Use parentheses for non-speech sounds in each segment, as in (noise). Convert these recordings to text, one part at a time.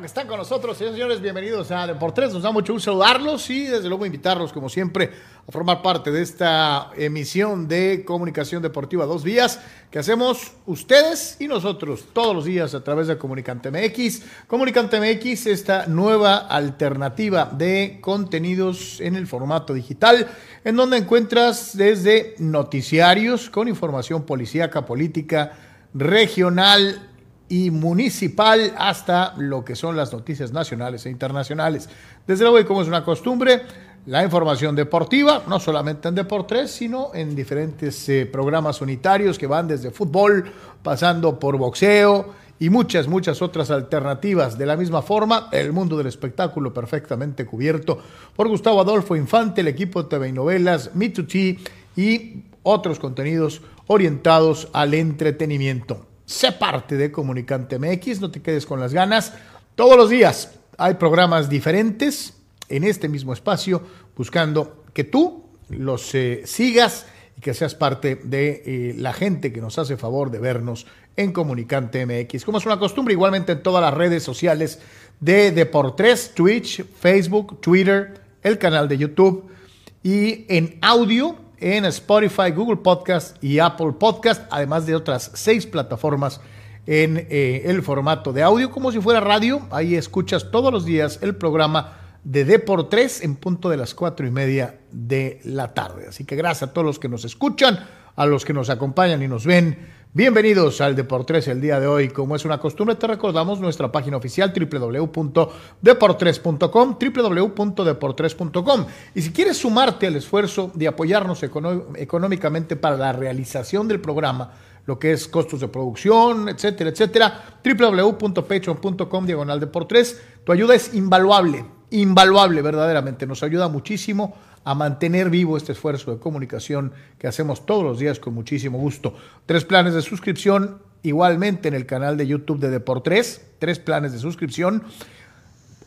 Que están con nosotros, señores, señores, bienvenidos a Deportes. Nos da mucho gusto saludarlos y desde luego invitarlos, como siempre, a formar parte de esta emisión de comunicación deportiva dos vías que hacemos ustedes y nosotros todos los días a través de Comunicante MX. Comunicante MX, esta nueva alternativa de contenidos en el formato digital, en donde encuentras desde noticiarios con información policíaca, política, regional, y municipal hasta lo que son las noticias nacionales e internacionales. Desde luego, y como es una costumbre, la información deportiva, no solamente en Deportes, sino en diferentes eh, programas unitarios que van desde fútbol, pasando por boxeo y muchas, muchas otras alternativas. De la misma forma, el mundo del espectáculo perfectamente cubierto por Gustavo Adolfo Infante, el equipo de TV novelas, Mituchi y otros contenidos orientados al entretenimiento. Sé parte de Comunicante MX, no te quedes con las ganas. Todos los días hay programas diferentes en este mismo espacio, buscando que tú los eh, sigas y que seas parte de eh, la gente que nos hace favor de vernos en Comunicante MX. Como es una costumbre, igualmente en todas las redes sociales de Deportes, Twitch, Facebook, Twitter, el canal de YouTube y en audio en Spotify, Google Podcast y Apple Podcast, además de otras seis plataformas en eh, el formato de audio, como si fuera radio. Ahí escuchas todos los días el programa de Deportes en punto de las cuatro y media de la tarde. Así que gracias a todos los que nos escuchan, a los que nos acompañan y nos ven Bienvenidos al Deportes el día de hoy. Como es una costumbre, te recordamos nuestra página oficial www.deportres.com, www.deportres.com. Y si quieres sumarte al esfuerzo de apoyarnos económicamente para la realización del programa, lo que es costos de producción, etcétera, etcétera, www.patreon.com diagonal deportres. Tu ayuda es invaluable, invaluable verdaderamente. Nos ayuda muchísimo a mantener vivo este esfuerzo de comunicación que hacemos todos los días con muchísimo gusto. Tres planes de suscripción igualmente en el canal de YouTube de Deportes, tres planes de suscripción,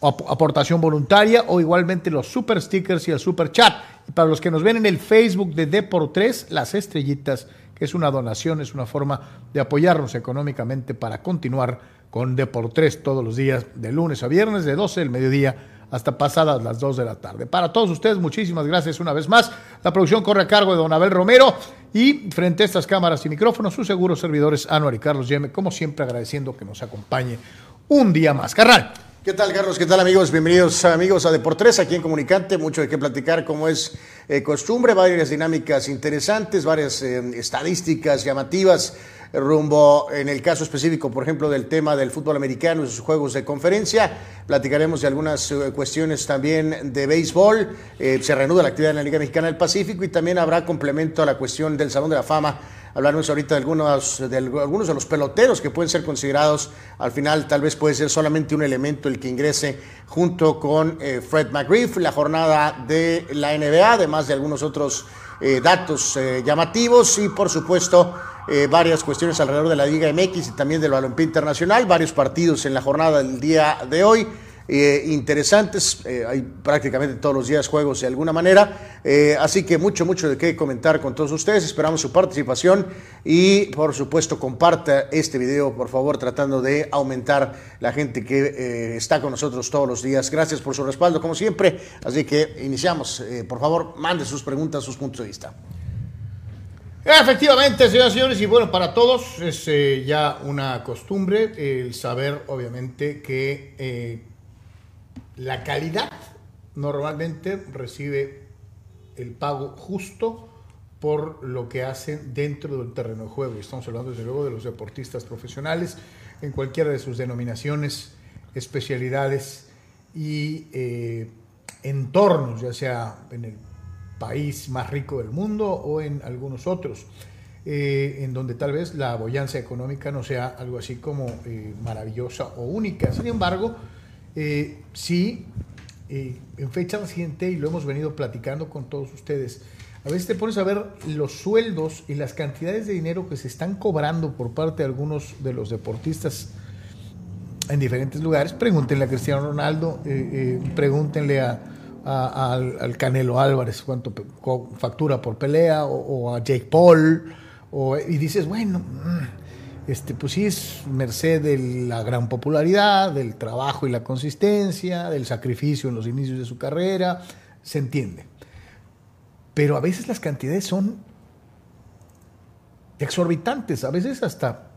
aportación voluntaria o igualmente los super stickers y el super chat. Y para los que nos ven en el Facebook de Deportes, las estrellitas, que es una donación, es una forma de apoyarnos económicamente para continuar con Deportes todos los días, de lunes a viernes, de 12 del mediodía hasta pasadas las 2 de la tarde. Para todos ustedes, muchísimas gracias una vez más. La producción corre a cargo de Don Abel Romero y frente a estas cámaras y micrófonos, sus seguros servidores Anuar y Carlos Yeme, como siempre agradeciendo que nos acompañe un día más. Carnal. ¿Qué tal, Carlos? ¿Qué tal, amigos? Bienvenidos, amigos, a Deportes, aquí en Comunicante. Mucho de qué platicar, como es eh, costumbre, varias dinámicas interesantes, varias eh, estadísticas llamativas rumbo, en el caso específico, por ejemplo, del tema del fútbol americano y sus juegos de conferencia. Platicaremos de algunas eh, cuestiones también de béisbol. Eh, se reanuda la actividad en la Liga Mexicana del Pacífico y también habrá complemento a la cuestión del Salón de la Fama. Hablaremos ahorita de algunos, de algunos de los peloteros que pueden ser considerados, al final tal vez puede ser solamente un elemento el que ingrese junto con eh, Fred McGriff, la jornada de la NBA, además de algunos otros datos llamativos y por supuesto eh, varias cuestiones alrededor de la Liga MX y también del balompié internacional, varios partidos en la jornada del día de hoy. Eh, interesantes, eh, hay prácticamente todos los días juegos de alguna manera, así que mucho, mucho de qué comentar con todos ustedes, esperamos su participación y por supuesto comparta este video, por favor, tratando de aumentar la gente que está con nosotros todos los días. Gracias por su respaldo, como siempre, así que iniciamos, por favor, mande sus preguntas, sus puntos de vista. Efectivamente, señoras y señores, y bueno, para todos es eh, ya una costumbre el saber, obviamente, que eh, la calidad normalmente recibe el pago justo por lo que hacen dentro del terreno de juego. Estamos hablando desde luego de los deportistas profesionales en cualquiera de sus denominaciones, especialidades y eh, entornos, ya sea en el país más rico del mundo o en algunos otros, eh, en donde tal vez la boyanza económica no sea algo así como eh, maravillosa o única. Sin embargo, sí, en fecha reciente, y lo hemos venido platicando con todos ustedes, a veces te pones a ver los sueldos y las cantidades de dinero que se están cobrando por parte de algunos de los deportistas en diferentes lugares. Pregúntenle a Cristiano Ronaldo, eh, eh, pregúntenle a, al, Canelo Álvarez cuánto factura por pelea, o, a Jake Paul, y dices, bueno, mm, este, pues sí es merced de la gran popularidad, del trabajo y la consistencia, del sacrificio en los inicios de su carrera, se entiende. Pero a veces las cantidades son exorbitantes, a veces hasta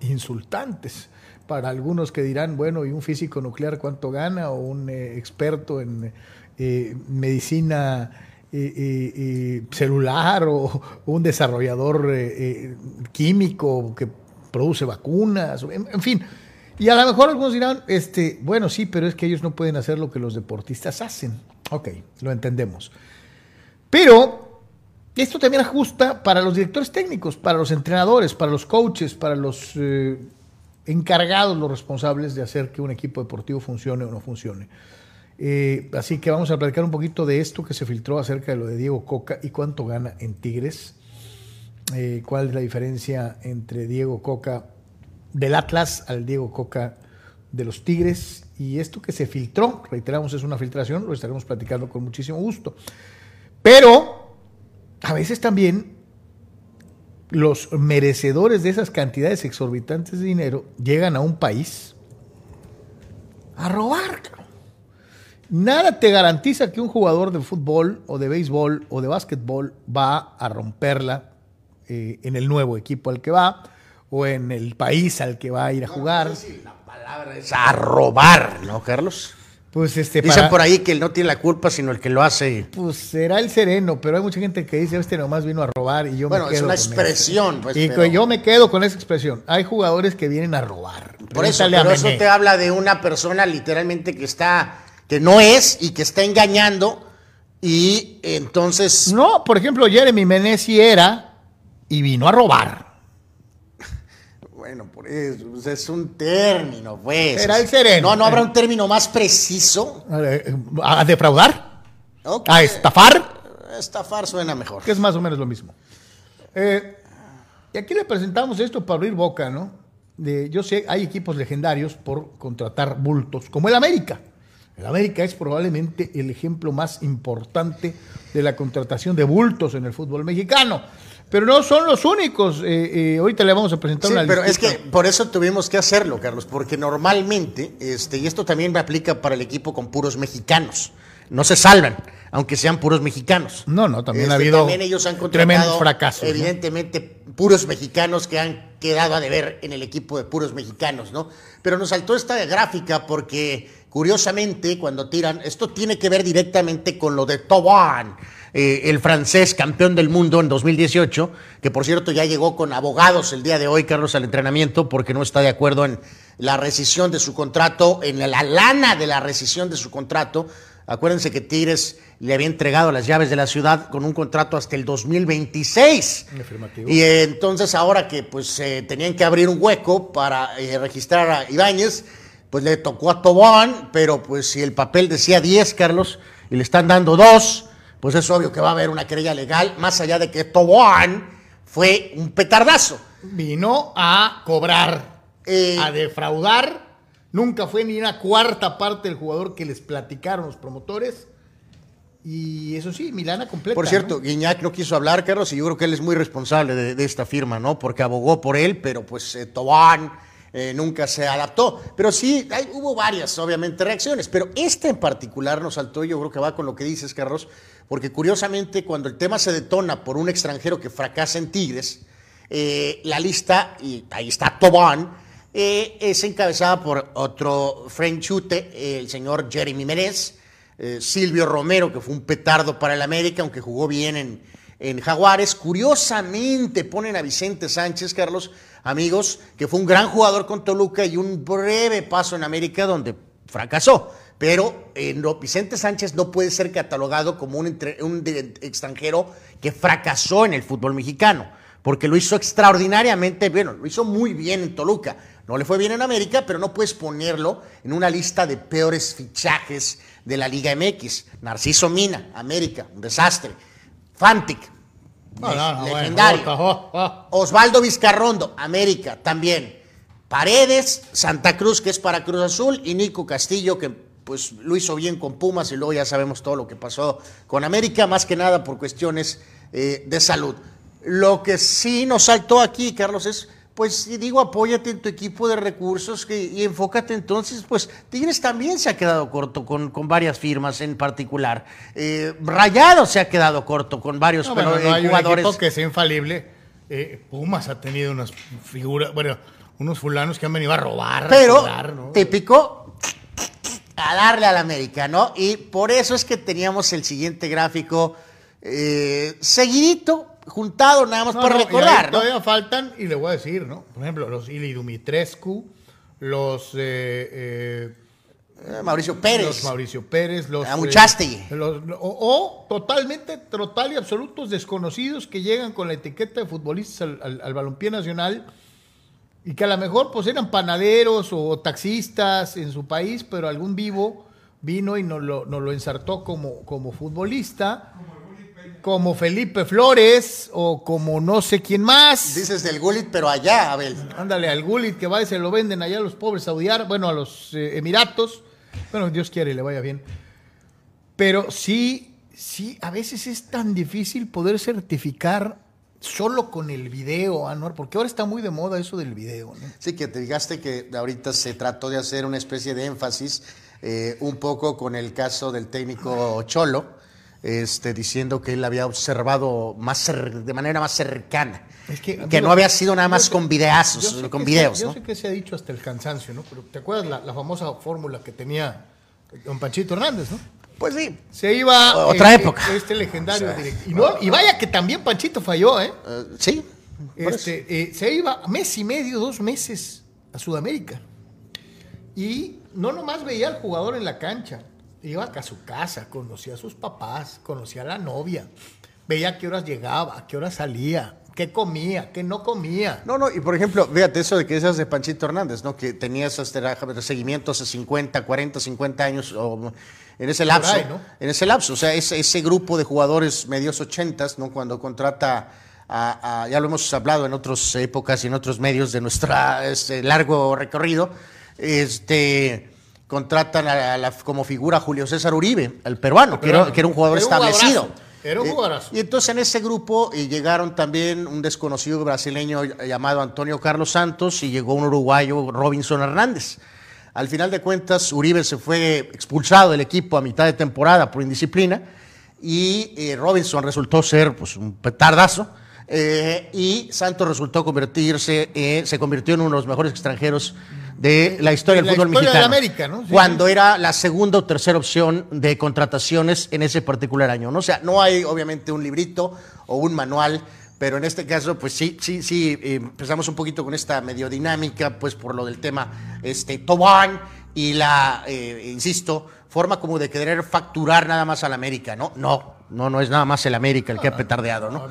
insultantes para algunos que dirán, bueno, ¿y un físico nuclear cuánto gana? O un eh, experto en eh, medicina eh, celular o, un desarrollador químico que produce vacunas, en, en, fin. Y a lo mejor algunos dirán, este, bueno, sí, pero es que ellos no pueden hacer lo que los deportistas hacen. Ok, lo entendemos. Pero esto también ajusta para los directores técnicos, para los entrenadores, para los coaches, para los eh, encargados, los responsables de hacer que un equipo deportivo funcione o no funcione. Eh, así que vamos a platicar un poquito de esto que se filtró acerca de lo de Diego Coca y cuánto gana en Tigres. Eh, cuál es la diferencia entre Diego Coca del Atlas al Diego Coca de los Tigres. Y esto que se filtró, reiteramos, es una filtración, lo estaremos platicando con muchísimo gusto. Pero a veces también los merecedores de esas cantidades exorbitantes de dinero llegan a un país a robar. Nada te garantiza que un jugador de fútbol o de béisbol o de básquetbol va a romperla eh, en el nuevo equipo al que va o en el país al que va a ir a jugar. la palabra es a robar, ¿no, Carlos? Pues este, Dicen por ahí que él no tiene la culpa, sino el que lo hace. Pues será el sereno, pero hay mucha gente que dice, este nomás vino a robar y yo me quedo. Bueno, es una expresión. Pues, y yo me quedo con esa expresión. Hay jugadores que vienen a robar. Por eso, pero eso te habla de una persona literalmente que está, que no es y que está engañando y entonces. No, por ejemplo, Jeremy Menez era y vino a robar. (laughs) Bueno, por eso, pues, es un término, pues. Era el sereno. No, no habrá un término más preciso. ¿A defraudar? ¿A estafar? Estafar suena mejor. Que es más o menos lo mismo. Eh, y aquí le presentamos esto para abrir boca, ¿no? De, yo sé, hay equipos legendarios por contratar bultos, como el América. El América es probablemente el ejemplo más importante de la contratación de bultos en el fútbol mexicano. Pero no son los únicos. Eh, eh, ahorita le vamos a presentar sí, una Pero es que por eso tuvimos que hacerlo, Carlos, porque normalmente, este, y esto también me aplica para el equipo con puros mexicanos. No se salvan, aunque sean puros mexicanos. No, no, también ha este, habido también ellos han tremendos fracasos. Evidentemente, puros mexicanos que han quedado a deber en el equipo de puros mexicanos, ¿no? Pero nos saltó esta gráfica porque, curiosamente, cuando tiran, esto tiene que ver directamente con lo de Tobán eh, el francés campeón del mundo en 2018, que por cierto ya llegó con abogados el día de hoy, Carlos, al entrenamiento, porque no está de acuerdo en la rescisión de su contrato, en la lana de la rescisión de su contrato. Acuérdense que Tigres le había entregado las llaves de la ciudad con un contrato hasta el 2026. Y entonces ahora que pues eh, tenían que abrir un hueco para eh, registrar a Ibáñez, pues le tocó a Tobón, pero pues si el papel decía 10, Carlos, y le están dando dos, pues es obvio que va a haber una querella legal, más allá de que Tobón fue un petardazo. Vino a cobrar, eh, a defraudar. Nunca fue ni una cuarta parte del jugador que les platicaron los promotores. Y eso sí, Milana completa. Por cierto, Guiñac no quiso hablar, Carlos, y yo creo que él es muy responsable de, esta firma, ¿no? Porque abogó por él, pero pues eh, Tobán eh, nunca se adaptó. Pero sí, hay, hubo varias, obviamente, reacciones. Pero esta en particular nos saltó, yo creo que va con lo que dices, Carlos, porque curiosamente cuando el tema se detona por un extranjero que fracasa en Tigres, eh, la lista, y ahí está Tobán, eh, es encabezada por otro Chute, el señor Jeremy Menez, Silvio Romero, que fue un petardo para el América, aunque jugó bien en, en Jaguares. Curiosamente ponen a Vicente Sánchez, Carlos, amigos, que fue un gran jugador con Toluca y un breve paso en América donde fracasó. Pero eh, no, Vicente Sánchez no puede ser catalogado como un, extranjero que fracasó en el fútbol mexicano, porque lo hizo extraordinariamente bien, lo hizo muy bien en Toluca. No le fue bien en América, pero no puedes ponerlo en una lista de peores fichajes de la Liga MX. Narciso Mina, América, un desastre. Fantic, No, no, no, bueno, legendario. oh, oh. Osvaldo Vizcarrondo, América, también. Paredes, Santa Cruz, que es para Cruz Azul, y Nico Castillo, que pues lo hizo bien con Pumas, y luego ya sabemos todo lo que pasó con América, más que nada por cuestiones eh, de salud. Lo que sí nos saltó aquí, Carlos, es, pues digo, apóyate en tu equipo de recursos que- y enfócate entonces, pues Tigres también se ha quedado corto con, con varias firmas en particular. Eh, Rayado se ha quedado corto con varios No, pero, bueno, no eh, hay un jugadores. equipo que sea infalible. Eh, Pumas ha tenido unas figuras, bueno, unos fulanos que han venido a robar. a Pero jugar, ¿no? típico a darle al América, ¿no? Y por eso es que teníamos el siguiente gráfico eh, seguidito, juntado nada más No, para no, recordar. Todavía faltan, y le voy a decir, ¿no? Por ejemplo, los Ili Dumitrescu, los, eh, eh, Eh, Mauricio Pérez. los Mauricio Pérez, los. Ah, eh, los- o, o totalmente, total y absolutos desconocidos que llegan con la etiqueta de futbolistas al, al, al balompié nacional y que a lo mejor pues eran panaderos o taxistas en su país, pero algún vivo vino y nos lo, nos lo ensartó como, como futbolista, como Felipe Flores o como no sé quién más. Dices del Gullit, pero allá, Abel. Ándale al Gullit que va y se lo venden allá a los pobres saudiar, bueno, a los eh, Emiratos. Bueno, Dios quiere le vaya bien. Pero sí, sí, a veces es tan difícil poder certificar solo con el video, Anuar, porque ahora está muy de moda eso del video, ¿no? Sí, que te fijaste que ahorita se trató de hacer una especie de énfasis eh, un poco con el caso del técnico Cholo, este, diciendo que él había observado más de manera más cercana. Es que, no había sido nada más con videazos, con videos, se- Yo ¿no? sé que se ha dicho hasta el cansancio, ¿no? Pero ¿te acuerdas la, la famosa fórmula que tenía don Panchito Hernández, no? Pues sí, Se iba Otra este, época. este legendario O sea, y, no- y vaya que también Panchito falló, ¿eh? eh, sí. Este, eh, se iba mes y medio, dos meses a Sudamérica. Y no nomás veía al jugador en la cancha, iba a su casa, conocía a sus papás, conocía a la novia, veía a qué horas llegaba, a qué horas salía, qué comía, qué no comía. No, no, y por ejemplo, fíjate eso de que esas de Panchito Hernández, ¿no? Que tenía esos seguimientos hace 50, 40, 50 años, o en ese lapso. ahí, ¿no? En ese lapso, o sea, ese, ese grupo de jugadores medios ochentas, ¿no? Cuando contrata a, a- ya lo hemos hablado en otras épocas y en otros medios de nuestro largo recorrido, este contratan a la- como figura a Julio César Uribe, el peruano, que, era, peruano. que era un jugador Era un establecido. jugadorazo, era un Eh, jugadorazo. y entonces en ese grupo eh, llegaron también un desconocido brasileño llamado Antonio Carlos Santos y llegó un uruguayo Robinson Hernández. Al final de cuentas, Uribe se fue expulsado del equipo a mitad de temporada por indisciplina y eh, Robinson resultó ser pues, un petardazo. eh, y Santos resultó convertirse, eh, se convirtió en uno de los mejores extranjeros de la historia de del la fútbol historia de mexicano. América, ¿no? Sí, cuando era la segunda o tercera opción de contrataciones en ese particular año. ¿no? O sea, no hay obviamente un librito o un manual, pero en este caso, pues sí, sí, sí, eh, empezamos un poquito con esta medio dinámica, pues por lo del tema este, Tobán y la, eh, insisto, forma como de querer facturar nada más al América, ¿no? No, no, no es nada más el América el que ha petardeado, No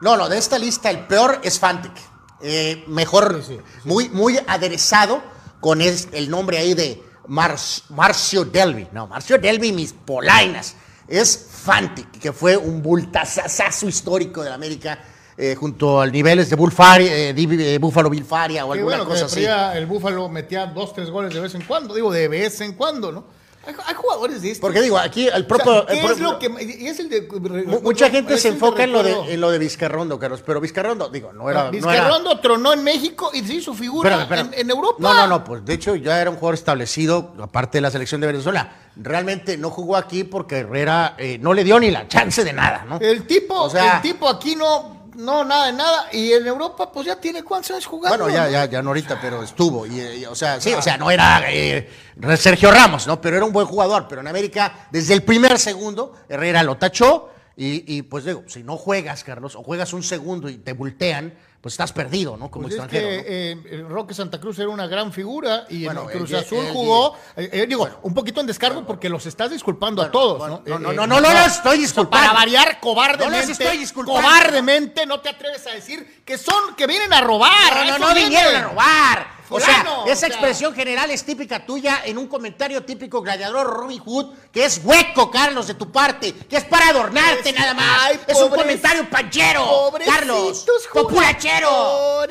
No, no, de esta lista el peor es Fantic. Eh, mejor, Sí, sí, sí. muy, muy aderezado con es- el nombre ahí de Mar- Marcio Delvi. No, Marcio Delvi, mis polainas. Es Fantic, que fue un bultazazazo histórico de la América, eh, junto al niveles de Bullfari, eh, eh, Búfalo Bilfaria o alguna bueno cosa así. el Búfalo metía dos, tres goles de vez en cuando. Digo, de vez en cuando, ¿no? Hay, hay jugadores de estos. Porque digo, aquí el O propio. sea, ¿qué el es propio- lo que y es el de mu- Mucha gente se enfoca en lo, de, en lo de Vizcarrondo, Carlos, pero Vizcarrondo, digo, no era. no era- Vizcarrondo tronó en México y se hizo figura. En, en Europa. No, no, no, pues de hecho ya era un jugador establecido, aparte de la selección de Venezuela. Realmente no jugó aquí porque Herrera eh, no le dio ni la chance de nada, ¿no? El tipo, O sea- el tipo aquí no no, nada nada. Y en Europa, pues ya tiene cuántos años jugando. Bueno, ya, ya, ya no ahorita, pero estuvo. Y, y, o sea, sí, o sea, no era eh, Sergio Ramos, ¿no? Pero era un buen jugador. Pero en América, desde el primer segundo, Herrera lo tachó. Y, y, pues digo, si no juegas, Carlos, o juegas un segundo y te voltean, pues estás perdido, ¿no? Como Pues es extranjero. que ¿no? eh, Roque Santa Cruz era una gran figura y Bueno, en Cruz el- Azul el- jugó, eh, eh, digo, un poquito en descargo porque los estás disculpando a Bueno, todos, bueno, ¿no? no, Eh, no, eh, no, no, no los estoy disculpando. Para variar cobardemente, No los estoy disculpando. cobardemente no te atreves a decir que son, que vienen a robar. No, no, no vinieron a robar. O sea, esa expresión general es típica tuya en un comentario típico gladiador Robin Hood, que es hueco, Carlos, de tu parte, que es para adornarte Es- nada más. Ay, es un comentario panchero, Carlos, populachero.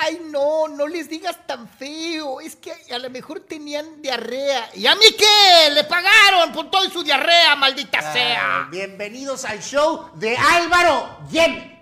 Ay, no, no les digas tan feo. Es que a lo mejor tenían diarrea. ¿Y a mí qué? Le pagaron por todo su diarrea, maldita sea. bienvenidos al show de Álvaro Yem.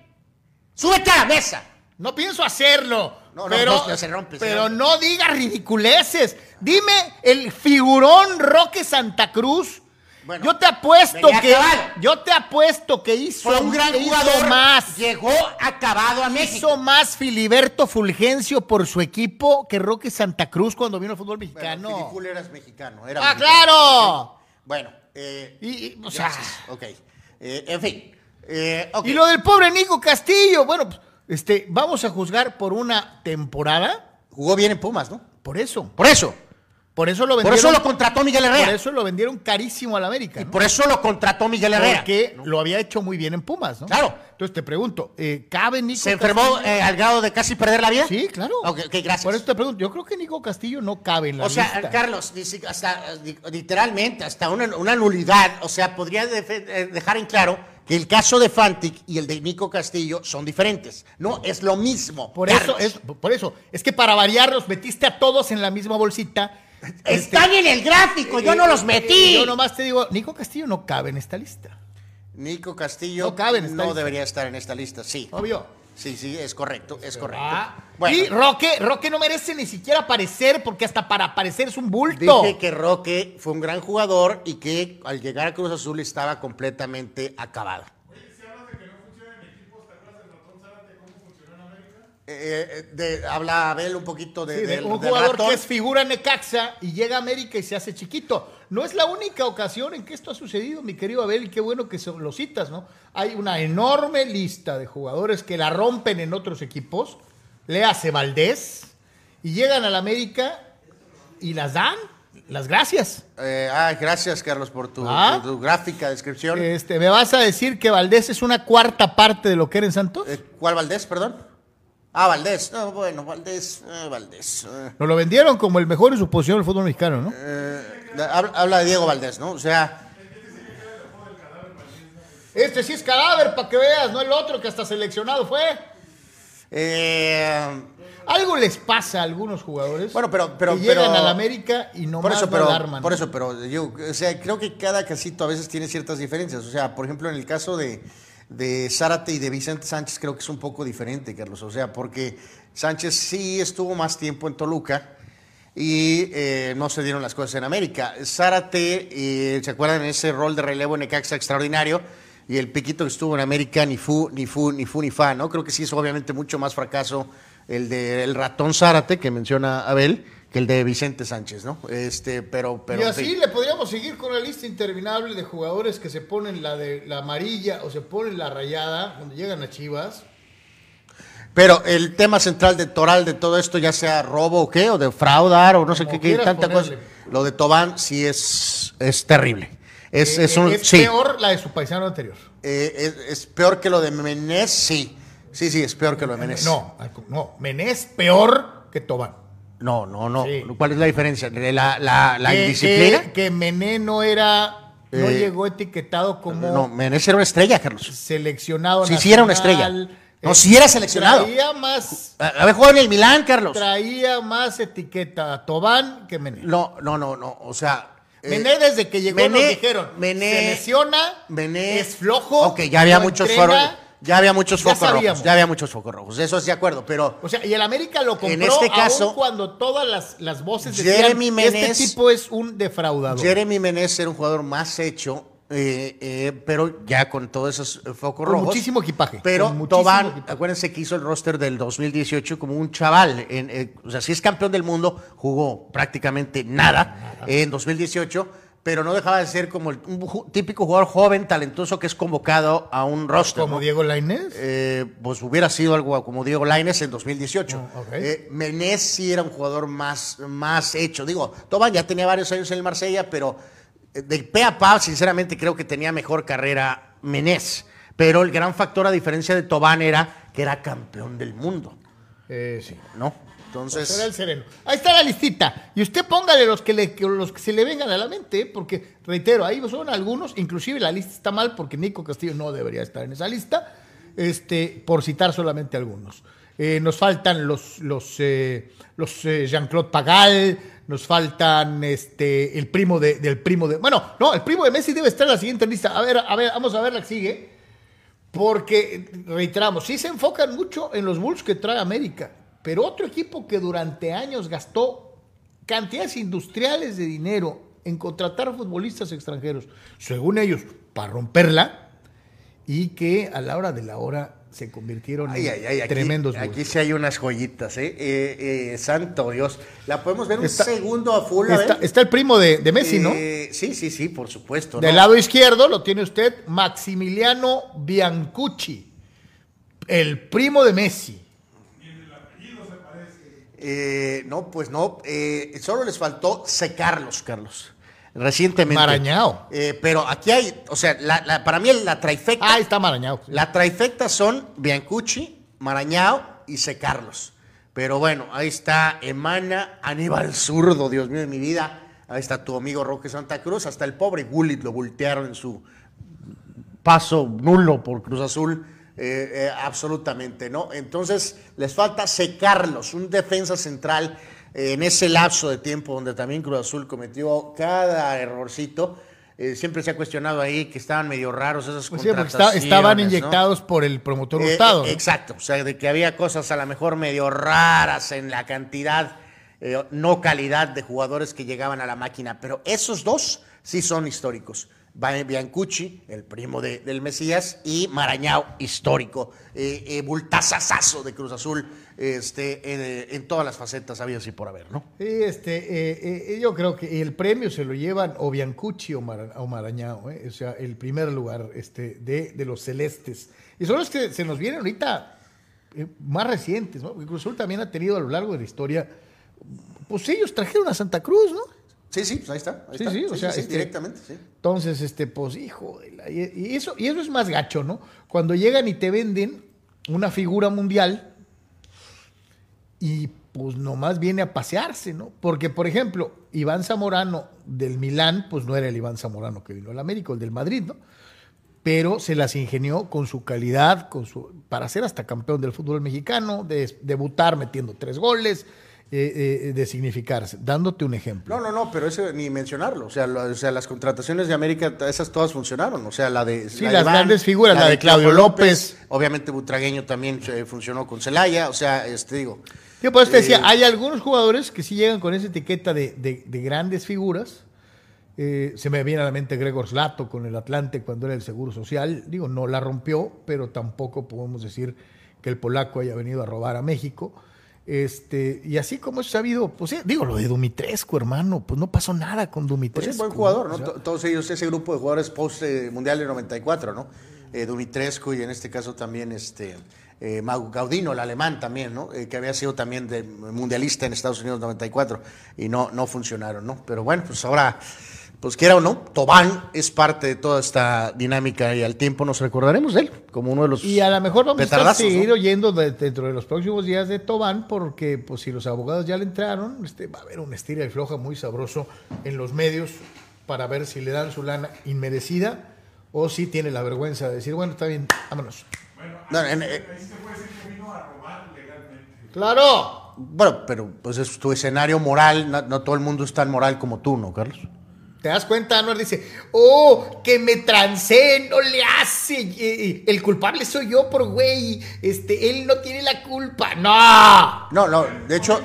Súbete a la mesa. No pienso hacerlo. No, pero, no, no se rompe, se pero rompe. no digas ridiculeces. Dime el figurón Roque Santa Cruz. Bueno, yo te apuesto que yo te apuesto que hizo, Fue un gran jugador. más. Llegó acabado a México. Hizo más Filiberto Fulgencio por su equipo que Roque Santa Cruz cuando vino al fútbol mexicano. Bueno, Filipul eras mexicano. Era ¡Ah, mexicano. claro! Bueno, eh, Y, y, o sea, gracias. Ok. Eh, en fin. Eh, y lo del pobre Nico Castillo, bueno, pues, este, vamos a juzgar por una temporada, Jugó bien en Pumas, ¿no? por eso. Por eso. Por eso lo Por vendieron. eso lo contrató Miguel Herrera. por eso lo vendieron carísimo al América. Y por eso lo contrató Miguel Herrera. Porque lo había hecho muy bien en Pumas, ¿no? Claro. Entonces te pregunto, eh, ¿cabe Nico ¿Se enfermó eh, al grado de casi perder la vida? Sí, claro. Ok, gracias. Por eso te pregunto, yo creo que Nico Castillo no cabe en la O sea, lista. Carlos, hasta, literalmente, hasta una, una nulidad, o sea, podría eh, dejar en claro que el caso de Fantic y el de Nico Castillo son diferentes. No, es lo mismo. Por Carlos. eso, es, por eso, es que para variar los metiste a todos en la misma bolsita. (laughs) Están en el gráfico, yo no los metí. Yo nomás te digo, Nico Castillo no cabe en esta lista. Nico Castillo No cabe en esta no lista. debería estar en esta lista, sí. Obvio. Sí, sí, es correcto, es correcto. Ah, Bueno, Y Roque, Roque no merece ni siquiera aparecer porque hasta para aparecer es un bulto. dije que Roque fue un gran jugador y que al llegar a Cruz Azul estaba completamente acabado. Eh, eh, de- habla Abel un poquito de, Sí, de del- un jugador ratón. que es figura Necaxa y llega a América y se hace chiquito. No es la única ocasión en que esto ha sucedido, mi querido Abel, y qué bueno que lo citas, ¿no? Hay una enorme lista de jugadores que la rompen en otros equipos, le hace Valdés, y llegan al América y las dan, las gracias. Eh, ah, gracias, Carlos, por tu, Ah. tu- tu gráfica descripción. Este, ¿Me vas a decir que Valdés es una cuarta parte de lo que era en Santos? Eh, ¿Cuál Valdés, perdón? Ah, Valdés. No, bueno, Valdés. eh, Valdés. eh. Nos lo vendieron como el mejor en su posición del fútbol mexicano, ¿no? Eh, habla, habla de Diego Valdés, ¿no? O sea, Este sí es cadáver, para que veas, no el otro que hasta seleccionado fue. eh, Algo les pasa a algunos jugadores. Bueno, pero- pero- que llegan pero- al América y no por eso, pero, alarman. por eso, pero yo, o sea, creo que cada casito a veces tiene ciertas diferencias. O sea, por ejemplo, en el caso de, de Zárate y de Vicente Sánchez, creo que es un poco diferente, Carlos. O sea, porque Sánchez sí estuvo más tiempo en Toluca y eh, no se dieron las cosas en América. Zárate, eh, ¿se acuerdan de ese rol de relevo en Necaxa extraordinario? Y el piquito que estuvo en América, ni fu, ni fu, ni fu, ni fa, ¿no? Creo que sí es obviamente mucho más fracaso el del ratón Zárate, que menciona Abel, que el de Vicente Sánchez, ¿no? Este, pero, pero. y así le podríamos seguir con la lista interminable de jugadores que se ponen la de la amarilla o se ponen la rayada cuando llegan a Chivas. Pero el tema central de Toral de todo esto, ya sea robo o qué, o de fraudar, o no sé Como qué, tanta cosa. ponerle. Lo de Tobán sí es, es terrible. Es, Eh, es un. es sí. peor la de su paisano anterior. Eh, es, es peor que lo de Menés, sí. Sí, sí, es peor que lo de Menés. No, no, Menés peor que Tobán. No, no, no. Sí. ¿Cuál es la diferencia? ¿La, la, la que, indisciplina? Que, que Mené no era, no Eh, llegó etiquetado como No, Menés era una estrella, Carlos. seleccionado Sí, sí era una estrella. No, sí era seleccionado. Traía más, A- Había jugado en el Milán, Carlos. traía más etiqueta a Tobán que Mené. No, no, no, no. O sea. eh, Mené desde que llegó Mené- nos dijeron, Mené- se lesiona, Mené- es flojo, Ok, ya había no muchos entrena. Ya había muchos Ya focos sabíamos. rojos. Ya había muchos focos rojos. Eso es de acuerdo, pero. O sea, y el América lo compró En este caso- aún cuando todas las, las voces Jeremy decían, este Menez- tipo es un defraudador. Jeremy Menez era un jugador más hecho eh, eh, pero ya con todos esos focos rojos. muchísimo equipaje. Pero con muchísimo Tobán, equipaje. acuérdense que hizo el roster del 2018 como un chaval. en, eh, o sea, si es campeón del mundo, jugó prácticamente nada en 2018, pero no dejaba de ser como el- un típico jugador joven, talentoso, que es convocado a un roster. Como ¿no? Diego Lainez. Eh, pues hubiera sido algo como Diego Laines en 2018. Oh, ok. Eh, Menés sí era un jugador más, más hecho. Digo, Tobán ya tenía varios años en el Marsella, pero eh, de pe a pa, sinceramente, creo que tenía mejor carrera Menés. Pero el gran factor, a diferencia de Tobán, era que era campeón del mundo, Eh, sí. ¿no? Será Entonces, el sereno. Ahí está la listita. Y usted póngale los que, los que se le vengan a la mente, porque, reitero, ahí son algunos, inclusive la lista está mal porque Nico Castillo no debería estar en esa lista, este, por citar solamente algunos. Eh, nos faltan los, los, eh, los eh, Jean-Claude Pagal, nos faltan este, el primo de, del primo de... Bueno, no, el primo de Messi debe estar en la siguiente lista. A ver, a ver, vamos a ver la que sigue. Porque, reiteramos, sí se enfocan mucho en los Bulls que trae América, pero otro equipo que durante años gastó cantidades industriales de dinero en contratar futbolistas extranjeros, según ellos, para romperla, y que a la hora de la hora se convirtieron ay, en ay, ay, aquí, tremendos aquí Bulls. sí hay unas joyitas, ¿eh? Eh, eh, santo Dios. ¿La podemos ver un Está- segundo a full? Está, está el primo de, de Messi, ¿no? Eh, sí, sí, sí, por supuesto. Del ¿no? lado izquierdo lo tiene usted Maximiliano Biancucci, el primo de Messi. Eh, no, pues no. eh, solo les faltó secarlos, Carlos. Recientemente. Marañao. Eh, pero aquí hay, o sea, la- la- para mí la trifecta, Ah, está marañado. sí. la trifecta son Biancucci, Marañao y Secarlos. Pero bueno, ahí está Emana, Aníbal Zurdo, Dios mío de mi vida. Ahí está tu amigo Roque Santa Cruz. Hasta el pobre Gullit lo voltearon en su paso nulo por Cruz Azul. Eh, eh, absolutamente, ¿no? Entonces les falta secarlos, un defensa central eh, en ese lapso de tiempo donde también Cruz Azul cometió cada errorcito. Eh, siempre se ha cuestionado ahí que estaban medio raros esas Pues sí, contrataciones. estaban ¿no? inyectados por el promotor Eh, Hurtado. ¿no? exacto, o sea, de que había cosas a lo mejor medio raras en la cantidad, no calidad de jugadores que llegaban a la máquina, pero esos dos sí son históricos. Biancucci, el primo de- del Mesías, y Marañao, histórico, eh, eh, bultazazazo de Cruz Azul, este, eh, en todas las facetas habidas y por haber, ¿no? Sí, este, eh, eh, yo creo que el premio se lo llevan o Biancucci o, o Marañao, ¿eh? o sea, el primer lugar este, de, de los celestes. Y son los que se nos vienen ahorita eh, más recientes, ¿no? Cruz Azul también ha tenido a lo largo de la historia, pues ellos trajeron a Santa Cruz, ¿no? Sí, sí, pues ahí está. ahí Sí, está. sí, o sea, este- directamente, sí. Entonces, este, pues, hijo, de la- y y eso, y eso es más gacho, ¿no? Cuando llegan y te venden una figura mundial y pues nomás viene a pasearse, ¿no? Porque, por ejemplo, Iván Zamorano del Milán, pues no era el Iván Zamorano que vino al América, el del Madrid, ¿no? Pero se las ingenió con su calidad, con su, para ser hasta campeón del fútbol mexicano, de debutar metiendo tres goles, eh, eh, de significarse. Dándote un ejemplo. No, no, no, pero eso ni mencionarlo. O sea, lo- o sea, las contrataciones de América, esas todas funcionaron. O sea, la de. Sí, la las grandes figuras, la de Claudio López. Obviamente, Butragueño también eh, funcionó con Celaya. O sea, este digo. Yo por eso te decía, hay algunos jugadores que sí llegan con esa etiqueta de, de- de grandes figuras. Se me viene a la mente Gregor Slato con el Atlante cuando era el Seguro Social. Digo, no la rompió, pero tampoco podemos decir que el polaco haya venido a robar a México. Este, y así como es sabido, pues sí, digo, lo de Dumitrescu, hermano, pues no pasó nada con Pues Dumitrescu. sí, buen jugador, ¿no? O sea, To- Todos ellos, ese grupo de jugadores post-mundial del 94, ¿no? Eh, Dumitrescu y en este caso también este. eh, Mau Gaudino, el alemán también, ¿no? Eh, que había sido también de mundialista en Estados Unidos 94 y no, no funcionaron, ¿no? Pero bueno, pues ahora, pues quiera o no, Tobán es parte de toda esta dinámica y al tiempo nos recordaremos de él como uno de los Y a lo mejor vamos a seguir oyendo de- dentro de los próximos días de Tobán, porque pues si los abogados ya le entraron, este, va a haber una estira y floja muy sabroso en los medios para ver si le dan su lana inmerecida o si tiene la vergüenza de decir, bueno, está bien, vámonos. No, en- eh, ¡Claro! bueno, pero pues es tu escenario moral, no, no todo el mundo es tan moral como tú, ¿no, Carlos? ¿Te das cuenta? Anuar dice, oh, que me trancé, no le hace. El culpable soy yo por güey. Este, él no tiene la culpa. ¡No! No, no, de hecho.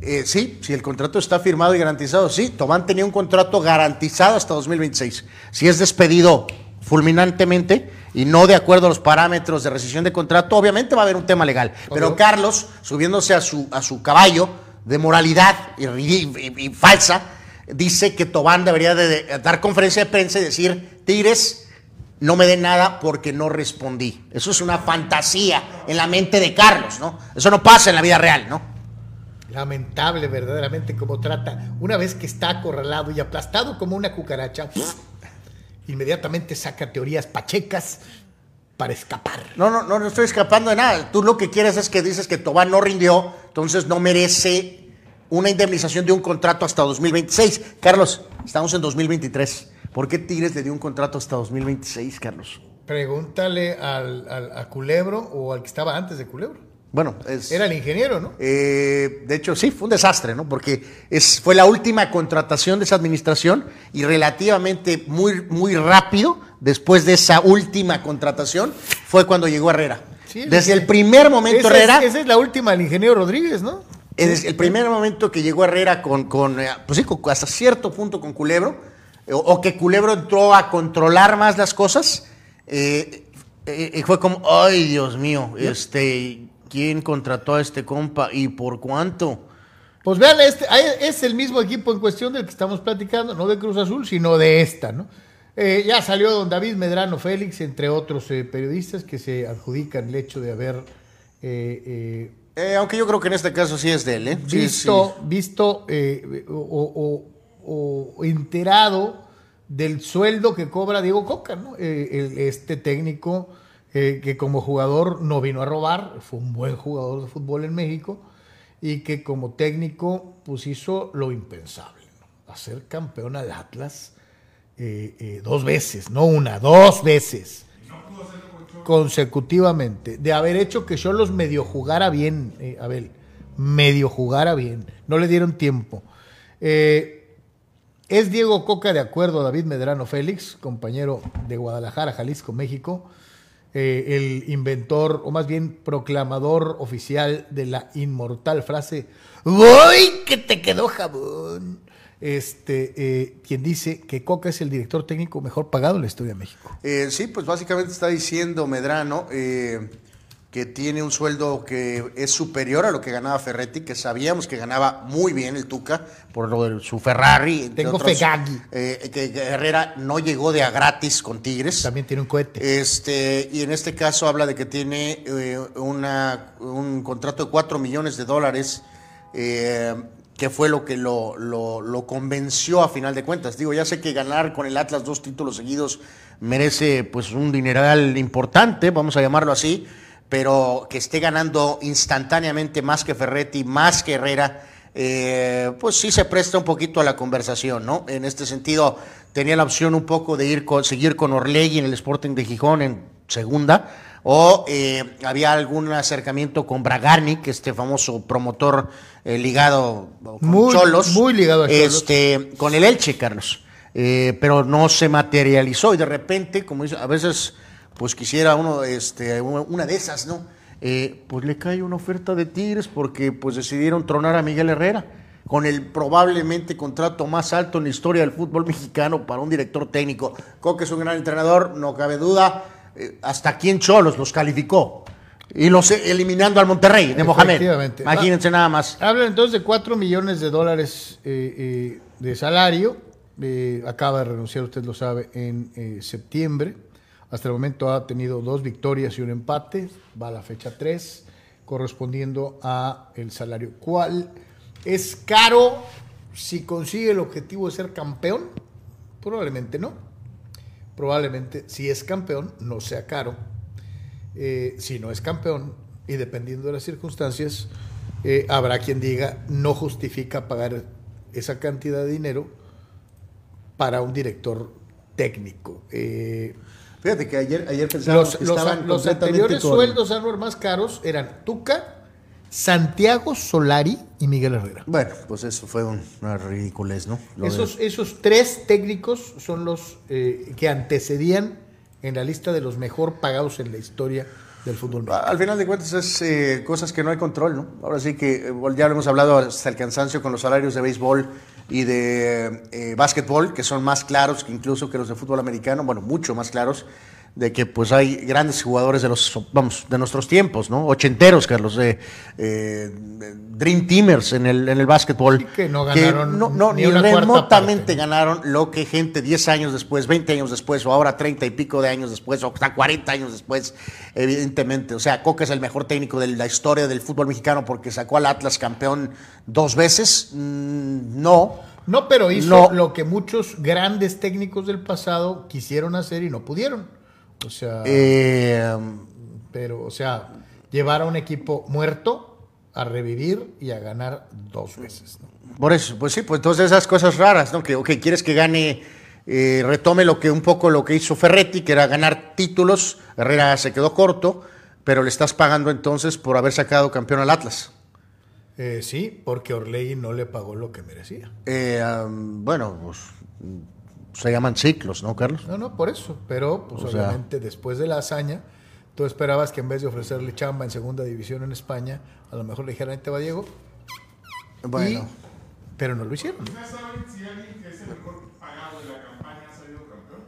Eh, sí, si el contrato está firmado y garantizado, sí. Tobán tenía un contrato garantizado hasta 2026. Si es despedido fulminantemente y no de acuerdo a los parámetros de rescisión de contrato, obviamente va a haber un tema legal. Pero Carlos, subiéndose a su, a su caballo de moralidad y, y- falsa, dice que Tobán debería de, de dar conferencia de prensa y decir, Tigres, no me den nada porque no respondí. Eso es una fantasía en la mente de Carlos, ¿no? Eso no pasa en la vida real, ¿no? Lamentable verdaderamente cómo trata. Una vez que está acorralado y aplastado como una cucaracha, inmediatamente saca teorías pachecas para escapar. No, no, no, no estoy escapando de nada. Tú lo que quieres es que dices que Tobán no rindió, entonces no merece una indemnización de un contrato hasta 2026. Carlos, estamos en 2023. ¿Por qué Tigres le dio un contrato hasta 2026, Carlos? Pregúntale al, al- a Culebro o al que estaba antes de Culebro. Bueno, es... Era el ingeniero, ¿no? Eh, de hecho, sí, fue un desastre, ¿no? Porque es, fue la última contratación de esa administración y relativamente muy, muy rápido, después de esa última contratación, fue cuando llegó Herrera. Sí, Desde el primer momento, Esa Herrera... es, esa es la última del ingeniero Rodríguez, ¿no? Desde el primer momento que llegó Herrera con, con eh, pues sí, con- hasta cierto punto con Culebro, o, o que Culebro entró a controlar más las cosas, eh, eh, eh, fue como, ay Dios mío, este, ¿quién contrató a este compa y por cuánto? Pues vean, este, es el mismo equipo en cuestión del que estamos platicando, no de Cruz Azul, sino de esta, ¿no? Eh, ya salió don David Medrano Félix, entre otros eh, periodistas que se adjudican el hecho de haber eh, eh, Eh, aunque yo creo que en este caso sí es de él, ¿eh? Sí, visto, sí. visto eh, o, o- o enterado del sueldo que cobra Diego Coca, ¿no? Eh, el- este técnico eh, que como jugador no vino a robar, fue un buen jugador de fútbol en México y que como técnico pues hizo lo impensable, hacer campeón al Atlas eh, eh, dos veces, no una, dos veces consecutivamente, de haber hecho que Cholos medio jugara bien, Abel, medio jugara bien, no le dieron tiempo. Es Diego Coca, de acuerdo David Medrano Félix, compañero de Guadalajara, Jalisco, México, eh, el inventor, o más bien proclamador oficial de la inmortal frase, ¡Voy que te quedó jabón! Este, eh, quien dice que Coca es el director técnico mejor pagado en la historia de México. Eh, sí, pues básicamente está diciendo Medrano que tiene un sueldo que es superior a lo que ganaba Ferretti, que sabíamos que ganaba muy bien el Tuca por lo de su Ferrari. Tengo Fegaghi. eh, que, que Herrera no llegó de a gratis con Tigres. También tiene un cohete. Este, y en este caso habla de que tiene eh, una, un contrato de 4 millones de dólares, eh, que fue lo que lo, lo- lo convenció a final de cuentas. Digo, ya sé que ganar con el Atlas dos títulos seguidos merece pues un dineral importante, vamos a llamarlo así, pero que esté ganando instantáneamente más que Ferretti, más que Herrera, eh, pues sí se presta un poquito a la conversación, ¿no? En este sentido, tenía la opción un poco de ir con, seguir con Orlegui en el Sporting de Gijón en segunda, o eh, había algún acercamiento con Bragarnik, este famoso promotor eh, ligado con Muy- Cholos, muy ligado a Xolos. este, con el Elche, Carlos, pero no se materializó y de repente, como dice, a veces, pues quisiera uno, este, una de esas, ¿no? Eh, pues le cae una oferta de Tigres porque pues decidieron tronar a Miguel Herrera con el probablemente contrato más alto en la historia del fútbol mexicano para un director técnico. Coque es un gran entrenador, no cabe duda. Eh, hasta aquí en Cholos los calificó. Y los eh, eliminando al Monterrey de Mohamed. Imagínense nada más. Hablan entonces de 4 millones de dólares eh, de salario. Acaba de renunciar, usted lo sabe, en septiembre. Hasta el momento ha tenido dos victorias y un empate. Va a la fecha 3, correspondiendo a el salario. ¿Cuál es caro si consigue el objetivo de ser campeón? Probablemente no. Probablemente si es campeón no sea caro. Eh, si no es campeón y dependiendo de las circunstancias, eh, habrá quien diga no justifica pagar esa cantidad de dinero para un director técnico. Eh, Fíjate que ayer, ayer los que los- estaban los anteriores con- sueldos Anwar, más caros eran Tuca, Santiago Solari y Miguel Herrera. Bueno, pues eso fue un- una ridiculez, ¿no? Lo de- Esos, esos tres técnicos son los eh, que antecedían en la lista de los mejor pagados en la historia Al final de cuentas es eh, cosas que no hay control, ¿no? Ahora sí que eh, ya lo hemos hablado hasta el cansancio con los salarios de béisbol y de eh, básquetbol, que son más claros que incluso que los de fútbol americano, bueno, mucho más claros, de que pues hay grandes jugadores de los, vamos, de nuestros tiempos, ¿no? Ochenteros, Carlos, de eh, Dream Teamers en el, en el básquetbol. Sí, que no ganaron no, no, ni ni, una cuarta remotamente parte. ganaron lo que gente 10 años después, 20 años después, o ahora 30 y pico de años después, o hasta 40 años después, evidentemente. O sea, Coca es el mejor técnico de la historia del fútbol mexicano porque sacó al Atlas campeón dos veces. Mm, no. No, pero hizo No. lo que muchos grandes técnicos del pasado quisieron hacer y no pudieron. O sea, Eh, pero, o sea, llevar a un equipo muerto a revivir y a ganar dos veces. ¿no? por eso, pues sí, pues entonces esas cosas raras, ¿no? Que ok, quieres que gane, eh, retome lo que un poco lo que hizo Ferretti, que era ganar títulos. Herrera se quedó corto, pero le estás pagando entonces por haber sacado campeón al Atlas. Eh, sí, porque Orlegui no le pagó lo que merecía. Eh, um, bueno, pues se llaman ciclos, ¿no, Carlos? No, no, por eso. Pero, pues O sea- obviamente, después de la hazaña, tú esperabas que en vez de ofrecerle chamba en segunda división en España, a lo mejor le dijeran, ahí te va Diego. Bueno. Y- pero no lo hicieron. ¿Ustedes saben si alguien que es el mejor pagado de la campaña ha salido campeón?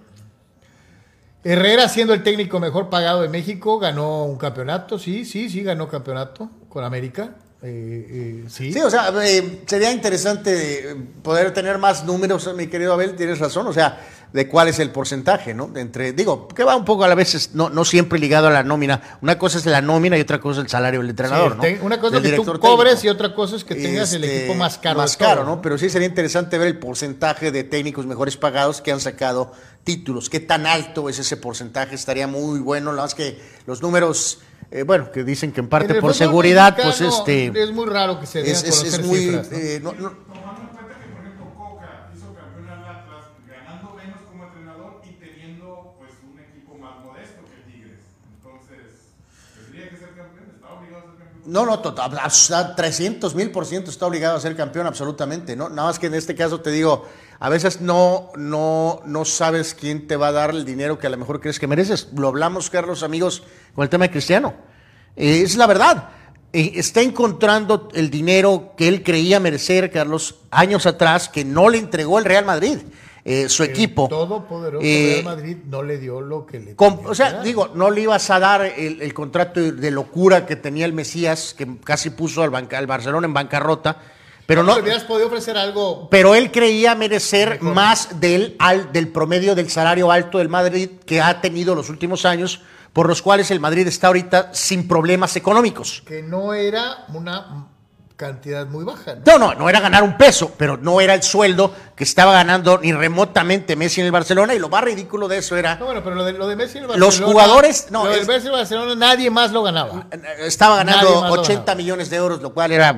Herrera, siendo el técnico mejor pagado de México, ganó un campeonato. Sí, sí, sí, ganó campeonato con América. Eh, eh, sí. Sí, o sea, eh, sería interesante eh, poder tener más números, mi querido Abel, tienes razón, o sea, de cuál es el porcentaje, ¿no? De entre, digo, que va un poco a la vez, no, no siempre ligado a la nómina. Una cosa es la nómina y otra cosa es el salario del entrenador, ¿no? te- Una cosa es que tú cobres técnico. y otra cosa es que tengas el Este, equipo más caro. Más caro, ¿no? Pero sí sería interesante ver el porcentaje de técnicos mejores pagados que han sacado títulos. ¿Qué tan alto es ese porcentaje? Estaría muy bueno. Nada más que los números, eh, bueno, que dicen que en parte por seguridad, pues este. Es muy raro que se den Es, a es- conocer es muy. cifras, ¿no? eh, no- no- Tomando en cuenta que, por ejemplo, Coca hizo campeón al Atlas ganando menos como entrenador y teniendo pues un equipo más modesto que Tigres. Entonces, tendría que ser campeón, está obligado a ser campeón. No, no, total, a 300 mil por ciento está obligado a ser campeón, absolutamente, ¿no? Nada más que en este caso te digo, a veces no, no, no sabes quién te va a dar el dinero que a lo mejor crees que mereces. Lo hablamos, Carlos, amigos, con el tema de Cristiano. Eh, es la verdad. Eh, está encontrando el dinero que él creía merecer, Carlos, años atrás, que no le entregó el Real Madrid, eh, su El equipo. todopoderoso Eh, Real Madrid no le dio lo que le tenía o sea, digo, no le ibas a dar el, el contrato de locura que tenía el Mesías, que casi puso al, banca- al Barcelona en bancarrota, pero no, hubieras podido ofrecer algo pero él creía merecer Mejor. más del, al- del promedio del salario alto del Madrid que ha tenido los últimos años, por los cuales el Madrid está ahorita sin problemas económicos. que no era una cantidad muy baja. ¿no? No, no, no era ganar un peso, pero no era el sueldo que estaba ganando ni remotamente Messi en el Barcelona, y lo más ridículo de eso era No, bueno, pero lo de, lo de Messi en el Los Barcelona. jugadores- no, lo es- Messi en el Barcelona nadie más lo ganaba. Estaba ganando Nadie más lo 80 ganaba. millones de euros, lo cual era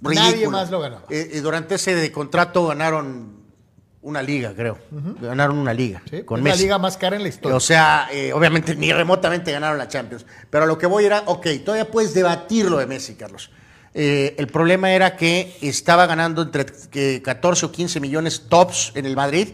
ridículo. Nadie más lo ganaba. Eh, y durante ese de contrato ganaron una liga, creo. Ganaron una liga ¿sí? con es Messi. la liga más cara en la historia. O sea, eh, obviamente ni remotamente ganaron la Champions. Pero a lo que voy era, ok, todavía puedes debatir lo de Messi, Carlos. Eh, el problema era que estaba ganando entre que 14 o 15 millones tops en el Madrid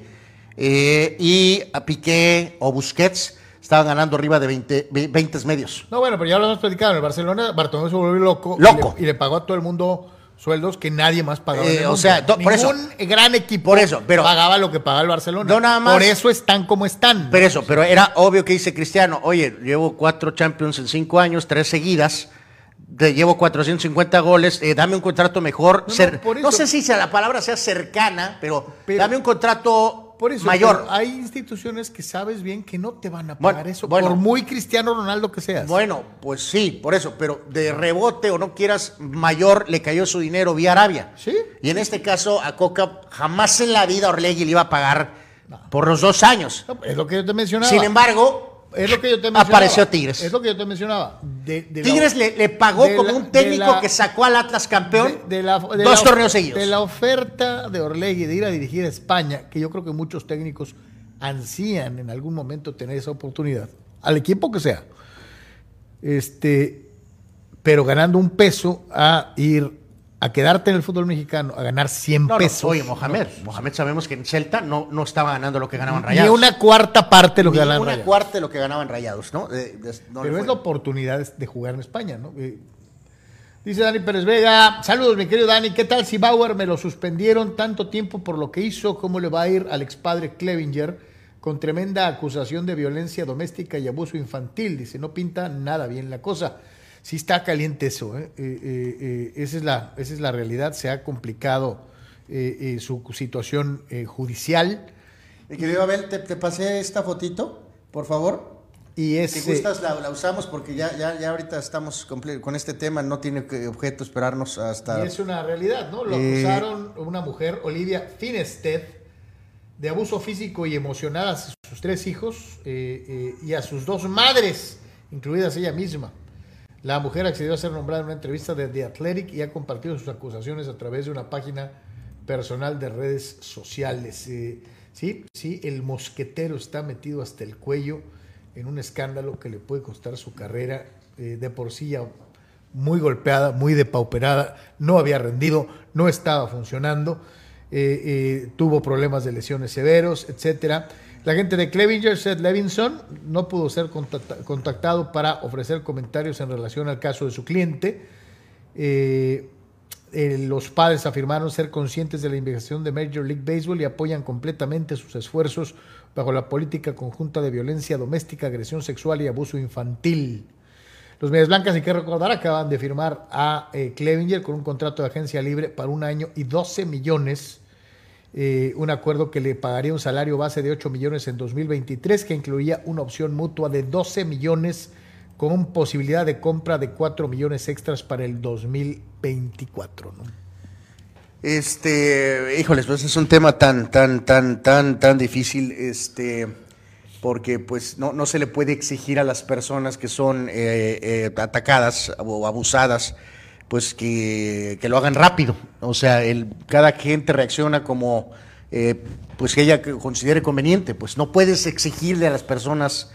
eh, y a Piqué o Busquets estaban ganando arriba de 20, ve- 20 medios. No, bueno, pero ya lo hemos platicado. En el Barcelona, Bartomeu se volvió loco. Loco. Y le, y le pagó a todo el mundo sueldos que nadie más pagaba. Eh, o sea, do- por eso- Ningún gran equipo por eso, pero- pagaba lo que pagaba el Barcelona. No, nada más- Por eso están como están. Pero eso, pero era obvio que dice Cristiano, oye, llevo cuatro Champions en cinco años, tres seguidas, te llevo 450 goles, eh, dame un contrato mejor. No, cer- no, por no eso- sé si sea- la palabra sea cercana, pero, Pero- dame un contrato Por eso, mayor. hay instituciones que sabes bien que no te van a Bueno, pagar eso, bueno. por muy Cristiano Ronaldo que seas. Bueno, pues sí, por eso, pero de rebote o no quieras, mayor le cayó su dinero vía Arabia. Sí. Y en este caso a Coca jamás en la vida Orlegui le iba a pagar por los dos años. Es lo que yo te mencionaba. Sin embargo, es lo que yo te mencionaba. apareció Tigres. Es lo que yo te mencionaba. De- de la- Tigres le, le pagó como la- un técnico la- que sacó al Atlas campeón de, dos torneos seguidos. De la oferta de Orlegui de ir a dirigir a España, que yo creo que muchos técnicos ansían en algún momento tener esa oportunidad, al equipo que sea, este, pero ganando un peso a ir a quedarte en el fútbol mexicano, a ganar 100 No, no, pesos. oye, Mohamed, Mohamed sabemos que en Celta no, no estaba ganando lo que ganaban Ni Rayados. una cuarta parte de lo que Ni ganaban una Rayados. cuarta de lo que ganaban Rayados, ¿no? De- de- Pero es la oportunidad de- de jugar en España, ¿no? Eh, Dice Dani Pérez Vega, saludos mi querido Dani, ¿qué tal si Bauer me lo suspendieron tanto tiempo por lo que hizo? ¿Cómo le va a ir al expadre Clevinger con tremenda acusación de violencia doméstica y abuso infantil? Dice, no pinta nada bien la cosa. Sí está caliente eso, ¿eh? Eh, eh, eh, esa, es la, esa es la realidad, se ha complicado eh, su situación judicial Mi querido Abel, ¿te, te pasé esta fotito, por favor. y es... Si gustas, la, la usamos porque ya, ya, ya ahorita estamos con este tema, no tiene que objeto esperarnos hasta... Y es una realidad, ¿no? Lo acusaron una mujer, Olivia Finestead, de abuso físico y emocional a sus tres hijos eh, eh, y a sus dos madres, incluidas ella misma. La mujer accedió a ser nombrada en una entrevista de The Athletic y ha compartido sus acusaciones a través de una página personal de redes sociales. Eh, sí, sí, el mosquetero está metido hasta el cuello en un escándalo que le puede costar su carrera eh, de por sí ya muy golpeada, muy depauperada, no había rendido, no estaba funcionando, eh, tuvo problemas de lesiones severos, etcétera. La gente de Clevinger, Seth Levinson, no pudo ser contacta- contactado para ofrecer comentarios en relación al caso de su cliente. Eh, los padres afirmaron ser conscientes de la investigación de Major League Baseball y apoyan completamente sus esfuerzos bajo la política conjunta de violencia doméstica, agresión sexual y abuso infantil. Los Medias Blancas, hay que recordar, acaban de firmar a eh, Clevinger con un contrato de agencia libre para un año y 12 millones. Eh, un acuerdo que le pagaría un salario base de 8 millones en 2023, que incluía una opción mutua de 12 millones con posibilidad de compra de 4 millones extras para el 2024. ¿no? Este, híjoles, pues es un tema tan, tan, tan, tan, tan difícil, este, porque pues no, no se le puede exigir a las personas que son eh, eh, atacadas o abusadas, pues que, que lo hagan rápido. O sea, el, cada gente reacciona como eh, pues que ella considere conveniente. Pues no puedes exigirle a las personas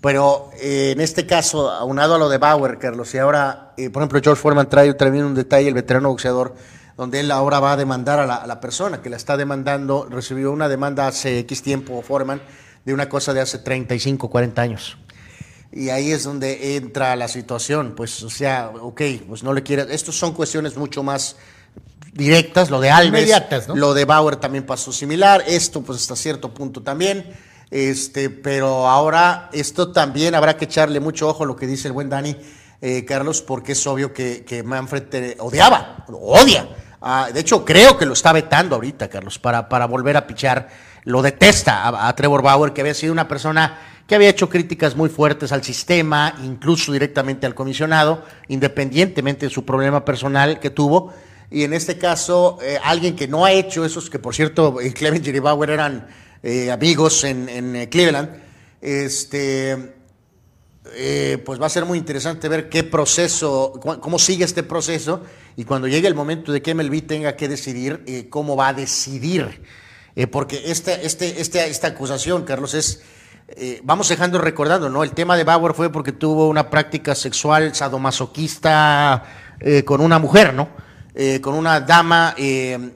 pero eh, en este caso, aunado a lo de Bauer, Carlos, y ahora, eh, por ejemplo, George Foreman trae también un detalle, el veterano boxeador, donde él ahora va a demandar a la, a la persona que la está demandando, recibió una demanda hace X tiempo, Foreman, de una cosa de hace 35, 40 años. Y ahí es donde entra la situación, pues, o sea, ok, pues no le quiere, estos son cuestiones mucho más directas, lo de Alves, Inmediatas, ¿no? lo de Bauer también pasó similar, esto pues hasta cierto punto también, este, pero ahora esto también habrá que echarle mucho ojo a lo que dice el buen Dani, eh, Carlos, porque es obvio que, que Manfred te odiaba, odia. Ah, de hecho, creo que lo está vetando ahorita, Carlos, para, para volver a pichar. Lo detesta a, a Trevor Bauer, que había sido una persona que había hecho críticas muy fuertes al sistema, incluso directamente al comisionado, independientemente de su problema personal que tuvo. Y en este caso, eh, alguien que no ha hecho esos, que por cierto, eh, Clevenger y Bauer eran eh, amigos en, Cleveland, este, pues va a ser muy interesante ver qué proceso, cómo sigue este proceso y cuando llegue el momento de que MLB tenga que decidir cómo va a decidir. Porque este, este, este, esta acusación, Carlos, es, eh, vamos dejando recordando, ¿no? El tema de Bauer fue porque tuvo una práctica sexual sadomasoquista eh, con una mujer, ¿no? Eh, con una dama, eh,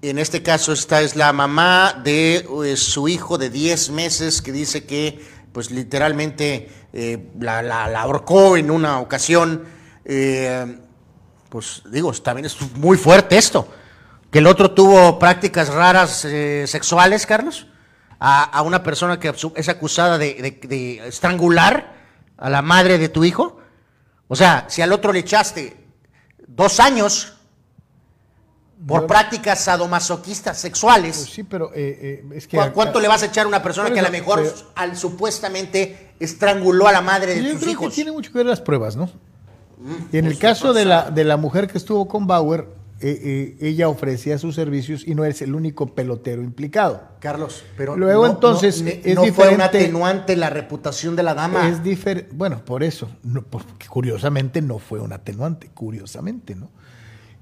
en este caso esta es la mamá de su hijo de 10 meses que dice que pues literalmente la, la- la ahorcó en una ocasión. pues digo, también es muy fuerte esto. Que el otro tuvo prácticas raras sexuales, Carlos, a, a una persona que es acusada de, de- de estrangular a la madre de tu hijo. O sea, si al otro le echaste dos años por prácticas sadomasoquistas sexuales, Pues sí, pero eh, eh, es que... ¿cu- ¿cuánto le vas a echar a una persona que a lo mejor pero- al, supuestamente estranguló a la madre de Yo tus creo hijos? que tiene mucho que ver las pruebas, ¿no? Y en el caso de la, de la mujer que estuvo con Bauer, eh, eh, ella ofrecía sus servicios y no es el único pelotero implicado. Carlos, pero Luego, no- entonces, no, es no fue un atenuante la reputación de la dama. Es diferente, bueno, por eso, no, porque curiosamente no fue un atenuante, curiosamente, ¿no?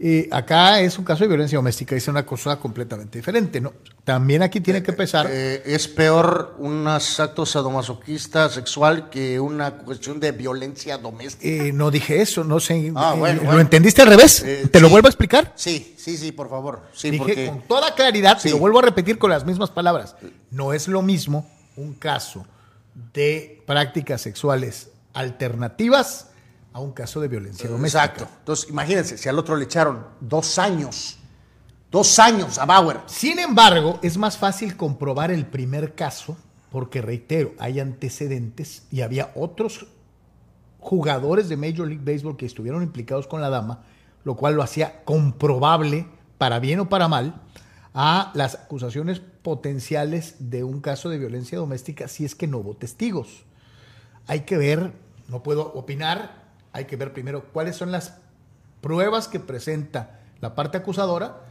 Y acá es un caso de violencia doméstica, es una cosa completamente diferente, ¿no? También aquí tiene que pesar. Eh, es peor unos actos sadomasoquista sexual que una cuestión de violencia doméstica. Eh, no dije eso, no sé. Ah, eh, bueno, ¿Lo entendiste al revés? Eh, ¿Te lo vuelvo a explicar? Sí, sí, sí, por favor. Sí, Dije porque con toda claridad, Sí. lo vuelvo a repetir con las mismas palabras. No es lo mismo un caso de prácticas sexuales alternativas a un caso de violencia doméstica. Exacto. Entonces, imagínense, si al otro le echaron dos años, dos años a Bauer. Sin embargo, es más fácil comprobar el primer caso porque, reitero, hay antecedentes y había otros jugadores de Major League Baseball que estuvieron implicados con la dama, lo cual lo hacía comprobable, para bien o para mal, a las acusaciones potenciales de un caso de violencia doméstica si es que no hubo testigos. Hay que ver, no puedo opinar, hay que ver primero cuáles son las pruebas que presenta la parte acusadora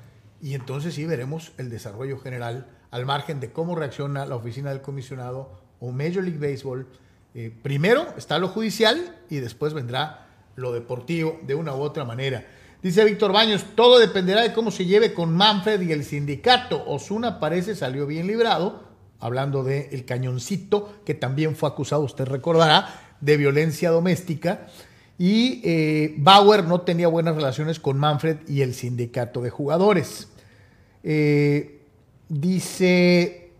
y entonces sí veremos el desarrollo general al margen de cómo reacciona la oficina del comisionado o Major League Baseball. Eh, primero está lo judicial y después vendrá lo deportivo de una u otra manera. Dice Víctor Baños, todo dependerá de cómo se lleve con Manfred y el sindicato. Osuna parece salió bien librado, hablando de cañoncito, que también fue acusado, usted recordará, de violencia doméstica. Y eh, Bauer no tenía buenas relaciones con Manfred y el sindicato de jugadores. Eh, dice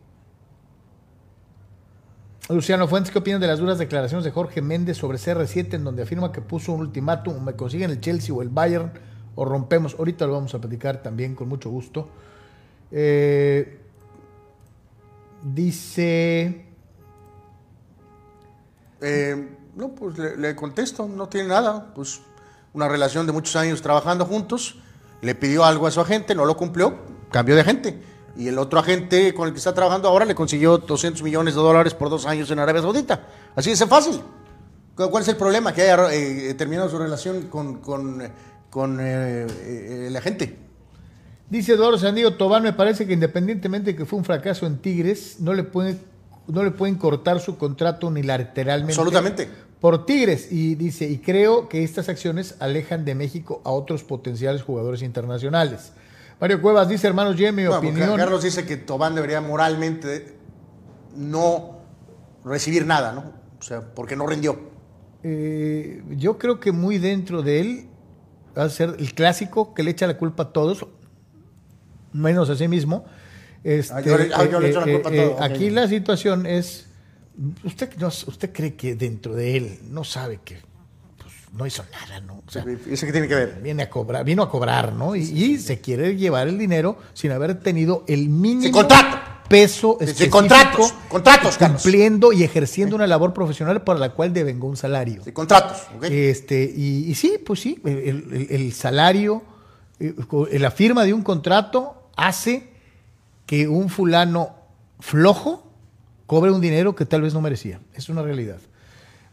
Luciano Fuentes, ¿qué opinan de las duras declaraciones de Jorge Méndez sobre CR7 en donde afirma que puso un ultimátum, me consiguen el Chelsea o el Bayern o rompemos? Ahorita lo vamos a platicar también con mucho gusto. Eh, dice... Eh, no, pues le, le contesto, no tiene nada. Pues una relación de muchos años trabajando juntos, le pidió algo a su agente, no lo cumplió, cambió de agente. Y el otro agente con el que está trabajando ahora le consiguió 200 millones de dólares por dos años en Arabia Saudita. Así es fácil. ¿Cu- ¿Cuál es el problema? Que haya eh, terminado su relación con, con, con, eh, eh, el agente. Dice Eduardo Sandillo Tobán, me parece que independientemente de que fue un fracaso en Tigres, no le pueden, no le pueden cortar su contrato unilateralmente. Absolutamente. Por Tigres. Y dice, y creo que estas acciones alejan de México a otros potenciales jugadores internacionales. Mario Cuevas dice, hermanos, ya mi Bueno, opinión. Carlos dice que Tobán debería moralmente no recibir nada, ¿no? O sea, porque no rindió. Eh, yo creo que muy dentro de él va a ser el clásico que le echa la culpa a todos, menos a sí mismo. Este, Ah, yo le- ah, yo le echo la culpa a todo, ok. Aquí la situación es, usted, no- usted cree que dentro de él no sabe que pues, no hizo nada, ¿no? O sea, ¿Y eso qué tiene que ver? viene a cobrar, vino a cobrar, ¿no? Y, y se quiere llevar el dinero sin haber tenido el mínimo contrato. peso específico, contratos, contratos, Carlos. cumpliendo y ejerciendo una labor profesional para la cual devengó un salario. De contratos, ¿ok? Este, y, y sí, pues sí, el, el- el salario, eh, la firma de un contrato hace que un fulano flojo cobre un dinero que tal vez no merecía. Es una realidad.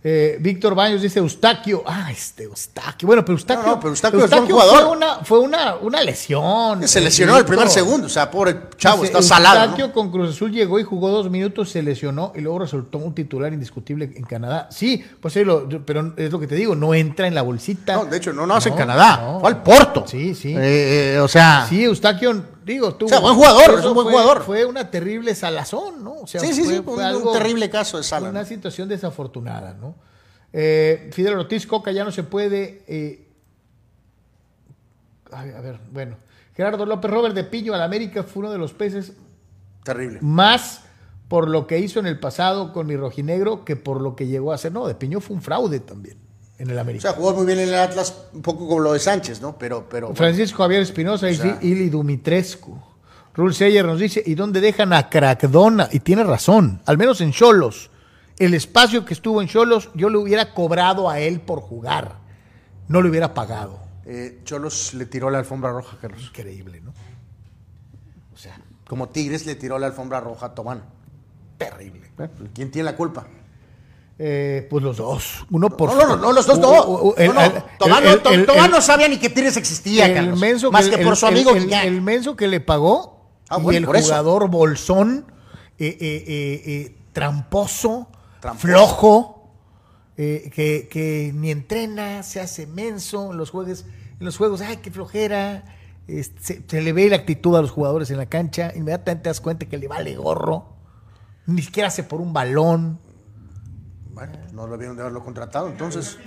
Eh, Víctor Baños dice Eustaquio. Ah, este Eustaquio. Bueno, pero Eustaquio, No, no, pero Eustaquio es buen jugador. fue una, fue una, una lesión. se lesionó el primer segundo, o sea, pobre chavo, Dice, está salado. Eustaquio ¿no? con Cruz Azul llegó y jugó dos minutos, se lesionó y luego resultó un titular indiscutible en Canadá. Sí, pues sí, lo- pero es lo que te digo, no entra en la bolsita. No, de hecho, no nace en Canadá, fue al Porto. Sí, sí. Eh, eh, o sea, Sí, Eustaquio, digo, tú. O sea, buen jugador, es un buen jugador. Fue una terrible salazón, ¿no? O sea, Sí, sí, sí, fue, un- fue un terrible caso de Sala, Una ¿no? situación desafortunada, ¿no? Eh, Fidel Ortiz Coca ya no se puede. eh, ay, a ver, bueno. Gerardo López Robert de Piño al América fue uno de los peces terrible. más por lo que hizo en el pasado con mi rojinegro que por lo que llegó a hacer. No, de Piño fue un fraude también en el O América. sea, jugó muy bien en el Atlas, un poco como lo de Sánchez, ¿no? Pero, pero. Francisco Javier Espinosa y sea- Ili Dumitrescu. Rul Seyer nos dice, ¿y dónde dejan a Crackdona? Y tiene razón, al menos en Cholos. El espacio que estuvo en Cholos, yo le hubiera cobrado a él por jugar. No le hubiera pagado. eh, Cholos le tiró la alfombra roja, Carlos. Increíble, ¿no? O sea, Como Tigres le tiró la alfombra roja a Tobán. terrible. Eh, ¿Quién tiene la culpa? Eh, pues los dos. Uno por No, no, no, los dos no. Tobán, no, sabía ni que Tigres existía, el Carlos. menso Más que, por su amigo el, Guiñac. el menso que le pagó Ah, y el eso. jugador bolsón, eh, eh, eh, eh, tramposo, Tramposo. flojo, eh, que, que ni entrena, se hace menso en los jueves. en los juegos, ay, qué flojera. Este, se, se le ve la actitud a los jugadores en la cancha, inmediatamente te das cuenta que le vale gorro, ni siquiera hace por un balón. Bueno, no lo vieron de haberlo contratado, entonces.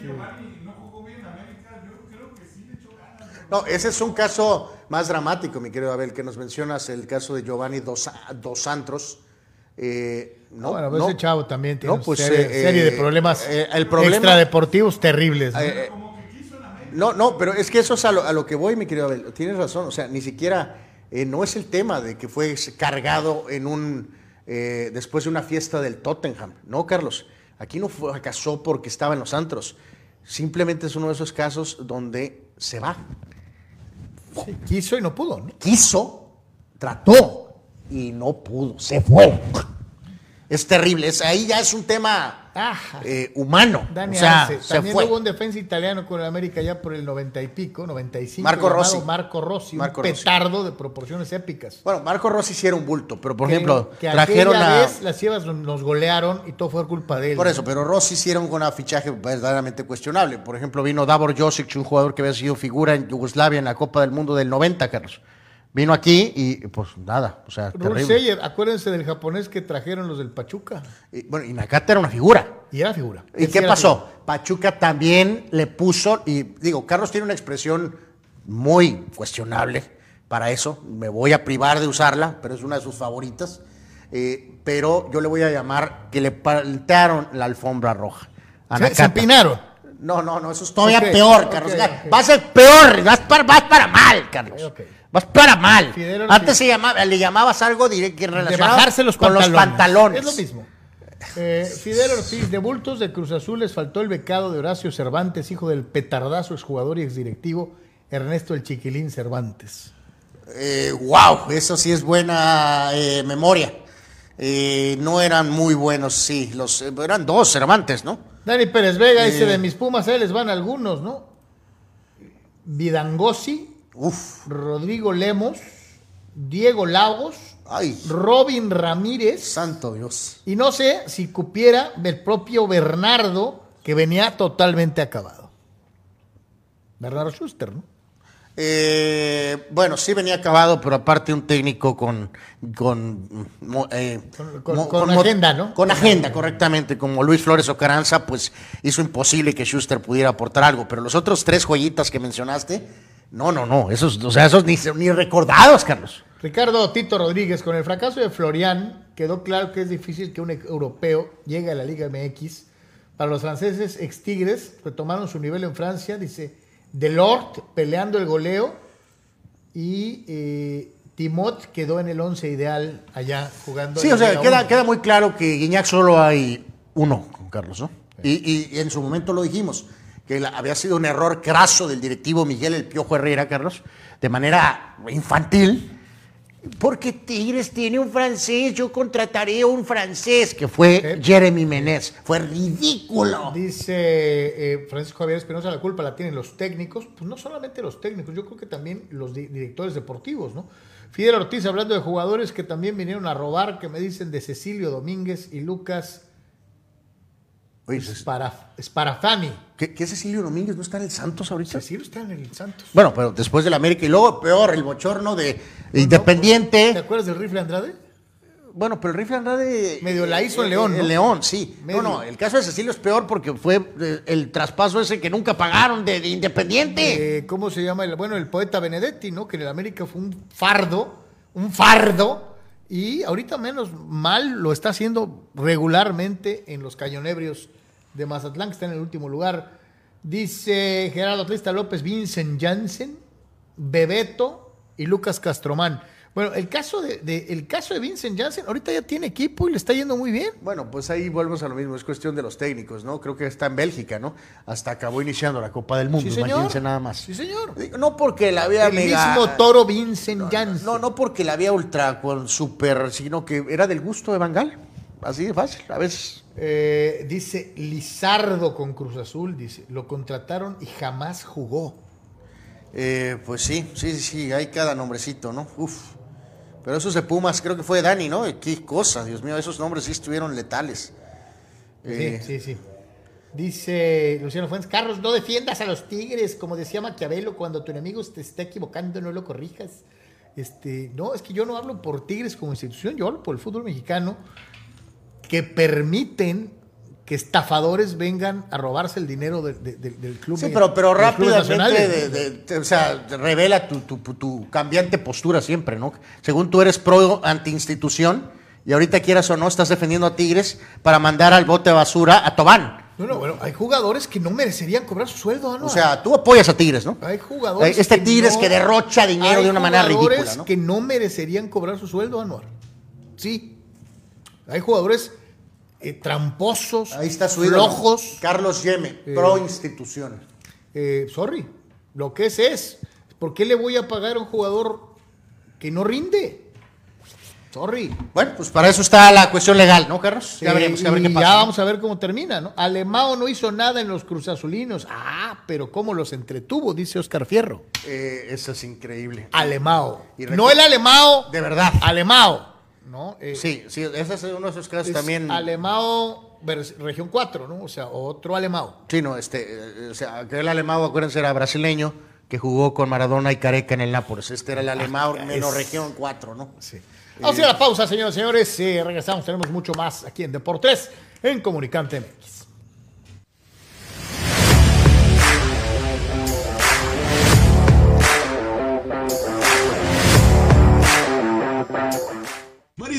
No, ese es un caso más dramático, mi querido Abel, que nos mencionas, el caso de Giovanni Dos, Dos Santos. Eh, no, bueno, pues no, ese chavo también tiene no, una pues, serie, eh, serie de problemas eh, el problema- extradeportivos terribles. ¿no? Eh, eh, no, no, pero es que eso es a lo, a lo que voy, mi querido Abel. Tienes razón, o sea, ni siquiera eh, no es el tema de que fue cargado en un eh, después de una fiesta del Tottenham. No, Carlos, aquí no fracasó porque estaba en los antros. Simplemente es uno de esos casos donde se va. Sí, quiso y no pudo. ¿no? Quiso, trató y no pudo, se fue. Es terrible, es, ahí ya es un tema. Eh, humano. Dani o sea, Arce. se También hubo un defensa italiano con el América ya por el 90 y pico, 95. Marco Rossi. Marco Rossi, Marco un Rossi. petardo de proporciones épicas. Bueno, Marco Rossi sí era un bulto, pero por Que- ejemplo, que trajeron a. vez las Chivas nos golearon y todo fue culpa de él. Por eso, pero Rossi sí era un un fichaje verdaderamente cuestionable. Por ejemplo, vino Davor Josic, un jugador que había sido figura en Yugoslavia en la Copa del Mundo del 90, Carlos. Vino aquí y pues nada, o sea, Rul terrible. Seyer, acuérdense del japonés que trajeron los del Pachuca. Y, bueno, y Nakata era una figura. Y era figura. ¿Y qué pasó? Pachuca también le puso, y digo, Carlos tiene una expresión muy cuestionable para eso, me voy a privar de usarla, pero es una de sus favoritas, Eh, pero yo le voy a llamar que le plantearon la alfombra roja. a. Se, se empinaron. No, no, no, eso es todavía peor, Carlos. ok. Va a ser peor, vas para, vas para mal, Carlos. Vas para mal. Fidel Ortiz. Antes se llamaba, le llamabas algo direct- que De relacionado bajarse los con pantalones. los pantalones. Es lo mismo. Eh, Fidel Ortiz, de bultos de Cruz Azul les faltó el becado de Horacio Cervantes, hijo del petardazo exjugador y exdirectivo Ernesto el Chiquilín Cervantes. Eh, wow, eso sí es buena eh, memoria. Eh, no eran muy buenos, sí. Los, eh, eran dos Cervantes, ¿no? Dani Pérez Vega dice, de mis Pumas ahí les van algunos, ¿no? Vidangosi, Uf, Rodrigo Lemos, Diego Lagos, ay, Robin Ramírez, santo Dios. y no sé si cupiera el propio Bernardo, que venía totalmente acabado. Bernardo Schuster, ¿no? Eh, bueno, sí venía acabado, pero aparte un técnico con con, eh, Con- con- mo- con mo- agenda, ¿no? Con agenda, correctamente, como Luis Flores Ocaranza, pues hizo imposible que Schuster pudiera aportar algo. Pero los otros tres joyitas que mencionaste, no, no, no, esos, o sea, esos ni, ni recordados, Carlos. Ricardo Tito Rodríguez, con el fracaso de Florian, quedó claro que es difícil que un europeo llegue a la Liga MX. Para los franceses, ex Tigres retomaron su nivel en Francia, dice Delort peleando el goleo y eh, Timot quedó en el once ideal allá jugando. Sí, o sea, queda, queda muy claro que Guiñac solo hay uno, Carlos, ¿no? Y en su momento lo dijimos, que había sido un error craso del directivo Miguel El Piojo Herrera, Carlos, de manera infantil, porque Tigres tiene un francés, yo contrataré a un francés, que fue Sí. Jeremy Menez. Fue ridículo. Dice eh, Francisco Javier Espinosa, la culpa la tienen los técnicos, pues no solamente los técnicos, yo creo que también los di- directores deportivos, ¿no? Fidel Ortiz hablando de jugadores que también vinieron a robar, que me dicen de Cecilio Domínguez y Lucas Oye, ¿qué, Spara- Sparafani. qué Cecilio Domínguez no está en el Santos ahorita? Cecilio está en el Santos. Bueno, pero después del América y luego peor, el bochorno de ¿Te Independiente. acuerdas del rifle Andrade? Bueno, pero el rifle Andrade. Medio la hizo en eh, León, eh, ¿no? En León, sí. Medio. No, no, el caso de Cecilio es peor porque fue eh, el traspaso ese que nunca pagaron de, de Independiente. Eh, ¿Cómo se llama? El, bueno, el poeta Benedetti, ¿no? Que en el América fue un fardo, un fardo, y ahorita menos mal lo está haciendo regularmente en los cañonebrios de Mazatlán, que está en el último lugar. Dice Gerardo Atlista López, Vincent Janssen, Bebeto y Lucas Castromán. Bueno, el caso de, de- el caso de Vincent Janssen, ahorita ya tiene equipo y le está yendo muy bien. Bueno, pues ahí volvemos a lo mismo, es cuestión de los técnicos, ¿no? Creo que está en Bélgica, ¿no? Hasta acabó iniciando la Copa del Mundo, Sí, imagínense nada más. Sí, señor. No porque la había El mega- mismo toro Vincent Janssen. No, no porque la había ultra con super, sino que era del gusto de Bangal. Así de fácil, a veces. Eh, dice Lizardo con Cruz Azul, dice, lo contrataron y jamás jugó. Eh, pues sí, sí, sí, sí, hay cada nombrecito, ¿no? Uf. Pero esos de Pumas, creo que fue Dani, ¿no? Qué cosa, Dios mío, esos nombres sí estuvieron letales. Eh, sí, sí, sí. Dice Luciano Fuentes, Carlos, no defiendas a los Tigres, como decía Maquiavelo, cuando tu enemigo te está equivocando, no lo corrijas. Este, no, es que yo no hablo por Tigres como institución, yo hablo por el fútbol mexicano, que permiten que estafadores vengan a robarse el dinero de- de- de- del club. Sí, pero, pero rápidamente, o sea, revela tu, tu- tu cambiante postura siempre, ¿no? Según tú eres pro anti-institución y ahorita quieras o no estás defendiendo a Tigres para mandar al bote de basura a Tobán. No, no, bueno, hay jugadores que no merecerían cobrar su sueldo anual. O sea, tú apoyas a Tigres, ¿no? Hay jugadores Este que Tigres no- que derrocha dinero hay de una manera jugadores ridícula, ¿no? que no merecerían cobrar su sueldo anual. Sí. Hay jugadores eh, tramposos, Ahí está su ídolo. flojos. Carlos Yeme, pro institución. Eh, sorry, lo que es es. ¿Por qué le voy a pagar a un jugador que no rinde? Sorry. Bueno, pues para eso está la cuestión legal, ¿no, Carlos? Ya Eh, veremos, ver qué pasa. ya ¿no? vamos a ver cómo termina, ¿no? Alemao no hizo nada en los cruzazulinos. Ah, pero cómo los entretuvo, dice Oscar Fierro. Eh, eso es increíble. Alemao. No el Alemao. De verdad. Alemao. ¿No? Eh, Sí, sí, ese es uno de esos casos es también. Alemao, región 4, ¿no? O sea, otro Alemao. Sí, no, este, eh, o sea, aquel alemán, acuérdense, era brasileño, que jugó con Maradona y Careca en el Nápoles. Este era el alemán menos es- región 4, ¿no? Sí. Vamos a ir a la pausa, señoras y señores. Eh, regresamos, tenemos mucho más aquí en Deportes, en Comunicante MX.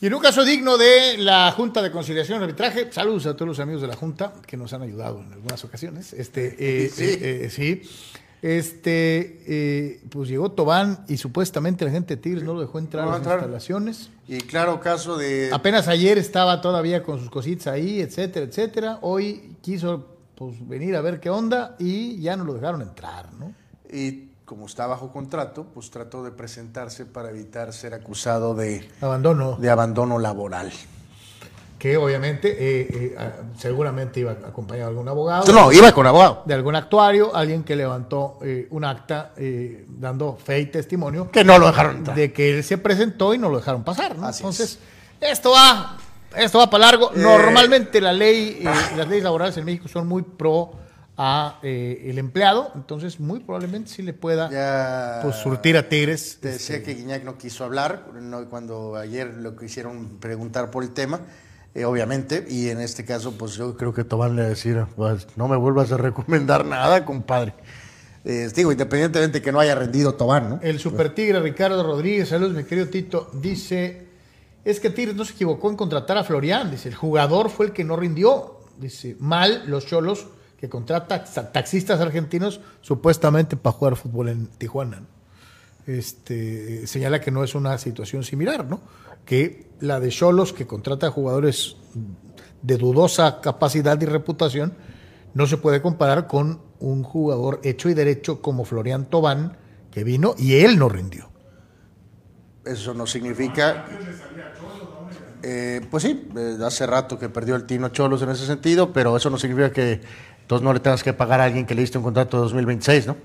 Y en un caso digno de la Junta de Conciliación y Arbitraje, saludos a todos los amigos de la Junta que nos han ayudado en algunas ocasiones. Este, eh, (laughs) Sí. eh, eh, sí. Este, eh, pues llegó Tobán y supuestamente la gente de Tigres no lo dejó entrar No a las instalaciones. Y claro, caso de. Apenas ayer estaba todavía con sus cositas ahí, etcétera, etcétera. Hoy quiso pues, venir a ver qué onda y ya no lo dejaron entrar, ¿no? Y como está bajo contrato, pues trató de presentarse para evitar ser acusado de, Abandono. de abandono laboral. Que obviamente, eh, eh, seguramente iba acompañado de algún abogado. No, iba con abogado. de algún actuario, alguien que levantó eh, un acta eh, dando fe y testimonio Que no lo dejaron entrar. de que él se presentó y no lo dejaron pasar. ¿no? Entonces, esto va Esto va para largo. Eh, Normalmente la ley, eh, las leyes laborales en México son muy pro a eh, el empleado, entonces muy probablemente sí le pueda Ya pues, surtir a Tigres. Te decía que Guiñac no quiso hablar, no, cuando ayer lo quisieron preguntar por el tema, eh, obviamente, y en este caso, pues yo creo que Tobán le va a decir, pues, no me vuelvas a recomendar (laughs) nada, compadre. Eh, digo, independientemente que no haya rendido Tobán, ¿no? El super tigre Ricardo Rodríguez, saludos mi querido Tito, dice, es que Tigres no se equivocó en contratar a Florian, dice, el jugador fue el que no rindió, dice, mal los cholos que contrata ta- taxistas argentinos supuestamente para jugar fútbol en Tijuana. Este, señala que no es una situación similar, ¿no? Que la de cholos que contrata jugadores de dudosa capacidad y reputación no se puede comparar con un jugador hecho y derecho como Florian Tobán, que vino y él no rindió. Eso no significa... Eh, pues sí, eh, hace rato que perdió el Tino Cholos en ese sentido, pero eso no significa que entonces no le tengas que pagar a alguien que le diste un contrato de 2026, ¿no?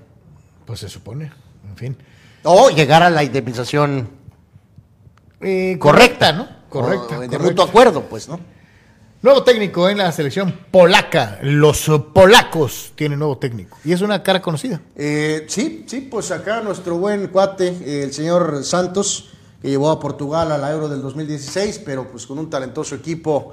Pues se supone, en fin. O llegar a la indemnización Eh, correcta, ¿no? Correcta. O de correcta. mutuo acuerdo, pues, ¿no? Nuevo técnico en la selección polaca. Los polacos tienen nuevo técnico. Y es una cara conocida. Eh, sí, sí, pues acá nuestro buen cuate, el señor Santos, que llevó a Portugal a la Euro del 2016, pero pues con un talentoso equipo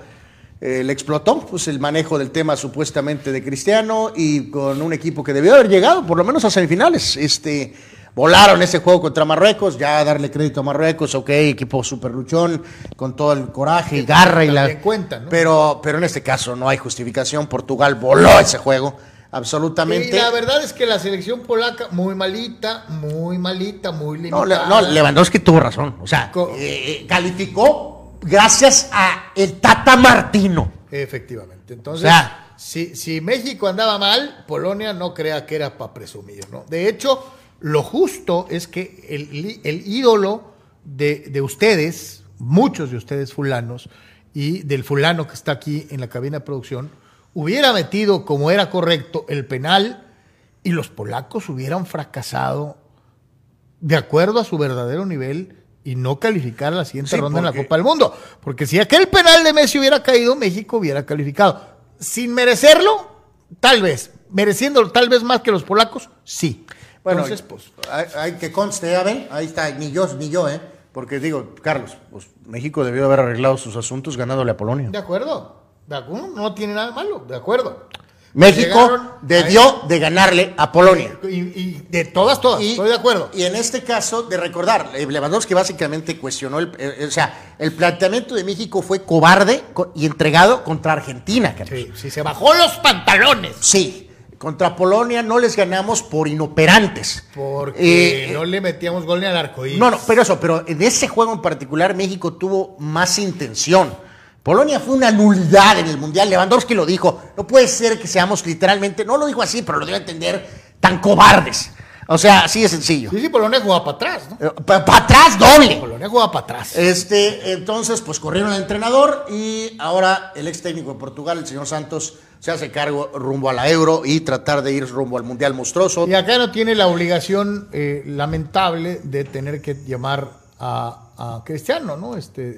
eh, le explotó pues el manejo del tema supuestamente de Cristiano y con un equipo que debió haber llegado por lo menos a semifinales. Este, volaron ese juego contra Marruecos, ya darle crédito a Marruecos, ok, equipo super luchón, con todo el coraje y garra y la... Cuenta, ¿no? Pero, pero en este caso no hay justificación, Portugal voló ese juego. Absolutamente. Y la verdad es que la selección polaca, muy malita, muy malita, muy No, limitada. le- no, Lewandowski tuvo razón. O sea, Co- eh, calificó gracias a el Tata Martino. Efectivamente. Entonces, O sea- si, si México andaba mal, Polonia no crea que era para presumir, ¿no? De hecho, lo justo es que el, ídolo de, de ustedes, muchos de ustedes fulanos, y del fulano que está aquí en la cabina de producción, hubiera metido como era correcto el penal y los polacos hubieran fracasado de acuerdo a su verdadero nivel y no calificar a la siguiente Sí, ronda en la Copa del Mundo. Porque si aquel penal de Messi hubiera caído, México hubiera calificado. Sin merecerlo, tal vez. Mereciéndolo tal vez más que los polacos, sí. Bueno, Entonces, pues, hay, hay que conste, ya ven, ahí está, ni yo, ni yo, ¿eh? Porque digo, Carlos, pues México debió haber arreglado sus asuntos ganándole a Polonia. de acuerdo. De acuerdo, no tiene nada malo, de acuerdo. México debió de ganarle a Polonia. Y, y de todas, todas, Y- estoy de acuerdo. Y en este caso, de recordar, eh, Lewandowski básicamente cuestionó, el, eh, o sea, el planteamiento de México fue cobarde co- y entregado contra Argentina, Carlos. Sí, sí, se bajó los pantalones. Sí, contra Polonia no les ganamos por inoperantes. Porque Eh, no le metíamos gol ni al arco iris. No, no, pero eso, pero en ese juego en particular México tuvo más intención. Polonia fue una nulidad en el Mundial. Lewandowski lo dijo. No puede ser que seamos literalmente, no lo dijo así, pero lo dio a entender, tan cobardes. O sea, así de sencillo. Sí, sí, Polonia jugaba para atrás, ¿no? Para atrás doble. Polonia jugaba para atrás. Este, entonces, pues corrieron al entrenador y ahora el ex técnico de Portugal, el señor Santos, se hace cargo rumbo a la Euro y tratar de ir rumbo al Mundial monstruoso. Y acá no tiene la obligación eh, lamentable de tener que llamar a, a Cristiano, ¿no? Este, eh,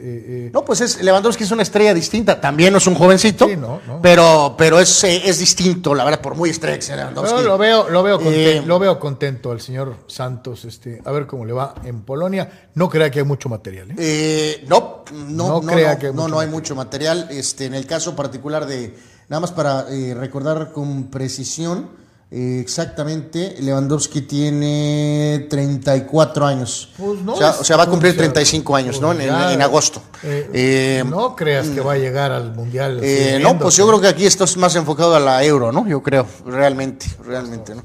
eh, No, pues es, Lewandowski es una estrella distinta. También no es un jovencito. Sí, no, no. Pero, pero es, eh, es distinto, la verdad, por muy estrella que sea Lewandowski. pero lo veo, lo veo, conten- Eh, lo veo contento al señor Santos, este, a ver cómo le va en Polonia. No crea que hay mucho material, ¿eh? Eh, no, no, No crea que hay no, mucho no hay mucho material. Este, en el caso particular de, nada más para eh, recordar con precisión, eh, exactamente, Lewandowski tiene 34 años. Pues no o, sea, es- o sea, va a cumplir o sea, 35 años, ¿no? En, pues en- ya, en agosto. eh, Eh, no creas que va a llegar al Mundial. eh, no, pues yo creo que aquí esto es más enfocado a la euro, ¿no? Yo creo, realmente, realmente, ¿no?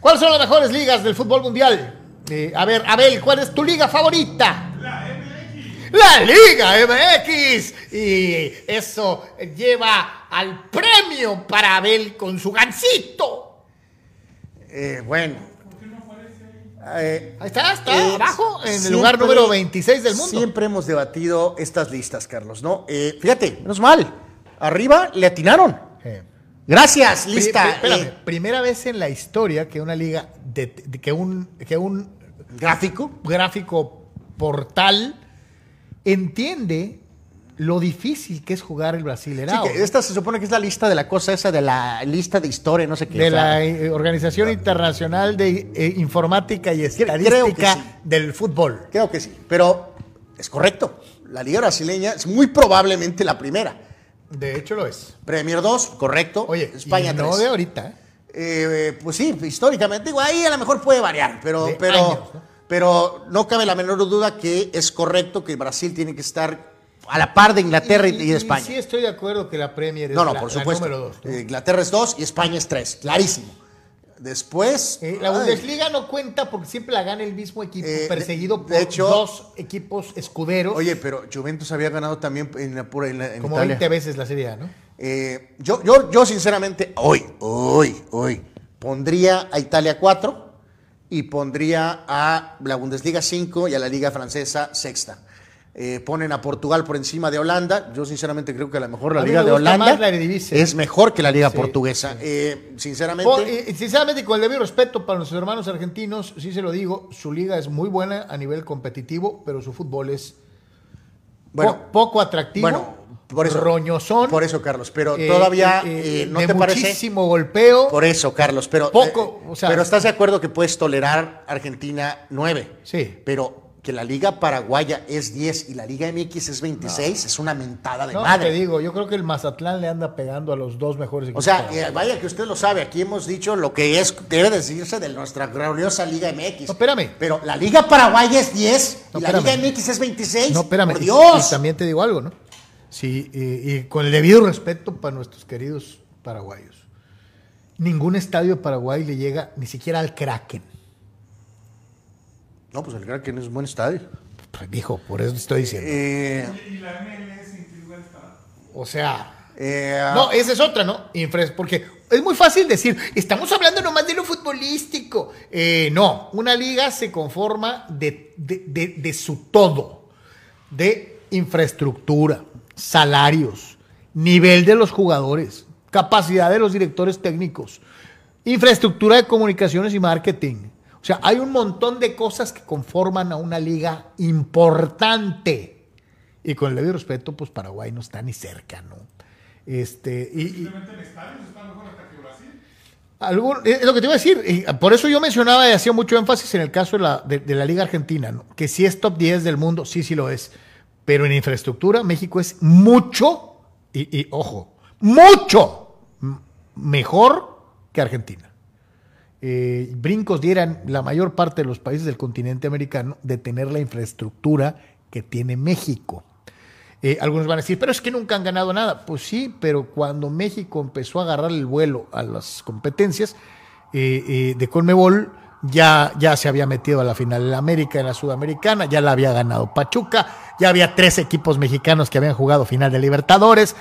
¿Cuáles son las mejores ligas del fútbol mundial? Eh, a ver, Abel, ¿cuál es tu liga favorita? La Liga MX. Y eso lleva al premio para Abel con su gancito. Eh, bueno. Eh, Ahí está, está Eh, abajo, en el lugar número 26 del mundo. Siempre hemos debatido estas listas, Carlos, ¿no? Eh, fíjate, menos mal. Arriba le atinaron. Gracias, lista. espérame, eh, primera vez en la historia que una liga, de, de- que, un, que un gráfico. gráfico portal entiende lo difícil que es jugar el Sí, Brasileirao. que esta se supone que es la lista de la cosa esa de la lista de historia, no sé qué. de o sea, la eh, Organización Internacional de eh, Informática y Estadística sí. del Fútbol. Creo que sí, pero es correcto. La liga brasileña es muy probablemente la primera. De hecho lo es. Premier 2, correcto. Oye, España y no 3. de ahorita. ¿eh? Eh, pues sí, históricamente, digo, ahí a lo mejor puede variar, pero, De pero, años, ¿no? pero no cabe la menor duda que es correcto que Brasil tiene que estar a la par de Inglaterra y, y de España. Sí, estoy de acuerdo que la Premier es no, no, la, por la supuesto. número dos. ¿no? Inglaterra es 2 y España es 3, clarísimo. Después. Eh, la ay, Bundesliga no cuenta porque siempre la gana el mismo equipo, Eh, perseguido de por hecho- dos equipos escuderos, Oye, pero Juventus había ganado también en, la, pura- en la- en como Italia. 20 veces la Serie A, ¿no? Eh, yo, yo, yo, sinceramente, hoy, hoy, hoy, pondría a Italia 4 y pondría a la Bundesliga 5 y a la Liga Francesa sexta. Eh, ponen a Portugal por encima de Holanda. Yo, sinceramente, creo que a lo mejor la A Liga me de Holanda es mejor que la Liga Sí, portuguesa. sí. Eh, sinceramente. Po- y- y sinceramente, con el debido respeto para nuestros hermanos argentinos, sí se lo digo, su liga es muy buena a nivel competitivo, pero su fútbol es Bueno, po- poco atractivo, bueno, por eso, roñosón, Por eso, Carlos. Pero eh, todavía, eh, eh, ¿no de te parece? muchísimo golpeo. Por eso, Carlos, pero Poco, eh, o sea- pero estás de acuerdo que puedes tolerar Argentina 9. Sí. Pero que la Liga Paraguaya es 10 y la Liga MX es 26 es una mentada de no, madre. te digo, yo creo que el Mazatlán le anda pegando a los dos mejores o equipos. sea, paraguayos. eh, vaya que usted lo sabe, aquí hemos dicho lo que es debe decirse de nuestra gloriosa Liga MX. No, espérame. Pero la Liga Paraguaya es 10 No, y la espérame. Liga MX es 26. No, espérame. Por y- Dios. Y, también te digo algo, ¿no? Sí, y, y con el debido respeto para nuestros queridos paraguayos. Ningún estadio de Paraguay le llega ni siquiera al Kraken. No, pues el Kraken es un buen estadio. Pues, dijo, por eso te estoy diciendo. Eh, ¿Y la MLS en qué lugar está? O sea, eh, no, esa es otra, ¿no? Porque es muy fácil decir, estamos hablando nomás de lo futbolístico. Eh, no, una liga se conforma de, de- de- de su todo, de infraestructura, salarios, nivel de los jugadores, capacidad de los directores técnicos, infraestructura de comunicaciones y marketing. O sea, hay un montón de cosas que conforman a una liga importante. Y con el debido respeto, pues Paraguay no está ni cerca, ¿no? Este, y, algún- es lo que te iba a decir. por eso yo mencionaba y hacía mucho énfasis en el caso de la, de, de la Liga Argentina, ¿no? que sí es top 10 del mundo, sí, sí lo es. Pero en infraestructura, México es mucho, y, y, ojo, mucho mejor que Argentina. Eh, brincos dieran la mayor parte de los países del continente americano de tener la infraestructura que tiene México. Eh, algunos van a decir, pero es que nunca han ganado nada. Pues sí, pero cuando México empezó a agarrar el vuelo a las competencias eh, de Conmebol, ya, ya se había metido a la final de la América, en la Sudamericana, ya la había ganado Pachuca, ya había tres equipos mexicanos que habían jugado final de Libertadores.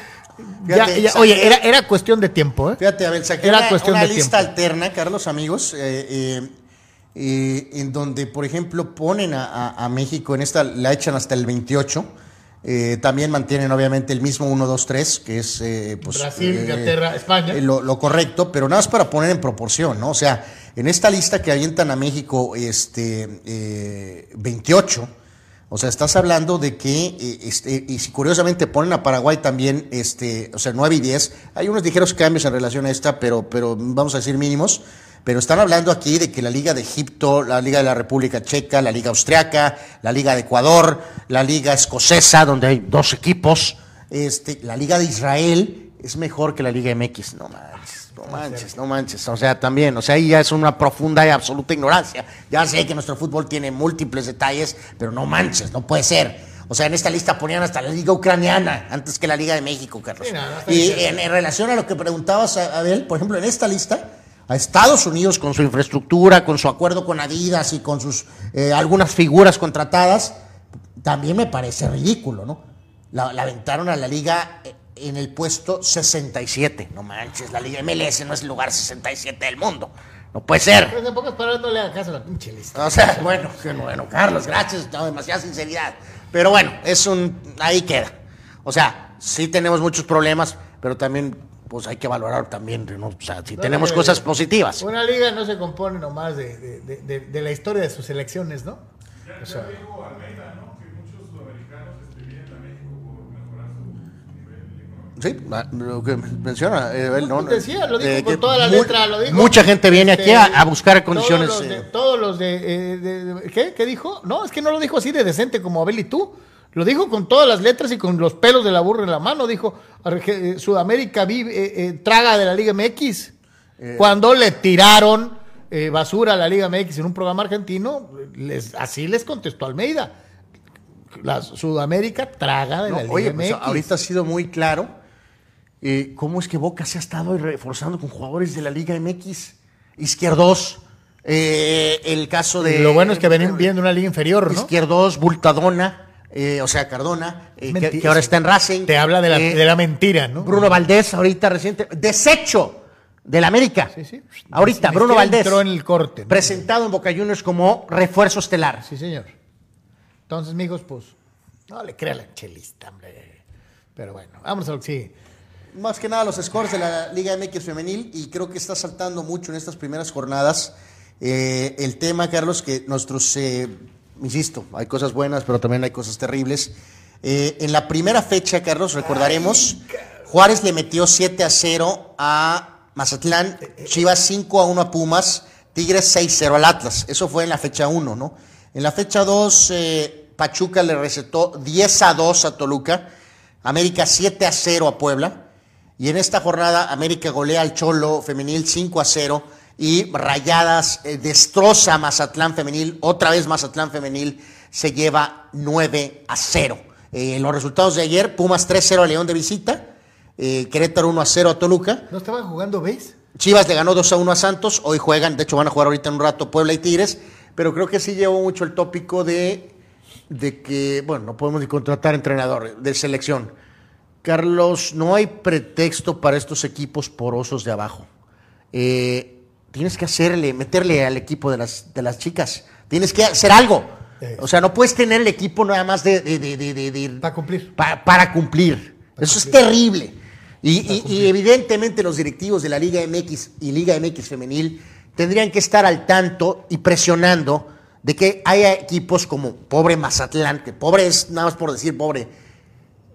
Fíjate, ya- oye, era, era cuestión de tiempo, ¿eh? Fíjate, a ver, saqué Era una, cuestión una de lista tiempo. alterna, Carlos, amigos, eh, eh, eh, en donde, por ejemplo, ponen a, a- a México en esta, la echan hasta el 28. eh, también mantienen, obviamente, el mismo 1, 2, 3, que es. eh, pues, Brasil, eh, Inglaterra, España. eh, lo, lo correcto, pero nada más para poner en proporción, ¿no? O sea, en esta lista que avientan a México, este, eh, 28. O sea, estás hablando de que, eh, este, y si curiosamente ponen a Paraguay también, este, o sea, 9 y 10, hay unos ligeros cambios en relación a esta, pero, pero vamos a decir mínimos. Pero están hablando aquí de que la Liga de Egipto, la Liga de la República Checa, la Liga Austriaca, la Liga de Ecuador, la Liga Escocesa, donde hay dos equipos, este, la Liga de Israel es mejor que la Liga MX. No manches, no manches, no manches. O sea, también, o sea, ahí ya es una profunda y absoluta ignorancia. Ya sé que nuestro fútbol tiene múltiples detalles, pero no manches, no puede ser. O sea, en esta lista ponían hasta la Liga Ucraniana antes que la Liga de México, Carlos. Sí, no, no está y en, en relación a lo que preguntabas, a- Abel, por ejemplo, en esta lista, a Estados Unidos con su infraestructura, con su acuerdo con Adidas y con sus eh, algunas figuras contratadas, también me parece ridículo, ¿no? La, la aventaron a la liga eh, en el puesto 67. No manches, la liga MLS no es el lugar 67 del mundo. No puede ser. Pero en pocas palabras no le hagan caso a la pinche lista. O sea, bueno, qué bueno, Carlos, gracias, no, demasiada sinceridad. Pero bueno, es un, ahí queda. O sea, sí tenemos muchos problemas, pero también, pues hay que valorar también, ¿no? O sea, si No, tenemos no, cosas no. positivas. Una liga no se compone nomás de, de- de- de- de la historia de sus elecciones, ¿no? Ya, O sea, ya dijo Almeida, ¿no? Que muchos sudamericanos este, vienen a México por mejorar Sí, lo que menciona eh, él, ¿no? Decía, lo dijo Eh, con toda la letra, lo dijo. Mucha gente viene aquí a, Este, a buscar condiciones. Todos los de, eh, todos los de, eh, de- de- ¿qué? ¿Qué dijo? No, es que no lo dijo así de decente como Abel y tú. Lo dijo con todas las letras y con los pelos de la burra en la mano. Dijo, Sudamérica vive, eh, traga de la Liga MX. Cuando le tiraron basura a la Liga MX en un programa argentino, les, así les contestó Almeida. La Sudamérica traga de no, la Liga oye, MX. pues, ahorita ha sido muy claro eh, cómo es que Boca se ha estado reforzando con jugadores de la Liga MX. Izquierdos, eh, el caso de... Lo bueno es que venían viendo una liga inferior, ¿no? Izquierdos, Bultadona, eh, o sea, Cardona, eh, que, ahora está en Racing. Te habla de la, Eh, de la mentira, ¿no? Bruno Valdés, ahorita reciente, desecho del América. Sí, sí. Ahorita, Bruno Valdés. entró en el corte. ¿no? Presentado en Boca Juniors como refuerzo estelar. Sí, señor. Entonces, mijos, pues, no le crea la chelista, hombre. Pero bueno, vamos a lo que sigue. Más que nada los scores de la Liga MX femenil y creo que está saltando mucho en estas primeras jornadas eh, el tema, Carlos, que nuestros, eh, insisto, hay cosas buenas, pero también hay cosas terribles. Eh, en la primera fecha, Carlos, recordaremos, Juárez le metió 7 a 0 a Mazatlán, Chivas 5 a 1 a Pumas, Tigres 6 a 0 al Atlas. Eso fue en la fecha 1, ¿no? En la fecha 2, eh, Pachuca le recetó 10 a 2 a Toluca, América 7 a 0 a Puebla. Y en esta jornada, América golea al Cholo femenil 5 a 0 y Rayadas eh, destroza a Mazatlán femenil. Otra vez Mazatlán femenil se lleva 9 a 0. Eh, los resultados de ayer, Pumas 3-0 a León de visita, eh, Querétaro 1 a 0 a Toluca, ¿No estaban jugando, veis? Chivas le ganó 2 a 1 a Santos, hoy juegan, de hecho van a jugar ahorita en un rato Puebla y Tigres, pero creo que sí llevó mucho el tópico de, de que, bueno, no podemos ni contratar entrenador de selección. Carlos, no hay pretexto para estos equipos porosos de abajo. Eh, tienes que hacerle, meterle al equipo de las, de las chicas. Tienes que hacer algo. O sea, no puedes tener el equipo nada más de... de, de, de- de- de- Para cumplir. pa- para cumplir. Eso es terrible. Y, y- y evidentemente los directivos de la Liga MX y Liga MX femenil tendrían que estar al tanto y presionando de que haya equipos como pobre Mazatlán, que pobre es nada más por decir pobre,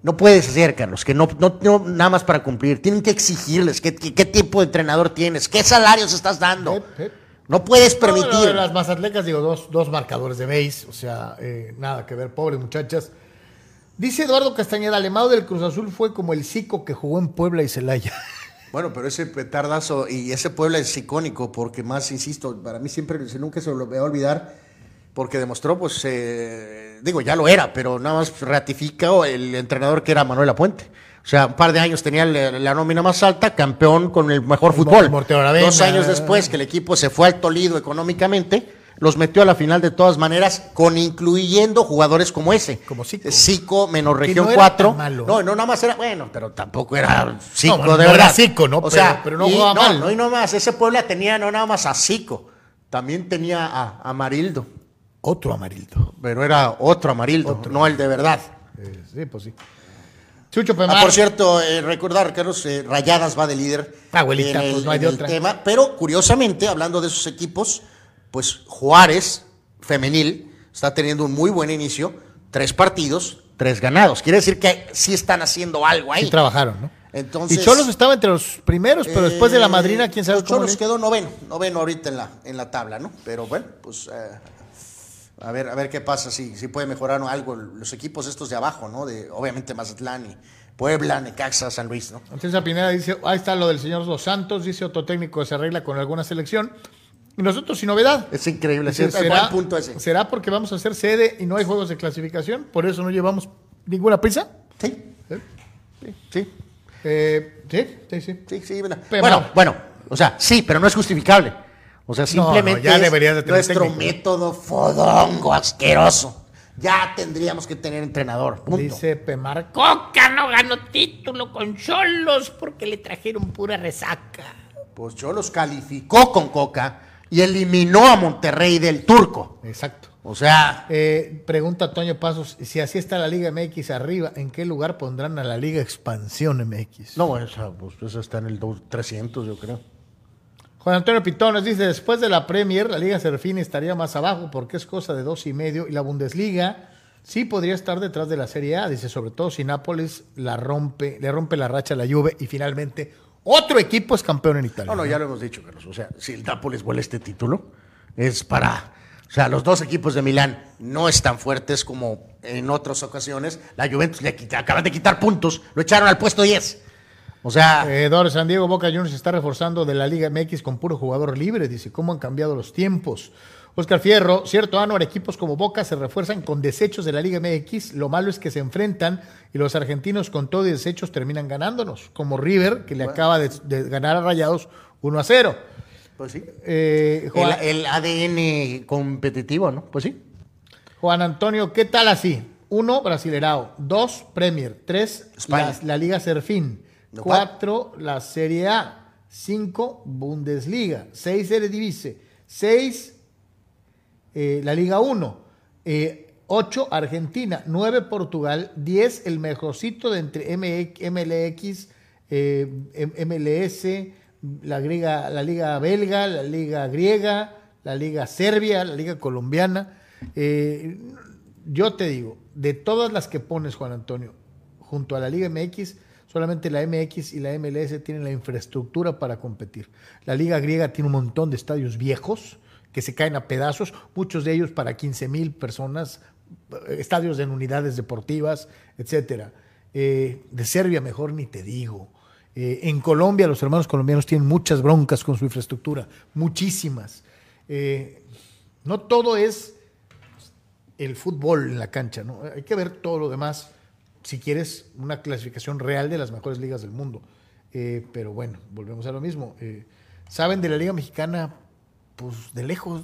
no puedes hacer, Carlos, que no, no, no nada más para cumplir. Tienen que exigirles qué, qué- qué tipo de entrenador tienes, qué salarios estás dando. No puedes No, no, permitir. las mazatlecas, digo, dos, dos marcadores de base, o sea, eh, nada que ver, pobres muchachas. Dice Eduardo Castañeda, Alemado del Cruz Azul fue como el Zico que jugó en Puebla y Celaya. (laughs) Bueno, pero ese petardazo y ese pueblo es icónico porque más, insisto, para mí siempre, se- nunca se lo voy a olvidar porque demostró, pues, eh, digo, ya lo era, pero nada más ratificó el entrenador que era Manuel Apuente. O sea, un par de años tenía la, la nómina más alta, campeón con el mejor fútbol. Dos años después que el equipo se fue al Tolido económicamente, los metió a la final de todas maneras, con incluyendo jugadores como ese. Como Zico. Zico, menos región no era 4. tan malo. No, no, nada más era, bueno, pero tampoco era Zico, de no era verdad. Zico, ¿no? O Pero- sea, pero no y jugaba mal, ¿no? No, y no más, ese Puebla tenía no nada más a Zico, también tenía a Amarildo, Otro amarildo. pero era otro Amarildo, no el de verdad. Eh, sí, pues sí. Chucho Pemar. Ah, por cierto, eh, recordar, Carlos, eh, Rayadas va de líder Abuelita, en pues no hay de otra. tema, pero curiosamente, hablando de esos equipos, pues Juárez, femenil, está teniendo un muy buen inicio, tres partidos, tres ganados. Quiere decir que sí están haciendo algo ahí. Sí trabajaron, ¿no? Entonces, y Cholos estaba entre los primeros, pero después de la madrina, quién sabe Los cómo Cholos le- quedó noveno, noveno ahorita en la, en la tabla, ¿no? Pero bueno, pues eh, a ver, a ver qué pasa, si, si puede mejorar algo los equipos estos de abajo, ¿no? De, obviamente Mazatlán y Puebla, Necaxa, San Luis, ¿no? Entonces Pineda dice, ahí está lo del señor Dos Santos, dice otro técnico que se arregla con alguna selección. Y nosotros sin novedad. Es increíble, Dice, ¿cierto? buen punto ese. ¿Será porque vamos a hacer sede y no hay juegos de clasificación? ¿Por eso no llevamos ninguna prisa? Sí, ¿Sí? sí, Eh, sí, sí, sí. sí, sí. Bueno, bueno, o sea, sí, pero no es justificable. O sea, simplemente no, ya es deberías de tener nuestro técnico. método fodongo, asqueroso. Ya tendríamos que tener entrenador, punto. Dice Pemar, Coca no ganó título con Cholos porque le trajeron pura resaca. Pues yo los calificó con Coca y eliminó a Monterrey del turco. exacto. O sea, Eh, pregunta Toño Pasos, si así está la Liga MX arriba, ¿en qué lugar pondrán a la Liga Expansión MX? no, esa, pues, esa está en el 2 300, yo creo. Juan Antonio Pitones dice, después de la Premier, la Liga Serfín estaría más abajo porque es cosa de dos y medio y la Bundesliga Sí podría estar detrás de la Serie A, dice, sobre todo si Nápoles la rompe, le rompe la racha a la Juve y finalmente otro equipo es campeón en Italia. No, no, ya lo hemos dicho, Carlos. O sea, si el Nápoles vuela este título, es para. O sea, los dos equipos de Milán no están fuertes como en otras ocasiones. La Juventus le quita, acaban de quitar puntos, lo echaron al puesto 10. O sea, Eh, San Diego Boca Juniors se está reforzando de la Liga MX con puro jugador libre. Dice, ¿cómo han cambiado los tiempos? Oscar Fierro, cierto, Anuar, equipos como Boca se refuerzan con desechos de la Liga MX. Lo malo es que se enfrentan y los argentinos con todo y desechos terminan ganándonos. Como River, que le acaba de, de ganar a Rayados 1 a 0. pues sí. Eh, Juan, El, el ADN competitivo, ¿no? Pues sí. Juan Antonio, ¿qué tal así? Uno, Brasilerao. Dos, Premier. Tres, la, la Liga Serfín. No, Cuatro, la Serie A. Cinco, Bundesliga. Seis, Eredivisie. Seis, eh, la Liga 1. Eh, ocho, Argentina. Nueve, Portugal. Diez, el mejorcito de entre MLX, eh, MLS, la, griega- la Liga Belga, la Liga Griega, la Liga Serbia, la Liga Colombiana. Eh, yo te digo, de todas las que pones, Juan Antonio, junto a la Liga MX, solamente la MX y la MLS tienen la infraestructura para competir. La Liga Griega tiene un montón de estadios viejos que se caen a pedazos, muchos de ellos para 15 mil personas, eh, estadios en unidades deportivas, etcétera. Eh, de Serbia mejor ni te digo. Eh, en Colombia los hermanos colombianos tienen muchas broncas con su infraestructura, muchísimas. No todo es el fútbol en la cancha, ¿no? Hay que ver todo lo demás si quieres una clasificación real de las mejores ligas del mundo. Eh, pero bueno, volvemos a lo mismo. Eh, ¿Saben de la Liga Mexicana? Pues de lejos.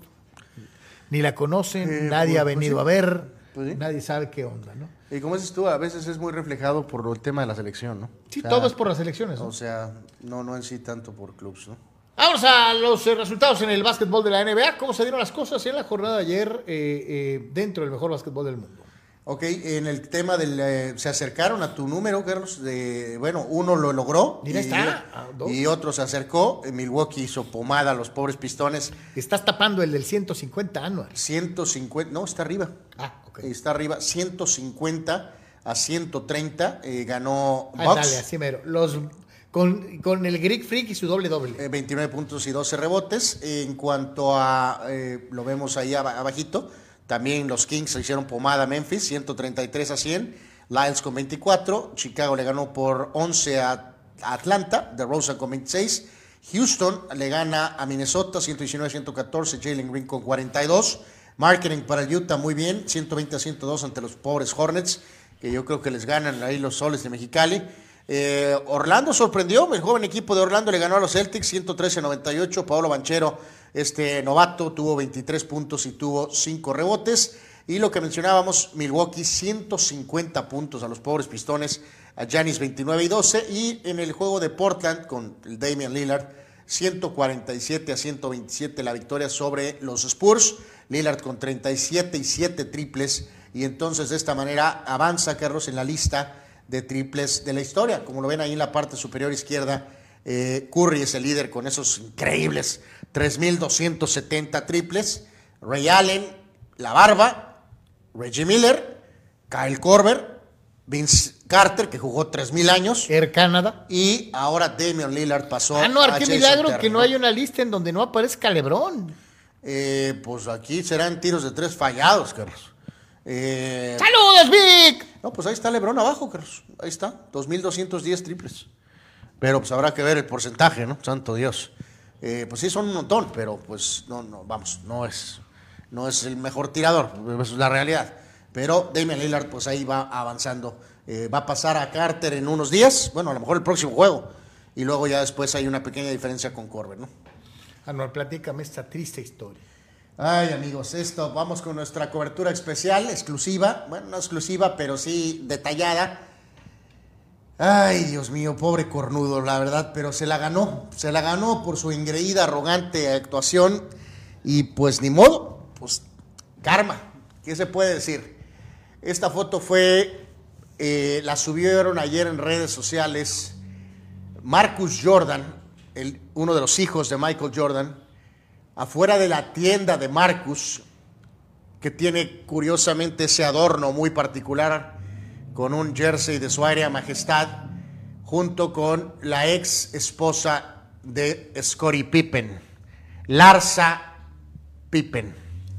Ni la conocen, Eh, nadie pues- ha pues venido a ver, Pues sí. nadie sabe qué onda, ¿no? Y como dices tú, a veces es muy reflejado por el tema de la selección, ¿no? Sí, O sea, todo es por las elecciones, ¿no? O sea, no, no en sí tanto por clubs, ¿no? Vamos a los eh, resultados en el básquetbol de la NBA. ¿Cómo se dieron las cosas en la jornada de ayer eh, eh, dentro del mejor básquetbol del mundo? Ok, en el tema del... eh, se acercaron a tu número, Carlos, de... Bueno, uno lo logró. Mira, y, está, otro se acercó. Eh, Milwaukee hizo pomada a los pobres pistones. Estás tapando el del 150 anual. 150... No, está arriba. Ah, ok. Está arriba. 150 a 130 eh, ganó Ah, Bucks. dale, así mero. Los, con, con el Greek Freak y su doble doble. Eh, 29 puntos y 12 rebotes. En cuanto a, eh, lo vemos ahí aba- abajito, también los Kings se hicieron pomada a Memphis, 133 a 100. Lyles con 24. Chicago le ganó por 11 a Atlanta. DeRozan con 26. Houston le gana a Minnesota, 119 a 114. Jalen Green con 42. Marketing para Utah muy bien, 120 a 102 ante los pobres Hornets, que yo creo que les ganan ahí los soles de Mexicali. Eh, Orlando sorprendió, el joven equipo de Orlando le ganó a los Celtics 113 a 98. Paolo Banchero, este novato, tuvo 23 puntos y tuvo 5 rebotes. Y lo que mencionábamos, Milwaukee 150 puntos a los pobres pistones, a Giannis 29 y 12. Y en el juego de Portland con el Damian Lillard, 147 a 127 la victoria sobre los Spurs. Lillard con 37 y 7 triples. Y entonces de esta manera avanza Carlos en la lista de triples de la historia. Como lo ven ahí en la parte superior izquierda, eh, Curry es el líder con esos increíbles 3.270 triples. Ray Allen, La Barba, Reggie Miller, Kyle Korver, Vince Carter, que jugó 3.000 años. Air Canada. Y ahora Damian Lillard pasó Ah, no, a qué Jason milagro Terry, que no ¿no? hay una lista en donde no aparezca Lebrón. Eh, pues aquí serán tiros de tres fallados, Carlos. Eh, ¡Saludos, Vic! no, pues ahí está Lebron abajo, Carlos. Ahí está, 2.210 triples. Pero pues habrá que ver el porcentaje, ¿no? Santo Dios. Eh, pues sí, son un montón, pero pues no, no, vamos, no es, no es el mejor tirador, es la realidad. Pero Damian Lillard, pues ahí va avanzando. Eh, va a pasar a Carter en unos días, bueno, a lo mejor el próximo juego. Y luego ya después hay una pequeña diferencia con Corbett, ¿no? Anual, platícame esta triste historia. Ay, amigos, esto, vamos con nuestra cobertura especial, exclusiva, bueno, no exclusiva, pero sí detallada. Ay, Dios mío, pobre cornudo, la verdad, pero se la ganó, se la ganó por su engreída, arrogante actuación y pues ni modo, pues karma, ¿qué se puede decir? Esta foto fue, eh, la subieron ayer en redes sociales Marcus Jordan, uno de los hijos de Michael Jordan, afuera de la tienda de Marcus, que tiene curiosamente ese adorno muy particular con un jersey de su aérea majestad, junto con la ex esposa de Scottie Pippen, Larsa Pippen.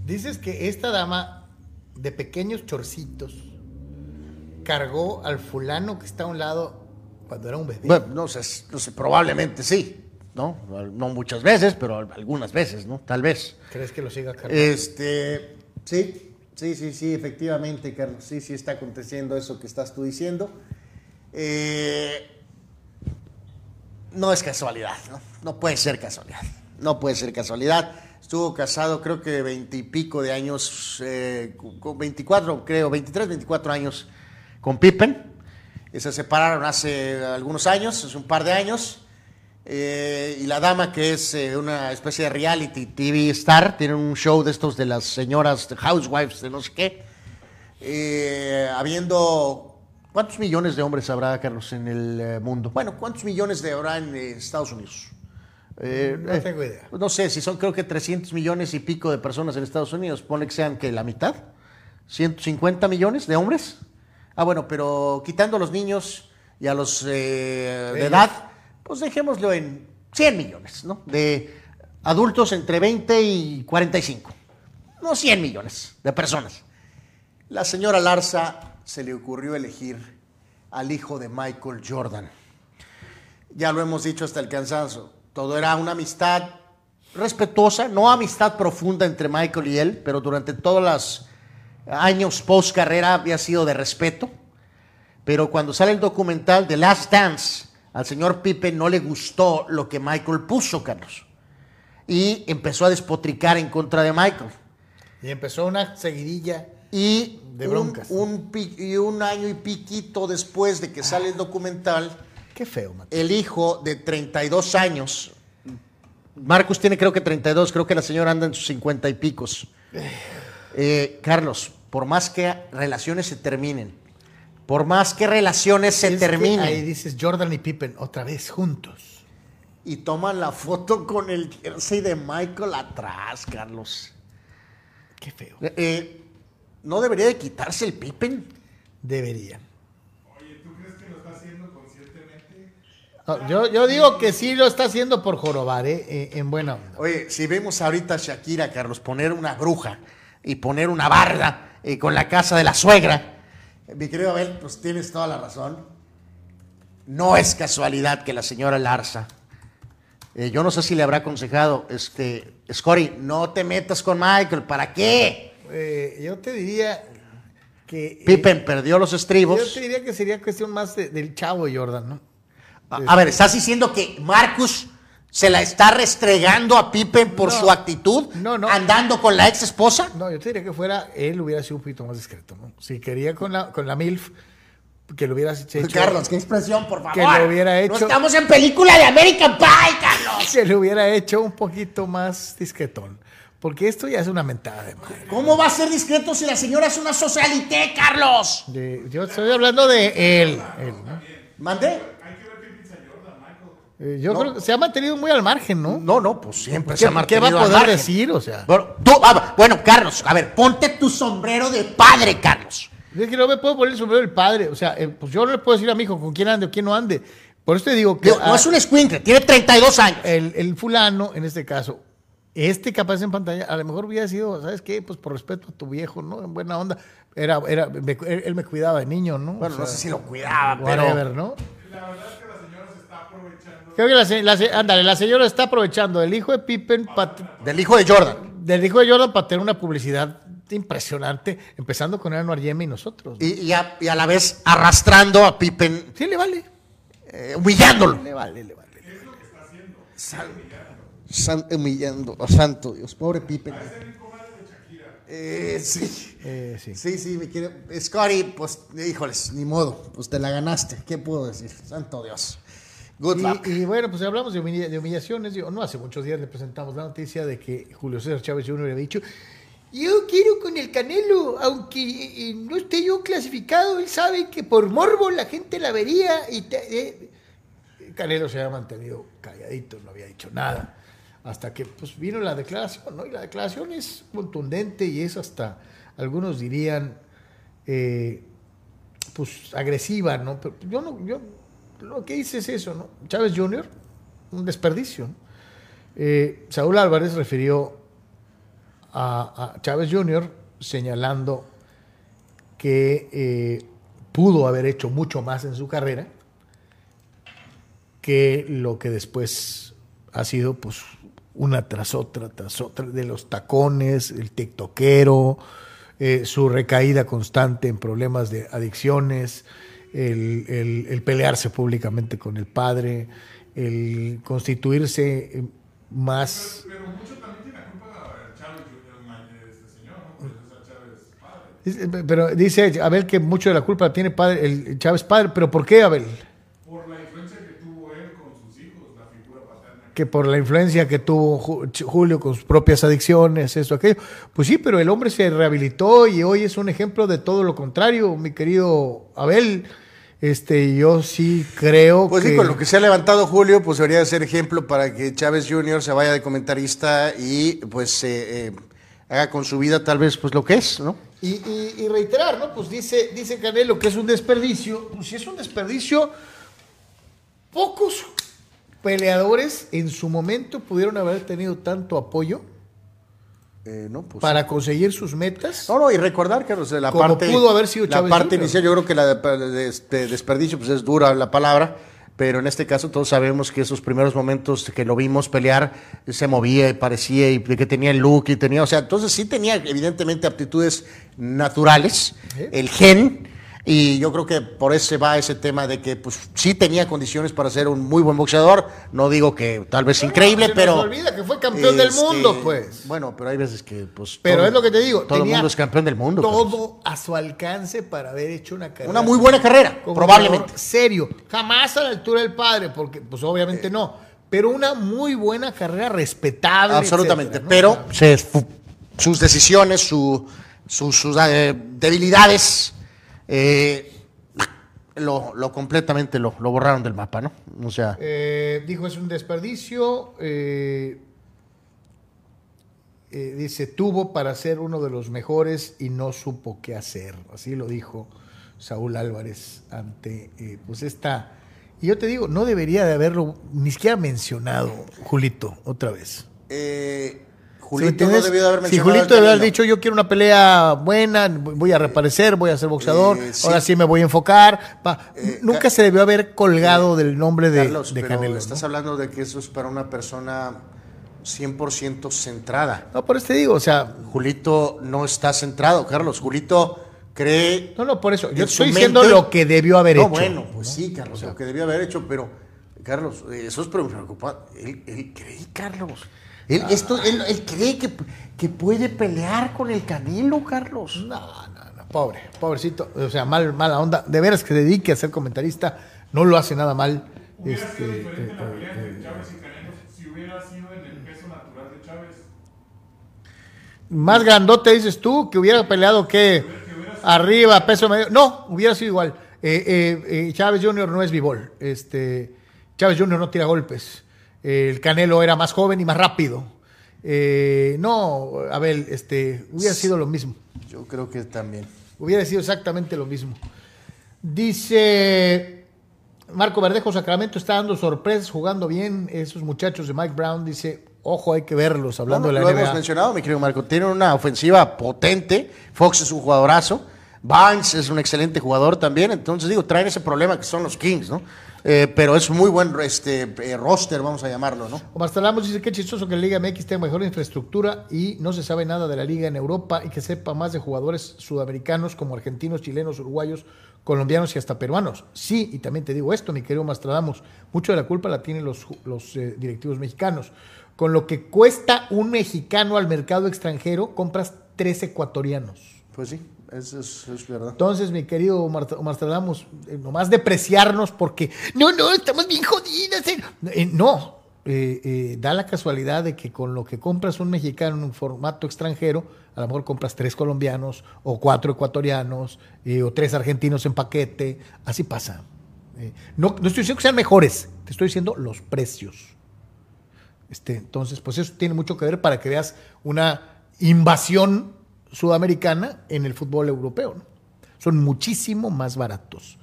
Dices que esta dama de pequeños chorcitos cargó al fulano que está a un lado cuando era un bebé. Bueno, no sé, no sé, probablemente sí, ¿no? No muchas veces, pero algunas veces, ¿no? Tal vez. ¿Crees que lo siga cargando? Este, sí, sí, sí, sí, efectivamente, Carlos, sí, sí está aconteciendo eso que estás tú diciendo. Eh, no es casualidad, ¿no? No puede ser casualidad, no puede ser casualidad. Estuvo casado creo que veintipico de años, eh, con 24 creo, 23, 24 años con Pippen. Y se separaron hace algunos años, hace un par de años. Eh, y la dama, que es eh, una especie de reality TV star, tiene un show de estos de las señoras de housewives de no sé qué. Eh, habiendo. ¿Cuántos millones de hombres habrá, Carlos, en el eh, mundo? Bueno, ¿cuántos millones de habrá en eh, Estados Unidos? Eh, No tengo idea. No sé, si son creo que 300 millones y pico de personas en Estados Unidos, pone que sean que la mitad, 150 millones de hombres. Ah, bueno, pero quitando a los niños y a los de edad, pues dejémoslo en 100 millones, ¿no? De adultos entre 20 y 45. No 100 millones de personas. La señora Larsa se le ocurrió elegir al hijo de Michael Jordan. Ya lo hemos dicho hasta el cansancio. Todo era una amistad respetuosa, no amistad profunda entre Michael y él, pero durante todos los años post carrera había sido de respeto. Pero cuando sale el documental de Last Dance, al señor Pippen no le gustó lo que Michael puso, Carlos. Y empezó a despotricar en contra de Michael. Y empezó una seguidilla. Y, De broncas. Un, y un año y piquito después de que sale el documental, Qué feo, Mati. el hijo de 32 años, Marcus tiene creo que 32, creo que la señora anda en sus 50 y picos. Eh, Carlos, por más que relaciones se terminen, por más que relaciones se Es terminen, Ahí dices Jordan y Pippen otra vez juntos. y toman la foto con el jersey de Michael atrás, Carlos. Qué feo. Eh, eh, ¿No debería de quitarse el Pippen? Deberían. Oye, ¿tú crees que lo está haciendo conscientemente? No, yo, yo digo que sí lo está haciendo por jorobar, ¿eh? Eh, en buena onda. Oye, si vemos ahorita a Shakira, Carlos, poner una bruja y poner una barda eh, con la casa de la suegra, mi querido Abel, pues tienes toda la razón. No es casualidad que la señora Larsa, eh, yo no sé si le habrá aconsejado, este, Scotty, no te metas con Michael, ¿para qué? Eh, yo te diría que. eh, Pippen perdió los yo estribos. te diría que sería cuestión más de- del chavo Jordan, ¿no? A, a ver, ¿estás diciendo que Marcus se la está restregando a Pippen por No. su actitud? No, no. Andando con la ex esposa. No, yo te diría que fuera, él hubiera sido un poquito más discreto, ¿no? Si quería con la, con la MILF, que lo hubieras hecho. (laughs) Carlos, qué expresión, por favor. Que lo hubiera No hecho- estamos en película de American Pie, Carlos. (laughs) Que lo hubiera hecho un poquito más discretón. Porque esto ya es una mentada de madre. ¿Cómo va a ser discreto si la señora es una socialité, Carlos? De- yo estoy hablando de él. él, ¿no? ¿Mandé? Eh, yo No. creo que se ha mantenido muy al margen, ¿no? No, no, pues siempre ¿Qué, se ha qué mantenido va a poder decir? O sea, Bueno, tú, ah, bueno, Carlos, a ver, ponte tu sombrero de padre, Carlos. es que no me puedo poner el sombrero del padre. O sea, eh, pues yo no le puedo decir a mi hijo con quién ande o quién no ande. Por eso te digo que no ah, es un escuincle, tiene 32 años. el, el fulano, en este caso, este que aparece en pantalla, a lo mejor hubiera sido, ¿sabes qué? Pues por respeto a tu viejo, ¿no? En buena onda. Era, era, me- él, él me cuidaba de niño, ¿no? Bueno, O no sé si lo cuidaba, whatever, pero... ¿no? La verdad es que la señora se está aprovechando. Creo que la, la ándale, la señora está aprovechando del hijo de Pippen, Del hijo de Jordan. del hijo de Jordan para tener una publicidad impresionante, empezando con Aaron Yeme y nosotros. Y, y a, y a la vez arrastrando a Pippen, Sí, le vale. eh, humillándolo. Le vale, le vale. San- humillando a santo Dios, pobre Pippen. Eh, sí. Eh, sí. Sí, sí, me quiere. Scotty, pues, híjoles, ni modo, pues te la ganaste. ¿Qué puedo decir? Santo Dios. Good luck. Y, bueno, pues hablamos de, humilla- de humillaciones. Digo, no hace muchos días le presentamos la noticia de que Julio César Chávez Jr. había dicho: Yo quiero con el Canelo, aunque no esté yo clasificado, él sabe que por morbo la gente la vería. Y te- eh". Canelo se había mantenido calladito, no había dicho nada. hasta que pues, vino la declaración, ¿no? Y la declaración es contundente y es hasta, algunos dirían, eh, pues agresiva, ¿no? Pero yo no, yo lo que hice es eso, ¿no? Chávez Jr., un desperdicio. ¿no? Eh, Saúl Álvarez refirió a, Chávez Jr. señalando que eh, pudo haber hecho mucho más en su carrera que lo que después ha sido pues una tras otra, tras otra, de los tacones, el tiktokero, eh, su recaída constante en problemas de adicciones, el, el- el pelearse públicamente con el padre, el constituirse eh, más... Pero mucho también tiene la culpa Chávez, el ma- este señor, ¿no? Pues es a Chávez padre. Pero dice Abel que mucho de la culpa tiene padre, el Chávez padre, pero ¿por qué Abel? Por la influencia que tuvo él con sus hijos, la figura paterna. Que por la influencia que tuvo Julio con sus propias adicciones, eso, aquello. Pues sí, pero el hombre se rehabilitó y hoy es un ejemplo de todo lo contrario, mi querido Abel. Este, yo sí creo Pues que... sí, con lo que se ha levantado Julio, pues debería ser ejemplo para que Chávez Jr. se vaya de comentarista y pues eh, eh, haga con su vida tal vez pues lo que es, ¿no? Y, y- y reiterar, ¿no? Pues dice, dice Canelo que es un desperdicio. Pues si es un desperdicio, pocos peleadores en su momento pudieron haber tenido tanto apoyo Eh, no, pues, para conseguir sus metas. No, no, y recordar, Carlos, la Como parte, pudo haber sido la Chávez parte Jr.. inicial, yo creo que la de, de- de desperdicio, pues es dura la palabra, pero en este caso todos sabemos que esos primeros momentos que lo vimos pelear, se movía y parecía y que tenía el look y tenía, o sea, entonces sí tenía evidentemente aptitudes naturales, el gen, y yo creo que por ese va ese tema de que pues sí tenía condiciones para ser un muy buen boxeador, no digo que tal vez increíble, se pero... olvida que fue campeón del este, mundo, pues. Bueno, pero hay veces que pues... Pero todo- es lo que te digo. Todo el mundo es campeón del mundo. Carlos. Todo a su alcance para haber hecho una carrera. Una muy buena carrera, probablemente. Serio. Jamás a la altura del padre, porque pues obviamente no. Pero una muy buena carrera respetable. Absolutamente. etcétera, ¿no? Pero se- sus decisiones, su- su- sus eh, debilidades, eh, lo, lo completamente lo, lo borraron del mapa, ¿no? O sea, eh, dijo es un desperdicio. eh, eh, dice, tuvo para ser uno de los mejores y no supo qué hacer. Así lo dijo Saúl Álvarez ante pues esta... Y yo te digo, no debería de haberlo ni siquiera mencionado, Julito, otra vez. eh, ¿Sí Julito no entiendes? debió de haber Si mencionado. Julito al debe haber dicho, yo quiero una pelea buena, voy a reaparecer, voy a ser boxeador, Eh, sí. ahora sí me voy a enfocar. pa- Eh, Nunca Ca- se debió haber colgado del nombre de, Carlos, de pero Canelo. estás ¿no? hablando de que eso es para una persona 100% centrada. No, por eso te digo, o sea, Julito no está centrado, Carlos. Julito cree no, no, por eso. Yo estoy diciendo mente- lo que debió haber no, hecho. bueno, pues sí, Carlos, lo que debió haber hecho, pero, Carlos, eh, eso es preocupante. Él, él cree, Carlos. Él, esto, él, él cree que, que puede pelear con el Canelo, Carlos. No, no, no, pobre, pobrecito. O sea, mal, mala onda. De veras que se dedique a ser comentarista, no lo hace nada mal. Hubiera Este, sido diferente eh, la pelea eh, entre Chávez y Canelo si hubiera sido en el peso natural de Chávez. Más grandote dices tú, que hubiera peleado que arriba, peso medio. No, hubiera sido igual. Eh, eh, eh, Chávez Jr. no es bibol. Este, Chávez Jr. no tira golpes. El Canelo era más joven y más rápido. Eh, no, Abel, este, hubiera sido lo mismo. Yo creo que también. Hubiera sido exactamente lo mismo. Dice Marco Verdejo Sacramento está dando sorpresas, jugando bien. Esos muchachos de Mike Brown, dice, ojo, hay que verlos, hablando de la lo NBA. hemos mencionado, mi querido Marco. Tienen una ofensiva potente. Fox es un jugadorazo. Barnes es un excelente jugador también. Entonces, digo, traen ese problema que son los Kings, ¿no? Eh, pero es muy buen este, eh, roster, vamos a llamarlo, ¿no? Omar Salamos dice que chistoso que la Liga MX tenga mejor infraestructura y no se sabe nada de la liga en Europa y que sepa más de jugadores sudamericanos como argentinos, chilenos, uruguayos, colombianos y hasta peruanos. Sí, y también te digo esto, mi querido Mastradamos, mucho de la culpa la tienen los, eh, directivos mexicanos. Con lo que cuesta un mexicano al mercado extranjero, compras tres ecuatorianos. Pues sí, eso es, es verdad. Entonces, mi querido Marstradamus, eh, nomás depreciarnos porque no, no, estamos bien jodidos. eh". Eh, no, da la casualidad de que con lo que compras un mexicano en un formato extranjero, a lo mejor compras tres colombianos o cuatro ecuatorianos o tres argentinos en paquete. Así pasa. No, no estoy diciendo que sean mejores, te estoy diciendo los precios. Este, entonces, pues eso tiene mucho que ver para que veas una invasión sudamericana en el fútbol europeo. ¿no? Son muchísimo más baratos.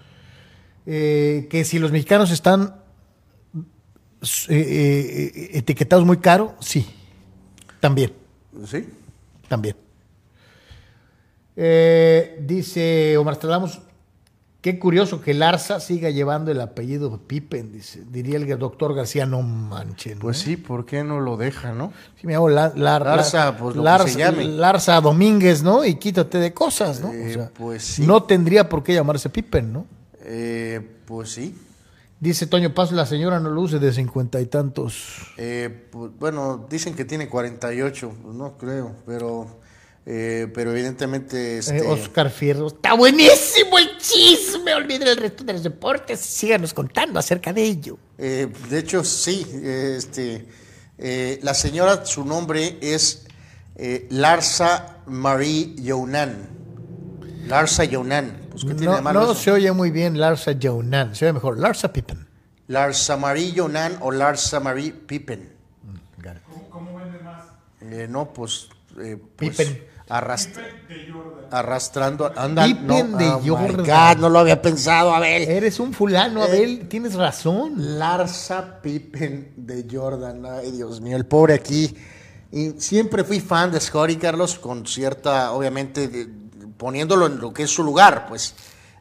Eh, que si los mexicanos están eh, eh, etiquetados muy caro, sí, también, ¿Sí? también. Eh, dice Omar Stradamus, qué curioso que Larza siga llevando el apellido Pippen, dice, diría el doctor García, no manchen. Pues sí, ¿por qué no lo deja, no? Sí, me hago La- Lar- Larza, Lar- pues, lo que se llame. Larza Domínguez, ¿no? Y quítate de cosas, ¿no? Eh, pues sí. No tendría por qué llamarse Pippen, ¿no? Eh, pues sí. Dice Toño Paz, la señora no luce de cincuenta y tantos. Eh, pues, bueno, dicen que tiene 48, pues no creo, pero, eh, pero evidentemente... Este, Eh, Oscar Fierro. Está buenísimo el chisme. Olviden el resto de los deportes. Síganos contando acerca de ello. Eh, de hecho, sí. eh, Este, eh, la señora, su nombre es eh, Larsa Marie Younan. Larsa Younan. Pues, ¿qué tiene de No, malo no eso? se oye muy bien Larsa Jounan, se oye mejor Larsa Pippen. Larsa Marie Younan o Larsa Marie Pippen. ¿Cómo, cómo vende más? Eh, no, pues, eh, pues, Pippen. Arrast- De Jordan. arrastrando. Anda, Pippen no, de oh my Jordan. God, no lo había pensado, Abel. Eres un fulano, Eh. Abel, tienes razón. Larsa Pippen de Jordan. Ay, Dios mío, el pobre aquí. Y siempre fui fan de Scotty Carlos con cierta, obviamente, de- poniéndolo en lo que es su lugar, pues.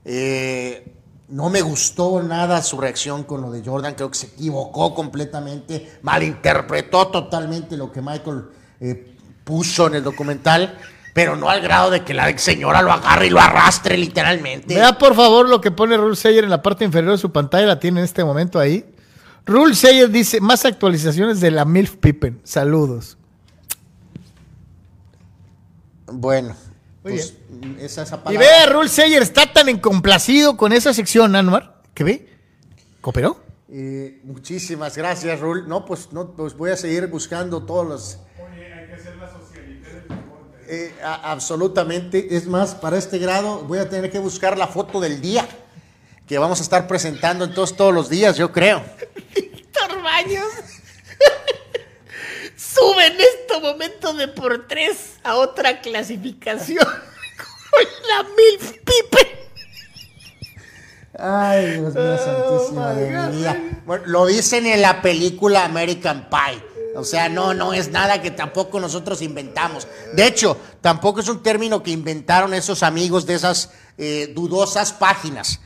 Eh, no me gustó nada su reacción con lo de Jordan, creo que se equivocó completamente, malinterpretó totalmente lo que Michael eh, puso en el documental, pero no al grado de que la señora lo agarre y lo arrastre literalmente. Vea por favor lo que pone Rule Sayer en la parte inferior de su pantalla, la tiene en este momento ahí. Rule Sayer dice, más actualizaciones de la MILF Pippen. Saludos. Bueno, pues esa, esa Y vea, Rule Sayer está tan encomplacido con esa sección, Anwar, que ve, cooperó. Eh, muchísimas gracias, Rul. No, pues no, pues voy a seguir buscando todos los. Oye, hay que hacer la socialité del deporte. Eh, a- absolutamente. Es más, para este grado voy a tener que buscar la foto del día que vamos a estar presentando entonces todos los días, yo creo. Víctor Baños. (laughs) Sube en este momento de por tres a otra clasificación. (laughs) Con la Milf Pippen. Ay, Dios mío, santísima de mi vida. Bueno, lo dicen en la película American Pie. O sea, no, no es nada que tampoco nosotros inventamos. De hecho, tampoco es un término que inventaron esos amigos de esas eh, dudosas páginas.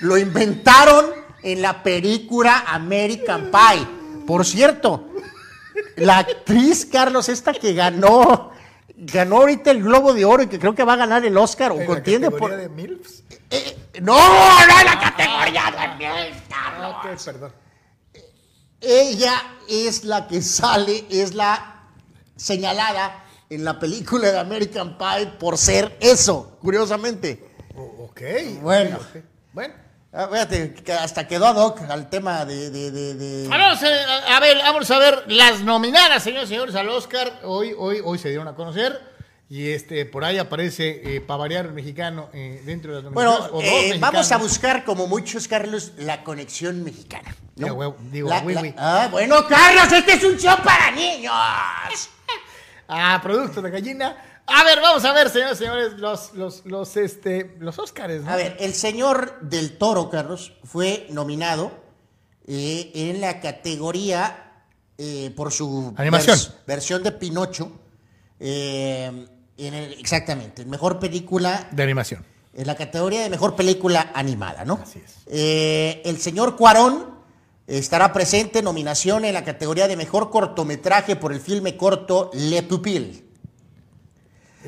Lo inventaron en la película American Pie. Por cierto, la actriz, Carlos, esta que ganó, ganó ahorita el Globo de Oro y que creo que va a ganar el Oscar o contiende por... de MILFs? Eh, no, no en la categoría de miel, Carlos. Ok, perdón. Ella es la que sale, es la señalada en la película de American Pie por ser eso, curiosamente. Ok. Bueno. Bueno. Ah, fíjate, hasta quedó ad hoc al tema de... de, de, de- Vamos a, a ver, vamos a ver las nominadas, señores y señores, al Oscar. Hoy, hoy, hoy se dieron a conocer. Y este, por ahí aparece, eh, para variar el mexicano, eh, dentro de las nominaciones. Bueno, o dos eh, vamos a buscar, como muchos, Carlos, la conexión mexicana. ¿No? Digo, huevo, digo, La- güey, la- güey. ah, bueno, Carlos, este es un show para niños. (laughs) Ah, producto de gallina. A ver, vamos a ver, señores y señores, los, los, los, este, los Óscares. ¿no? A ver, el señor del Toro, Carlos, fue nominado eh, en la categoría eh, por su Animación. versión de Pinocho. eh, en el- exactamente, mejor película, De animación. en la categoría de mejor película animada, ¿no? Así es. Eh, el señor Cuarón estará presente, nominación en la categoría de mejor cortometraje por el filme corto Le Pupil.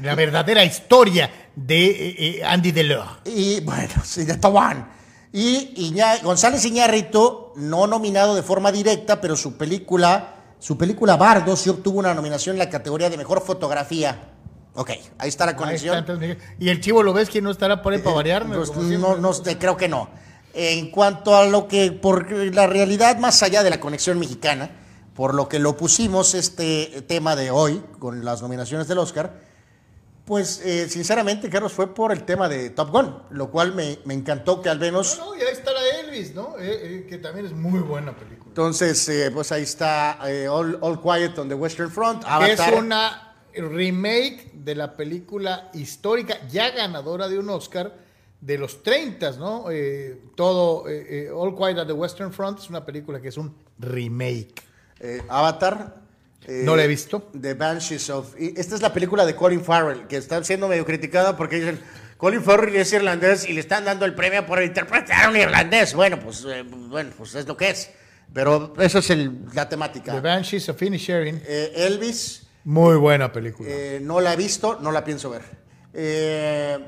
La verdadera historia de eh, eh, Andy Delors. Y bueno, sí, de Taiwán. Y González Iñárritu, no nominado de forma directa, pero su película, su película Bardo sí obtuvo una nominación en la categoría de mejor fotografía. Ok, ahí está la conexión. está, entonces, y el chivo lo ves que no estará por ahí para variarme. Pues, no, no, creo que no. En cuanto a lo que, por la realidad más allá de la conexión mexicana, por lo que lo pusimos este tema de hoy con las nominaciones del Oscar, pues eh, sinceramente, Carlos, fue por el tema de Top Gun, lo cual me, me encantó que al menos... No, no, y ahí estará él. Elvis, ¿no? Eh, eh, que también es muy buena película. Entonces, eh, pues ahí está All, All Quiet on the Western Front. Es una remake de la película histórica, ya ganadora de un Oscar de los 30, ¿no? Eh, todo, eh, eh, All Quiet at the Western Front es una película que es un remake. Avatar. No la he visto. The Banshees of... Esta es la película de Colin Farrell, que está siendo medio criticada porque dicen, Colin Farrell es irlandés y le están dando el premio por interpretar a un irlandés. Bueno, pues, bueno, pues es lo que es. Pero eso es el- la temática. The Banshees of Inisherin, Elvis, muy buena película. no la he visto, no la pienso ver. Eh,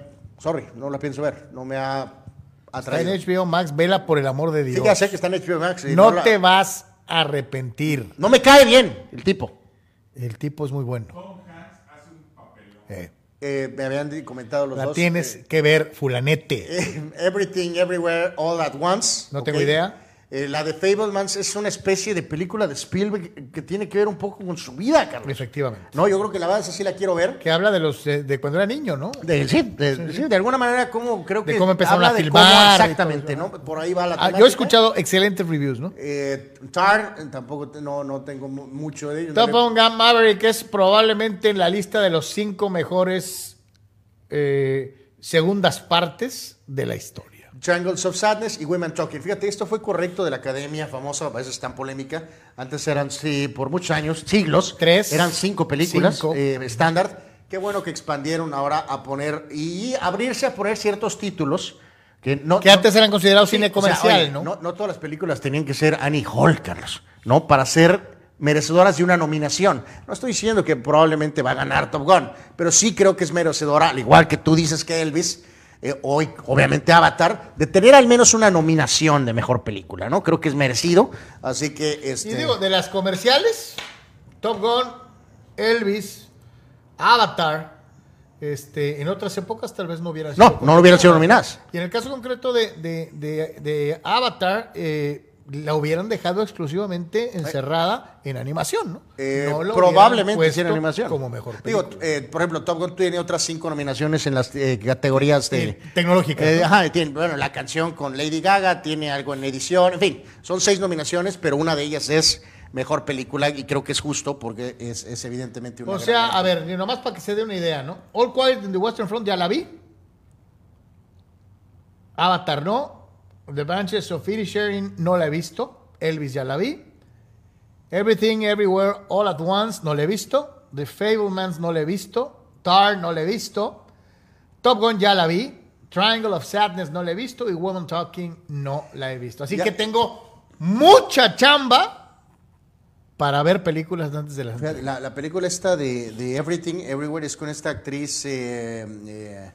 sorry, no la pienso ver. No me ha Está atraído. en HBO Max, vela por el amor de Dios. Sí, ya sé que está en HBO Max. y no la- te vas a arrepentir. No me cae bien el tipo. El tipo es muy bueno. Eh, Eh, me habían comentado los la dos. tienes eh, que ver, fulanete. eh, Everything, Everywhere, All at Once. No tengo idea. Eh, la de Fablemans es una especie de película de Spielberg que tiene que ver un poco con su vida, Carlos. Efectivamente. No, yo creo que la verdad sí la quiero ver. Que habla de los de, de cuando era niño, ¿no? De, sí, de, sí, de alguna manera, como creo De que. cómo empezaron habla a de filmar cómo exactamente, ¿no? Por ahí va la Ah, yo he escuchado excelentes reviews, ¿no? Eh, Tar, tampoco no, no tengo mu- mucho de ello. Top No le- Gun Maverick es probablemente en la lista de los cinco mejores eh, segundas partes de la historia. Triangles of Sadness y Women Talking. Fíjate, esto fue correcto de la academia famosa, a veces tan polémica. Antes eran, sí, por muchos años, siglos. Tres. Eran cinco películas eh, estándar. Qué bueno que expandieron ahora a poner y abrirse a poner ciertos títulos que no. Que antes eran considerados Sí, cine o sea, comercial, oye, ¿no? ¿no? todas las películas tenían que ser Annie Hall, Carlos, ¿no? Para ser merecedoras de una nominación. No estoy diciendo que probablemente va a ganar Top Gun, pero sí creo que es merecedora, al igual que tú dices que Elvis, eh, hoy obviamente Avatar, de tener al menos una nominación de mejor película, ¿no? Creo que es merecido, así que este... Y digo, de las comerciales, Top Gun, Elvis, Avatar, este, en otras épocas tal vez no hubieran no, no hubieran sido nominadas. Y en el caso concreto de, de- de- de Avatar, eh, la hubieran dejado exclusivamente encerrada en animación, ¿no? Eh, No probablemente sin animación. Como mejor Digo, película. eh, por ejemplo, Top Gun tiene otras cinco nominaciones en las eh, categorías de... Sí, tecnológicas, Eh, ¿no? ajá, tiene, bueno, la canción con Lady Gaga, tiene algo en edición, en fin, son seis nominaciones, pero una de ellas es mejor película y creo que es justo porque es, es evidentemente una O gran- sea, a ver, nomás para que se dé una idea, ¿no? All Quiet in the Western Front ya la vi. Avatar no. The Branches of Sharing no la he visto. Elvis ya la vi. Everything Everywhere All at Once no la he visto. The Fablemans no la he visto. Tar no la he visto. Top Gun ya la vi. Triangle of Sadness no la he visto. Y Woman Talking no la he visto. Así Ya. que tengo mucha chamba para ver películas antes de las La, la película esta de, de Everything Everywhere es con esta actriz eh, eh,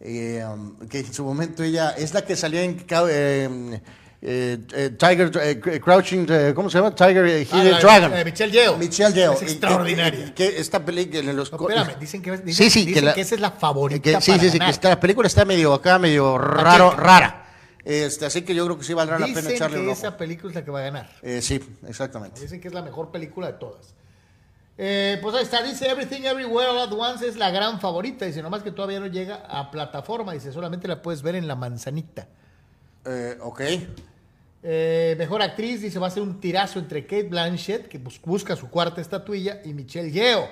eh, um, que en su momento ella es la que salía en eh, eh, eh, Tiger eh, Crouching, eh, ¿cómo se llama? Tiger Ah, Hidden la- Dragon. Michelle Yeoh. Michelle Yeoh. Es extraordinaria. que esta película en los No, espérame, dicen que, dicen, sí, sí, dicen que, la- que esa es la favorita que- sí, para sí, sí, que esta película está medio acá, medio raro, rara. Este, así que yo creo que sí valdrá la pena Dicen echarle un que ojo. esa película es la que va a ganar. Sí, exactamente. Dicen que es la mejor película de todas. Eh, pues ahí está, dice Everything Everywhere All at Once es la gran favorita. Dice, nomás que todavía no llega a plataforma. Dice, solamente la puedes ver en la manzanita. Eh, ok. Eh, mejor actriz, dice, va a ser un tirazo entre Kate Blanchett, que bus- busca su cuarta estatuilla, y Michelle Yeoh.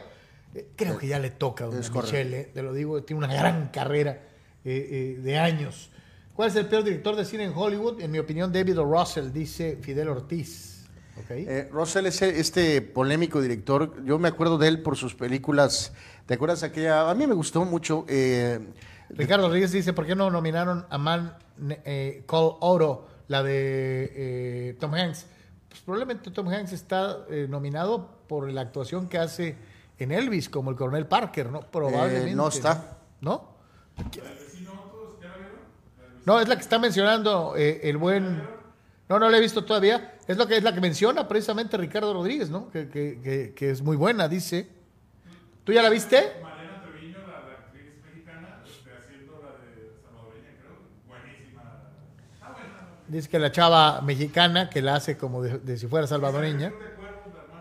Eh, creo que ya le toca a. Michelle, te lo digo, tiene una gran carrera de años. ¿Cuál es el peor director de cine en Hollywood? En mi opinión, David O. Russell, dice Fidel Ortiz. Ok. Eh, Russell es este polémico director. Yo me acuerdo de él por sus películas. ¿Te acuerdas aquella? A mí me gustó mucho. eh, Ricardo Rodríguez dice, ¿por qué no nominaron a Man eh, Call Oro, la de eh, Tom Hanks? Pues probablemente Tom Hanks está nominado por la actuación que hace en Elvis, como el coronel Parker, ¿no? Probablemente. No está. ¿No? No, es la que está mencionando el buen... No, no la he visto todavía. Es lo que es la que menciona precisamente Ricardo Rodríguez, ¿no? Que, que- que- que es muy buena, dice. ¿Tú ya la viste? Mariana Treviño, la, la actriz mexicana, este, haciendo la de salvadoreña, creo. Buenísima. Ah, bueno. Dice que la chava mexicana, que la hace como de, de si fuera salvadoreña,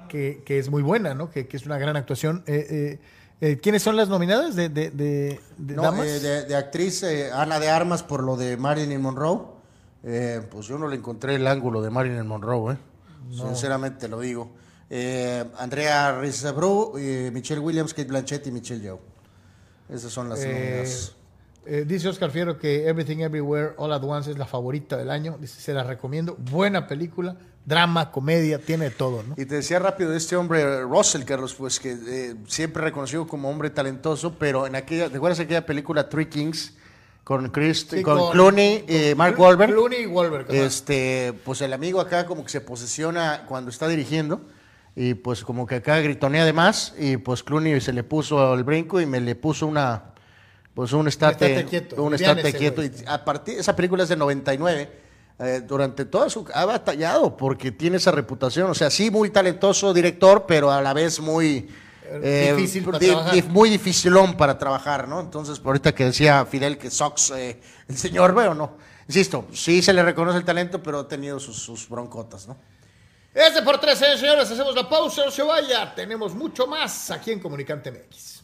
que, que es muy buena, ¿no? Que, que es una gran actuación. Eh, eh, eh, ¿Quiénes son las nominadas de, de, de- de no, damas? eh, de, de actriz eh, Ana de Armas por lo de Marilyn Monroe. Eh, pues yo no le encontré el ángulo de Marilyn Monroe, ¿eh? sinceramente lo digo. Eh, Andrea Risebro, eh, Michelle Williams, Kate Blanchett y Michelle Yeoh. Esas son las Eh, nominadas. dice Oscar Fierro que Everything Everywhere All at Once es la favorita del año. Dice, se la recomiendo. Buena película, drama, comedia, tiene todo, ¿no? Y te decía rápido de este hombre, Russell, Carlos, pues que siempre reconocido como hombre talentoso, pero en aquella, ¿te acuerdas de aquella película Three Kings? Con, Chris, Sí, con, con- Clooney, eh, Mark Wahlberg. Clooney y Wahlberg. ajá. Este, pues el amigo acá como que se posesiona cuando está dirigiendo y pues como que acá gritonea de más y pues Clooney se le puso el brinco y me le puso una pues un estate, estate quieto, un estate quieto y a partir esa película es de 99 eh, durante toda su ha batallado porque tiene esa reputación, o sea, sí muy talentoso director, pero a la vez muy eh, Difícil para di- trabajar. di- muy dificilón para trabajar, ¿no? Entonces, por ahorita que decía Fidel que Sox, eh, el señor, veo, no. Insisto, sí se le reconoce el talento, pero ha tenido sus, sus broncotas, ¿no? Este por tres, señores, señores, hacemos la pausa, no se vaya. Tenemos mucho más aquí en Comunicante MX.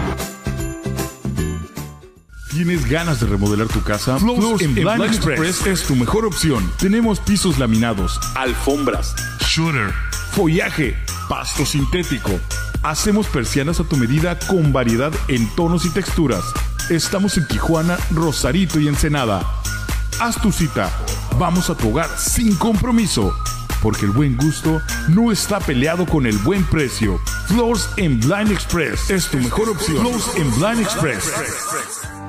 ¿Tienes ganas de remodelar tu casa? Flows en Blind Express es tu mejor opción. Tenemos pisos laminados, alfombras, shooter, follaje, pasto sintético. Hacemos persianas a tu medida con variedad en tonos y texturas. Estamos en Tijuana, Rosarito y Ensenada. Haz tu cita. Vamos a tu hogar sin compromiso. Porque el buen gusto no está peleado con el buen precio. Floors en Blind Express es tu mejor opción. Floors en Blind Express.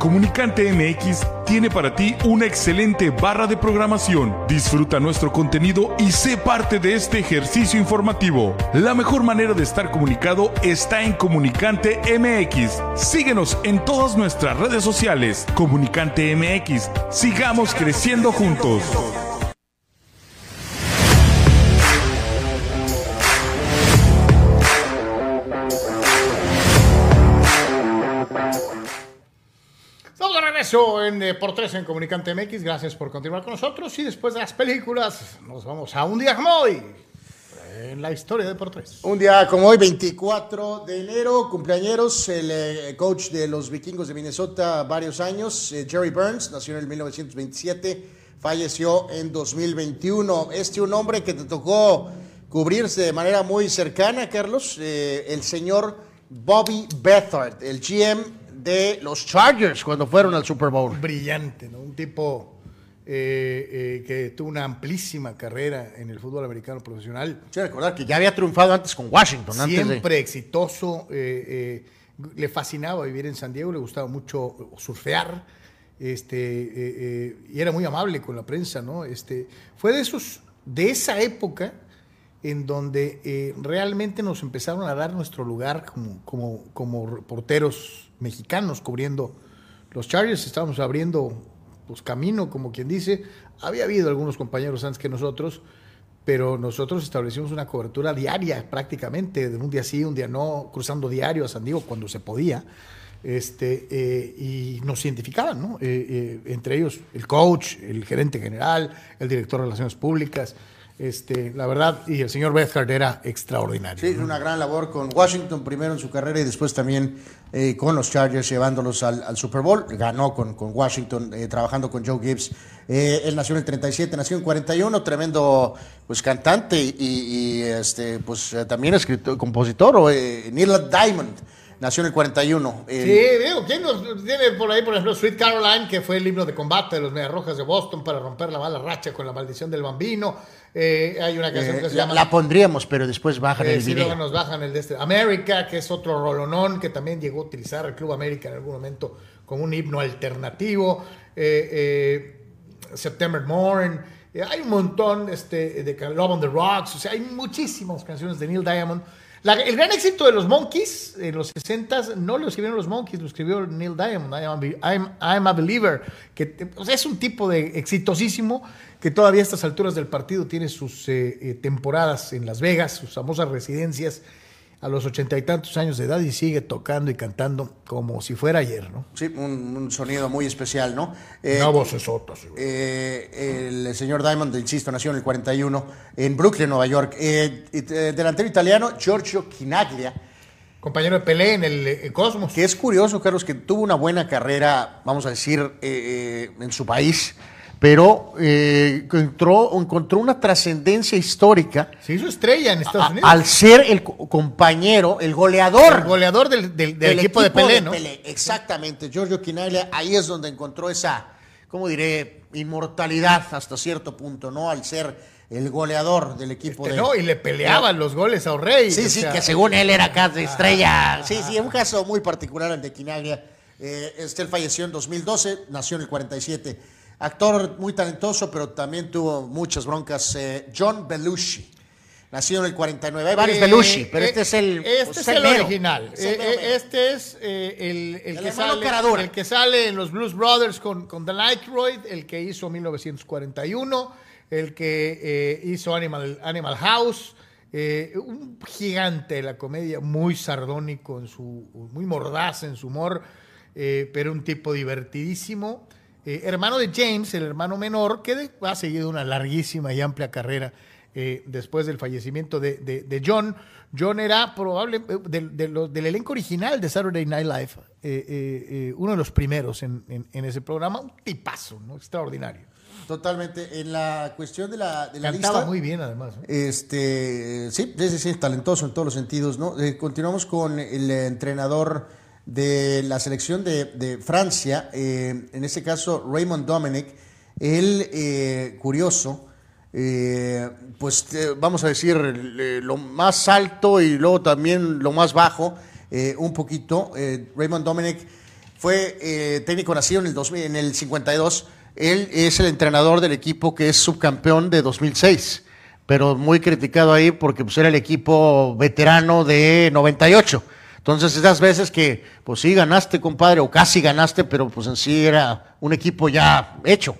Comunicante MX tiene para ti una excelente barra de programación. Disfruta nuestro contenido y sé parte de este ejercicio informativo. La mejor manera de estar comunicado está en Comunicante MX. Síguenos en todas nuestras redes sociales. Comunicante MX. Sigamos creciendo juntos. Regreso en eh, por tres en Comunicante MX. Gracias por continuar con nosotros. Y después de las películas, nos vamos a un día como hoy en la historia de por tres. Un día como hoy, 24 de enero, cumpleañeros, el eh, coach de los vikingos de Minnesota, varios años, eh, Jerry Burns, nació en el 1927, falleció en 2021. Este un hombre que te tocó cubrirse de manera muy cercana, Carlos, eh, el señor Bobby Bethard, el GM de los Chargers cuando fueron al Super Bowl. Brillante, ¿no? Un tipo eh, eh, que tuvo una amplísima carrera en el fútbol americano profesional. Que recordar que ya había triunfado antes con Washington, antes de... Siempre exitoso. eh, le fascinaba vivir en San Diego, le gustaba mucho surfear. Este, y era muy amable con la prensa, ¿no? Este, fue de esos, de esa época en donde realmente nos empezaron a dar nuestro lugar como, como, como reporteros mexicanos cubriendo los Chargers. Estábamos abriendo pues, camino, como quien dice. Había habido algunos compañeros antes que nosotros, pero nosotros establecimos una cobertura diaria prácticamente, de un día sí, un día no, cruzando diario a San Diego cuando se podía. Este, eh, y nos identificaban, ¿no? Eh, eh, entre ellos el coach, el gerente general, el director de Relaciones Públicas. Este, la verdad, y el señor Bethard era extraordinario. Sí, una gran labor con Washington primero en su carrera y después también eh, con los Chargers llevándolos al, al Super Bowl. Ganó con, con Washington, eh, trabajando con Joe Gibbs. Eh, él nació en el 37, nació en 41, tremendo pues cantante y, y, este pues eh, también escritor, compositor. O, eh, Neil Diamond nació en el 41. Sí, Eh, digo, ¿quién nos tiene por ahí, por ejemplo, Sweet Caroline, que fue el himno de combate de los Medias Rojas de Boston para romper la mala racha con la maldición del bambino? Eh, hay una canción eh, que se la, llama... la pondríamos, pero después bajan el sí, video. luego nos bajan el de este. América, que es otro rolonón que también llegó a utilizar el Club América en algún momento como un himno alternativo. September Morn. Eh, hay un montón este, de Love on the Rocks. O sea, hay muchísimas canciones de Neil Diamond. La- el gran éxito de los Monkeys en los 60 no lo escribieron los Monkeys, lo escribió Neil Diamond. I am, a be- I'm- I'm a Believer. Que es un tipo de exitosísimo que todavía a estas alturas del partido tiene sus eh, eh, temporadas en Las Vegas, sus famosas residencias a los ochenta y tantos años de edad y sigue tocando y cantando como si fuera ayer, ¿no? Sí, un, un sonido muy especial, ¿no? Eh, Una sí, güey. Eh, el señor Diamond, insisto, nació en el 41 en Brooklyn, Nueva York. Eh, eh, delantero italiano, Giorgio Chinaglia, Compañero de Pelé en el Cosmos. que es curioso, Carlos, que tuvo una buena carrera, vamos a decir, eh, eh, en su país, pero eh, encontró, encontró una trascendencia histórica Se hizo estrella en Estados a- Unidos. al ser el co- compañero, el goleador. el goleador del, del- del El equipo, de Pelé, ¿no? Exactamente, Giorgio Quinaglia, ahí es donde encontró esa, ¿cómo diré? Inmortalidad hasta cierto punto, ¿no? Al ser el goleador del equipo Este, de... no, y le peleaban los goles a Orrey. Sí, sí, sea, que según él era de estrella. Sí, sí, un caso muy particular el de Quinaglia. Eh, este él falleció en 2012, nació en el 47. Actor muy talentoso, pero también tuvo muchas broncas. eh, John Belushi. Nació en el 49. Hay varios eh, Belushi, pero eh, este es el. Este es el mero. original. Es el Eh, mero mero. este es eh, el, que sale, el que sale en los Blues Brothers con, con The Nightroid, el que hizo 1941, el que hizo Animal, Animal House. eh, un gigante de la comedia, muy sardónico en su, muy mordaz en su humor, eh, pero un tipo divertidísimo. Eh, hermano de James, el hermano menor, que de- ha seguido una larguísima y amplia carrera eh, después del fallecimiento de, de- de John. John era probable eh, del- elenco original de Saturday Night Live, eh, uno de los primeros en, en- en ese programa, un tipazo, ¿no? extraordinario. Totalmente. En la cuestión de la, de la Cantaba lista. muy bien además. Este, sí, sí, talentoso en todos los sentidos, ¿no? Eh, continuamos con el entrenador de la selección de, de Francia, eh, en este caso Raymond Dominic, él, eh, curioso, eh, pues eh, vamos a decir lo más alto y luego también lo más bajo, un poquito. Raymond Dominic fue técnico nacido en el, 2000, en el 52. Él es el entrenador del equipo que es subcampeón de 2006, pero muy criticado ahí porque pues, era el equipo veterano de 98. Entonces, esas veces que, pues sí, ganaste, compadre, o casi ganaste, pero pues en sí era un equipo ya hecho.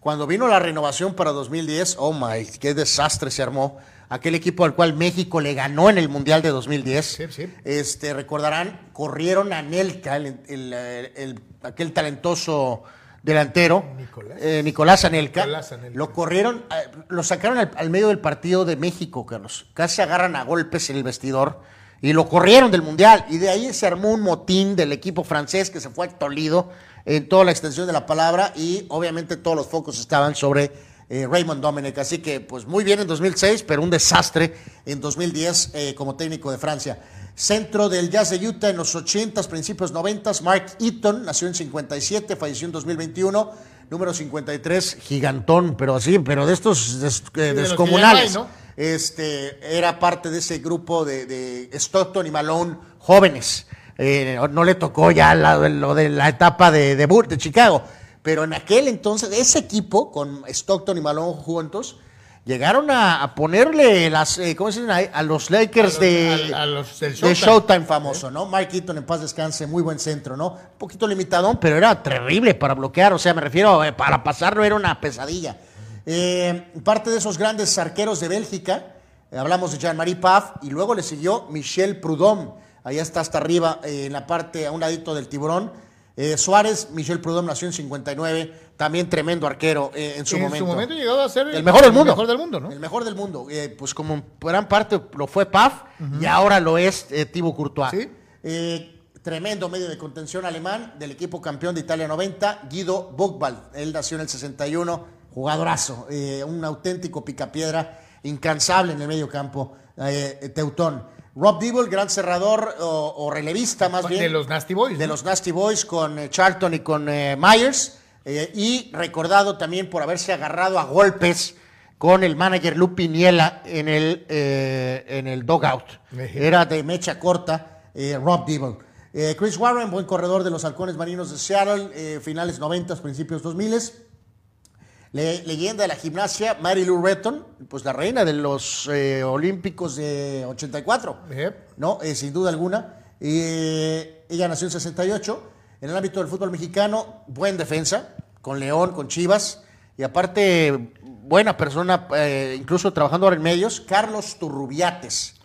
Cuando vino la renovación para 2010, oh my, qué desastre se armó. Aquel equipo al cual México le ganó en el Mundial de 2010. Sí, sí. Este, recordarán, corrieron a Nelka, el, el- el- aquel talentoso delantero, Nicolás. eh, Nicolás Anelka. Nicolás Anelka. Lo corrieron, eh, lo sacaron al, al medio del partido de México, Carlos. Casi agarran a golpes en el vestidor y lo corrieron del Mundial. Y de ahí se armó un motín del equipo francés que se fue Tolido en toda la extensión de la palabra y obviamente todos los focos estaban sobre eh, Raymond Dominic. Así que, pues muy bien en 2006, pero un desastre en 2010 eh, como técnico de Francia. Centro del Jazz de Utah en los 80s, principios 90s. Mark Eaton nació en 57, falleció en 2021. Número 53, gigantón, pero así, pero de estos des- eh, descomunales. Este, era parte de ese grupo de, de Stockton y Malone jóvenes. Eh, no le tocó ya la- lo de la etapa de debut de Chicago. Pero en aquel entonces, ese equipo, con Stockton y Malone juntos, llegaron a, a ponerle las, eh, ¿cómo se dicen? ahí? A los Lakers A los- de, a- a los del de Showtime. Famoso, ¿no? Mark Eaton en paz descanse, muy buen centro, ¿no? Un poquito limitadón, pero era terrible para bloquear, o sea, me refiero, eh, para pasarlo era una pesadilla. Eh, parte de esos grandes arqueros de Bélgica, eh, hablamos de Jean-Marie Paf, y luego le siguió Michel Prudhomme, allá está hasta arriba, eh, en la parte, a un ladito del tiburón. Suárez, Michel Prudhomme nació en 59, también tremendo arquero en su en momento. su momento llegaba a ser El mejor del mundo. El mejor del mundo, ¿no? El mejor del mundo. Pues como en gran parte lo fue Paf y ahora lo es Thibaut Courtois. Sí. Tremendo medio de contención alemán del equipo campeón de Italia 90, Guido Buchwald. Él nació en el 61, jugadorazo, eh, un auténtico picapiedra, incansable en el medio campo, eh, Teutón. Rob Dibble, gran cerrador o, o relevista más bien. De los Nasty Boys. De ¿no? los Nasty Boys con eh, Charlton y con Myers. y recordado también por haberse agarrado a golpes con el manager Lou Piniella en el, en el dogout. Era de mecha corta, Rob Dibble. Chris Warren, buen corredor de los halcones marinos de Seattle, finales 90, principios 2000. Le- leyenda de la gimnasia, Mary Lou Retton, pues la reina de los eh, Olímpicos de 84. Yep. ¿no? Eh, sin duda alguna. Eh, ella nació en 68. En el ámbito del fútbol mexicano, buen defensa, con León, con Chivas. Y aparte, buena persona, eh, incluso trabajando ahora en medios, Carlos Turrubiates.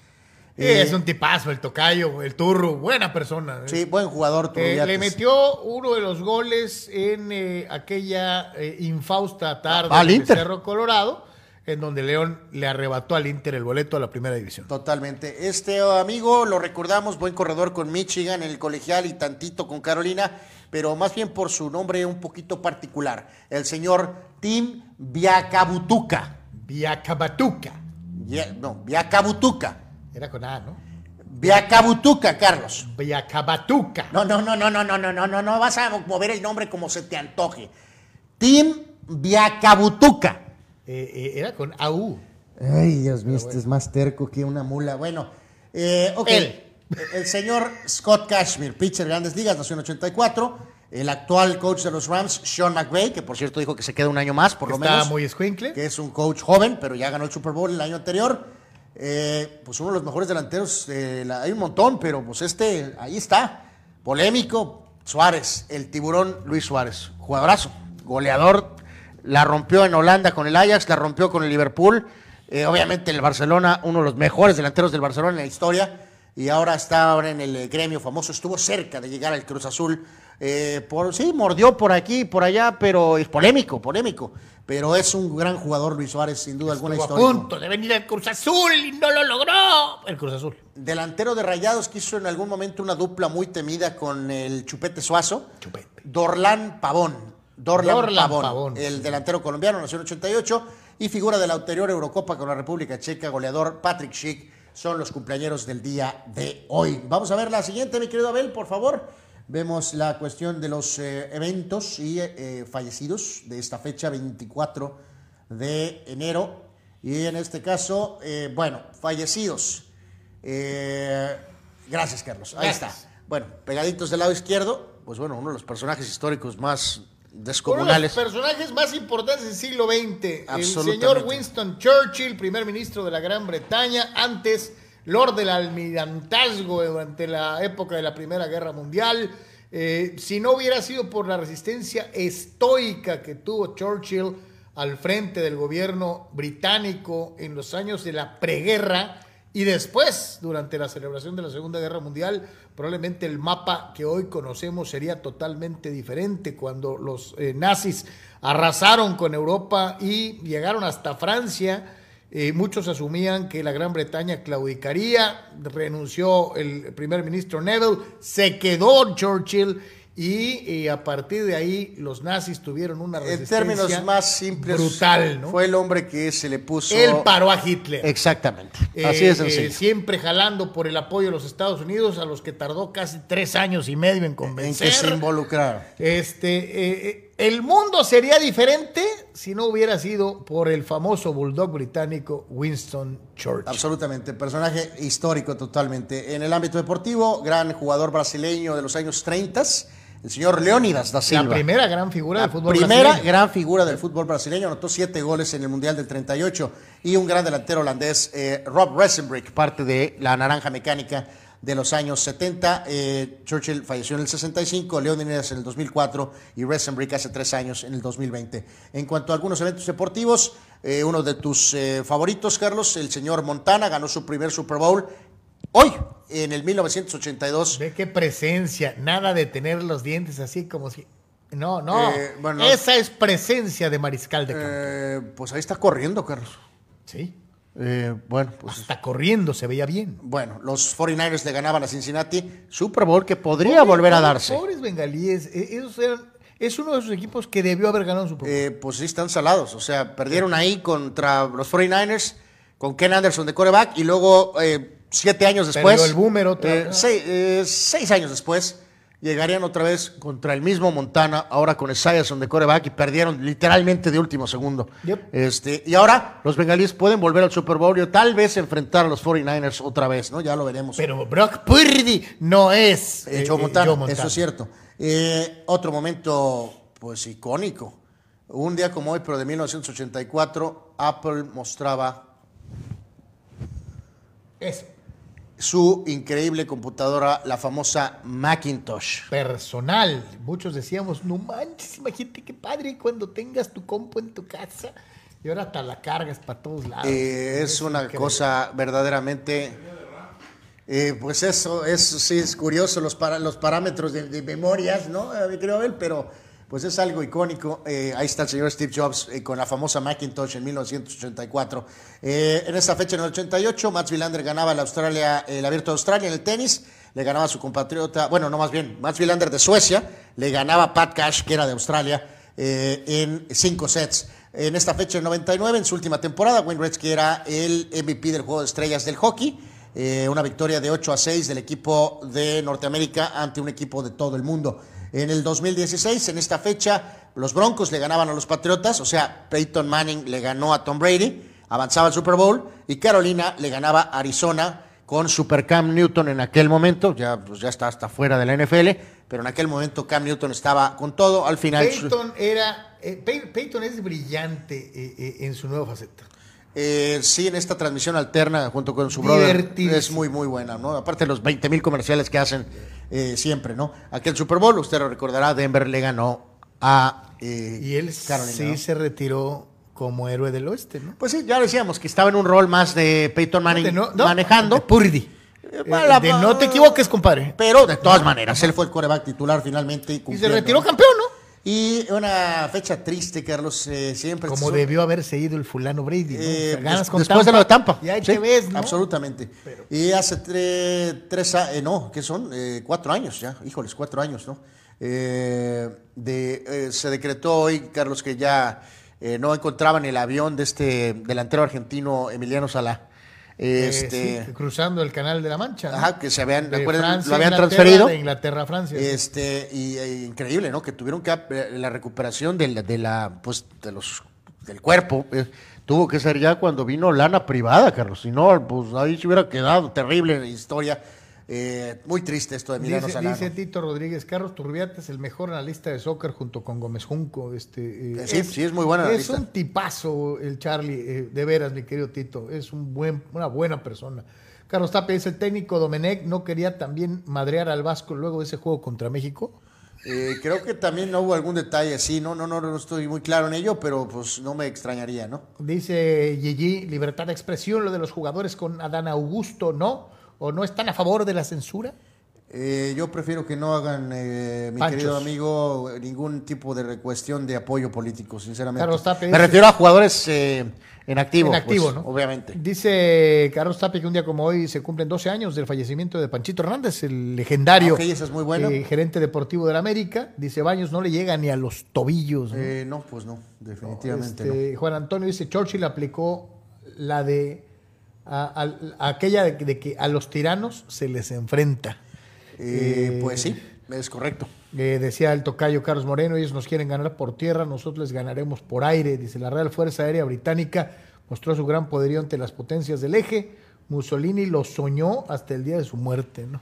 Eh, es un tipazo, el tocayo, el turro, buena persona. Sí, buen jugador Eh, le metió uno de los goles en eh, aquella eh, infausta tarde Al en Inter. Cerro Colorado, en donde León le arrebató al Inter el boleto a la primera división. Totalmente. Este amigo lo recordamos, buen corredor con Michigan, en el colegial y tantito con Carolina, pero más bien por su nombre un poquito particular, el señor Tim Viacabutuca. Viacabatuca. Ya- no, Viacabutuca. Era con A, ¿no? Viacabutuca, Carlos. Viacabatuca. No, no, no, no, no, no, no, no, no, no vas a mover el nombre como se te antoje. Tim Viacabutuca. Eh, eh, era con AU. Ay, Dios mío, este es más terco que una mula. Bueno, eh, ok. Él. El señor Scott Cashmere, pitcher de Grandes Ligas, nació en 84. El actual coach de los Rams, Sean McVay, que por cierto dijo que se queda un año más, por lo Está menos. muy escuincle. Que es un coach joven, pero ya ganó el Super Bowl el año anterior. Eh, pues uno de los mejores delanteros, eh, la- hay un montón, pero pues este, ahí está. Polémico, Suárez, el tiburón Luis Suárez. Jugadorazo, goleador. La rompió en Holanda con el Ajax, la rompió con el Liverpool. Eh, obviamente en el Barcelona, uno de los mejores delanteros del Barcelona en la historia. Y ahora está ahora en el eh, gremio famoso. Estuvo cerca de llegar al Cruz Azul. Eh, por, sí, mordió por aquí y por allá, pero es polémico, polémico. Pero es un gran jugador Luis Suárez, sin duda alguna Estuvo a histórico. punto de venir al Cruz Azul y no lo logró. El Cruz Azul. Delantero de Rayados que hizo en algún momento una dupla muy temida con el Chupete Suazo. Chupete. Dorlan Pavón. Dorlan, Dorlan Pavón, Pavón, el delantero colombiano, nació en 88 y figura de la anterior Eurocopa con la República Checa, goleador Patrick Schick, son los cumpleaños del día de hoy. Vamos a ver la siguiente, mi querido Abel, por favor. Vemos la cuestión de los eh, eventos y eh, fallecidos de esta fecha 24 de enero. Y en este caso, eh, bueno, fallecidos. Eh, gracias, Carlos. Ahí Gracias. está. Bueno, pegaditos del lado izquierdo, pues bueno, uno de los personajes históricos más Uno de los descomunales. personajes más importantes del siglo XX. El señor Winston Churchill, primer ministro de la Gran Bretaña, antes Lord del Almirantazgo durante la época de la Primera Guerra Mundial. Eh, si no hubiera sido por la resistencia estoica que tuvo Churchill al frente del gobierno británico en los años de la preguerra y después, durante la celebración de la Segunda Guerra Mundial, probablemente el mapa que hoy conocemos sería totalmente diferente cuando los eh, nazis arrasaron con Europa y llegaron hasta Francia. Eh, muchos asumían que la Gran Bretaña claudicaría, renunció el primer ministro Neville, se quedó Churchill y, eh, a partir de ahí los nazis tuvieron una En resistencia términos más simples, brutal, ¿no? fue el hombre que se le puso. Él paró a Hitler. Exactamente. Eh, Así de eh, siempre jalando por el apoyo de los Estados Unidos, a los que tardó casi tres años y medio en en convencer. que se involucraron. Este, el mundo sería diferente si no hubiera sido por el famoso bulldog británico Winston Churchill. Absolutamente, personaje histórico totalmente. En el ámbito deportivo, gran jugador brasileño de los años 30, el señor Leónidas da Silva. La primera gran figura La del fútbol primera brasileño. gran figura del fútbol brasileño, anotó siete goles en el Mundial del 38 y un gran delantero holandés, eh, Rob Resenbrick, parte de la naranja mecánica de los años 70. Eh, Churchill falleció en el 65, Leónidas en el 2004 y Resenbrick hace tres años en el 2020. En cuanto a algunos eventos deportivos, eh, uno de tus eh, favoritos, Carlos, el señor Montana ganó su primer Super Bowl hoy, en el 1982. Ve qué presencia, nada de tener los dientes así como si. No, no. Bueno. Esa es presencia de mariscal de campo. Eh, pues ahí está corriendo, Carlos. sí. Eh, bueno, pues Hasta corriendo se veía bien. Bueno, los 49ers le ganaban a Cincinnati, Super Bowl que podría volver a darse. Pobres bengalíes. eh, esos eran- es uno de esos equipos que debió haber ganado Super Bowl. Eh, pues sí están salados, o sea, perdieron ahí contra los 49ers con Ken Anderson de coreback y luego eh, siete años después, Perdió el boomer otra eh, seis, eh, seis años después, llegarían otra vez contra el mismo Montana, ahora con Esiason de coreback y perdieron literalmente de último segundo. Yep. Este, y ahora los bengalíes pueden volver al Super Bowl y tal vez enfrentar a los 49ers otra vez, ¿no? Ya lo veremos. Pero Brock Purdy no es Eh, eh, Joe eh, Montana, Joe Montana. eso es cierto. Eh, otro momento, pues icónico. Un día como hoy, pero de 1984, Apple mostraba Es su increíble computadora, la famosa Macintosh. personal. Muchos decíamos, no manches, imagínate qué padre cuando tengas tu compu en tu casa y ahora hasta la cargas para todos lados. Eh, es una increíble. cosa verdaderamente. eh, pues eso, eso sí es curioso, los, para- los parámetros de, de memorias, ¿no? Eh, querido Abel, pero pues es algo icónico. Eh, ahí está el señor Steve Jobs eh, con la famosa Macintosh en 1984. Eh, en esa fecha, en el 88, Mats Wilander ganaba el, Australia, el Abierto de Australia en el tenis, le ganaba su compatriota, bueno, no más bien, Mats Wilander de Suecia, le ganaba Pat Cash, que era de Australia, eh, en cinco sets. En esta fecha, en 99, en su última temporada, Wayne Gretzky era el MVP del Juego de Estrellas del hockey. Eh, una victoria de 8 a 6 del equipo de Norteamérica ante un equipo de todo el mundo. En el 2016, en esta fecha, los Broncos le ganaban a los Patriotas, o sea, Peyton Manning le ganó a Tom Brady, avanzaba al Super Bowl, y Carolina le ganaba a Arizona con Super Cam Newton en aquel momento, ya, pues ya está hasta fuera de la NFL, pero en aquel momento Cam Newton estaba con todo, al final... Peyton era. eh, Pey- Peyton es brillante eh, eh, en su nueva faceta. Eh, sí, en esta transmisión alterna junto con su brother es muy, muy buena, ¿no? Aparte de los 20 mil comerciales que hacen eh, siempre, ¿no? Aquel Super Bowl, usted lo recordará, Denver le ganó a eh, Y él Carolina, sí ¿no? se retiró como héroe del oeste, ¿no? Pues sí, ya decíamos que estaba en un rol más de Peyton Manning De no- no, manejando. de Purdy. Eh, Eh, de no te equivoques, compadre. Pero de todas maneras, él fue el coreback titular finalmente. Y se cumpliendo, retiró campeón, ¿no? Y una fecha triste, Carlos, eh, siempre. Como son- debió haberse ido el fulano Brady. ¿no? O sea, Eh, ganas con después de lo de Tampa. Y ahí Sí, te ves, ¿no? Absolutamente. Y hace tre- tres años, no, ¿qué son? Eh, cuatro años ya, híjoles, cuatro años, ¿no? Eh, de, eh, se decretó hoy, Carlos, que ya eh, no encontraban el avión de este delantero argentino Emiliano Sala. Eh, Este, sí, cruzando el canal de la Mancha. Ajá, que se habían, De ¿recuerdan? Francia lo habían Inglaterra, transferido. De Inglaterra a Francia. Este, y eh, increíble, ¿no? Que tuvieron que eh, la recuperación de la, de la pues de los del cuerpo eh, tuvo que ser ya cuando vino lana privada, Carlos. Si no, pues ahí se hubiera quedado terrible historia. Eh, muy triste esto de Milano Dice, dice Tito Rodríguez, Carlos Turbiate es el mejor analista de soccer junto con Gómez Junco. Este, eh, sí, sí, es muy buen Es analista. un tipazo el Charlie, eh, de veras, mi querido Tito. Es un buen, una buena persona. Carlos Tapia dice, el técnico Domenech no quería también madrear al Vasco luego de ese juego contra México. Eh, creo que también no hubo algún detalle así, no, no, no, no estoy muy claro en ello, pero pues no me extrañaría, ¿no? Dice Gigi, libertad de expresión, lo de los jugadores con Adán Augusto, ¿no? ¿O no están a favor de la censura? Eh, yo prefiero que no hagan, eh, mi Panchos. querido amigo, ningún tipo de cuestión de apoyo político, sinceramente. Carlos Tapia Me refiero a jugadores eh, en activo. en activo, pues, ¿no? Obviamente. Dice Carlos Tapia que un día como hoy se cumplen 12 años del fallecimiento de Panchito Hernández, el legendario Ok, esa es muy buena. eh, gerente deportivo de la América. Dice Baños no le llega ni a los tobillos. ¿no? Eh, no, pues no, definitivamente Este, Juan Antonio dice Churchill aplicó la de a- a- a aquella de, de que a los tiranos se les enfrenta. Eh, eh, pues sí, es correcto. Eh, decía el tocayo Carlos Moreno, ellos nos quieren ganar por tierra, nosotros les ganaremos por aire. Dice, la Real Fuerza Aérea Británica mostró su gran poderío ante las potencias del eje. Mussolini lo soñó hasta el día de su muerte, ¿no?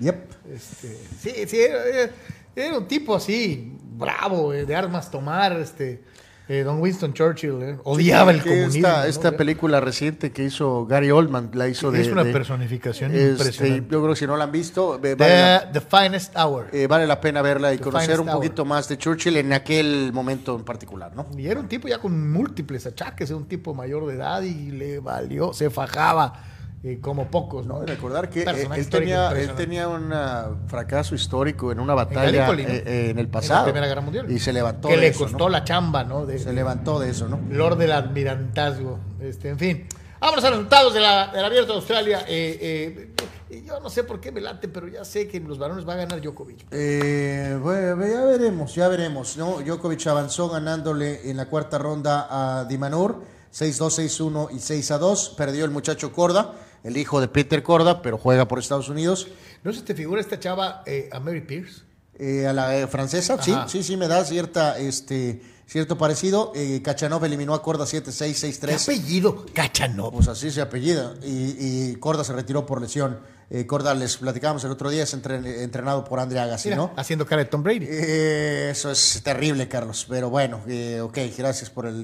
Yep. Este, sí, sí, era, era- era un tipo así, bravo, eh, de armas tomar, este, eh, Don Winston Churchill, eh, odiaba el comunismo. Esta, ¿no? esta película reciente que hizo Gary Oldman la hizo de. Es una de- personificación este, impresionante. Yo creo que si no la han visto, eh, vale, la, The, Finest Hour. eh, vale la pena verla y The conocer un Hour. poquito más de Churchill en aquel momento en particular, ¿no? Y era un tipo ya con múltiples achaques, era un tipo mayor de edad y le valió, se fajaba eh, como pocos, ¿no? Recordar que eh, Personaje él, tenía, él tenía un ah, fracaso histórico en una batalla Gallipoli, ¿no? eh, eh, en el En pasado. la Primera Guerra Mundial. Y se levantó Que de le eso, costó ¿no? la chamba, ¿no? De, Se levantó de eso, ¿no? Lord del Almirantazgo. Este, en fin. Vámonos a los resultados de la, del Abierto de Australia. Eh, eh, yo no sé por qué me late, pero ya sé que en los varones va a ganar Djokovic. Eh, bueno, ya veremos, ya veremos. ¿no? Djokovic avanzó ganándole en la cuarta ronda a Dimanur, 6-2, 6-1 y 6-2. Perdió el muchacho Corda, el hijo de Peter Corda, pero juega por Estados Unidos. ¿No se te figura esta chava eh, a Mary Pierce? Eh, a la eh, francesa, sí, Ajá. sí, sí, me da cierta, este, cierto parecido. Eh, Kachanov eliminó a Corda 7-6, ¿Qué 6-3. apellido? Cachanov. Pues así se apellida. Y, y Corda se retiró por lesión. Eh, Corda, les platicábamos el otro día, es entren- entrenado por Andre Agassi, Mira, ¿no? haciendo cara de Tom Brady. Eh, eso es terrible, Carlos. Pero bueno, eh, ok, gracias por el.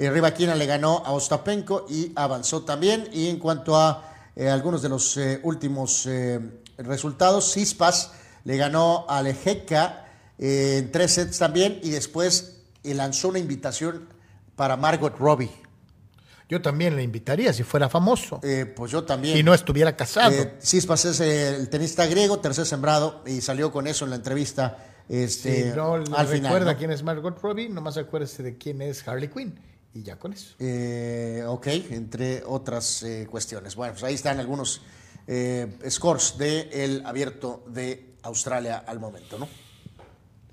Eh, Rivaquina le ganó a Ostapenko y avanzó también. Y en cuanto a eh, algunos de los eh, últimos eh, resultados, Cispas le ganó a Lejeka eh, en tres sets también. Y después lanzó una invitación para Margot Robbie. Yo también le invitaría si fuera famoso Eh, pues yo también. y no estuviera casado. Eh, Cispas es el tenista griego, tercer sembrado, y salió con eso en la entrevista. Este, si no al recuerda final, ¿no? quién es Margot Robbie, nomás acuérdese de quién es Harley Quinn. Y ya con eso. Eh, ok, entre otras eh, cuestiones. Bueno, pues ahí están algunos eh, scores del abierto de Australia al momento, ¿no?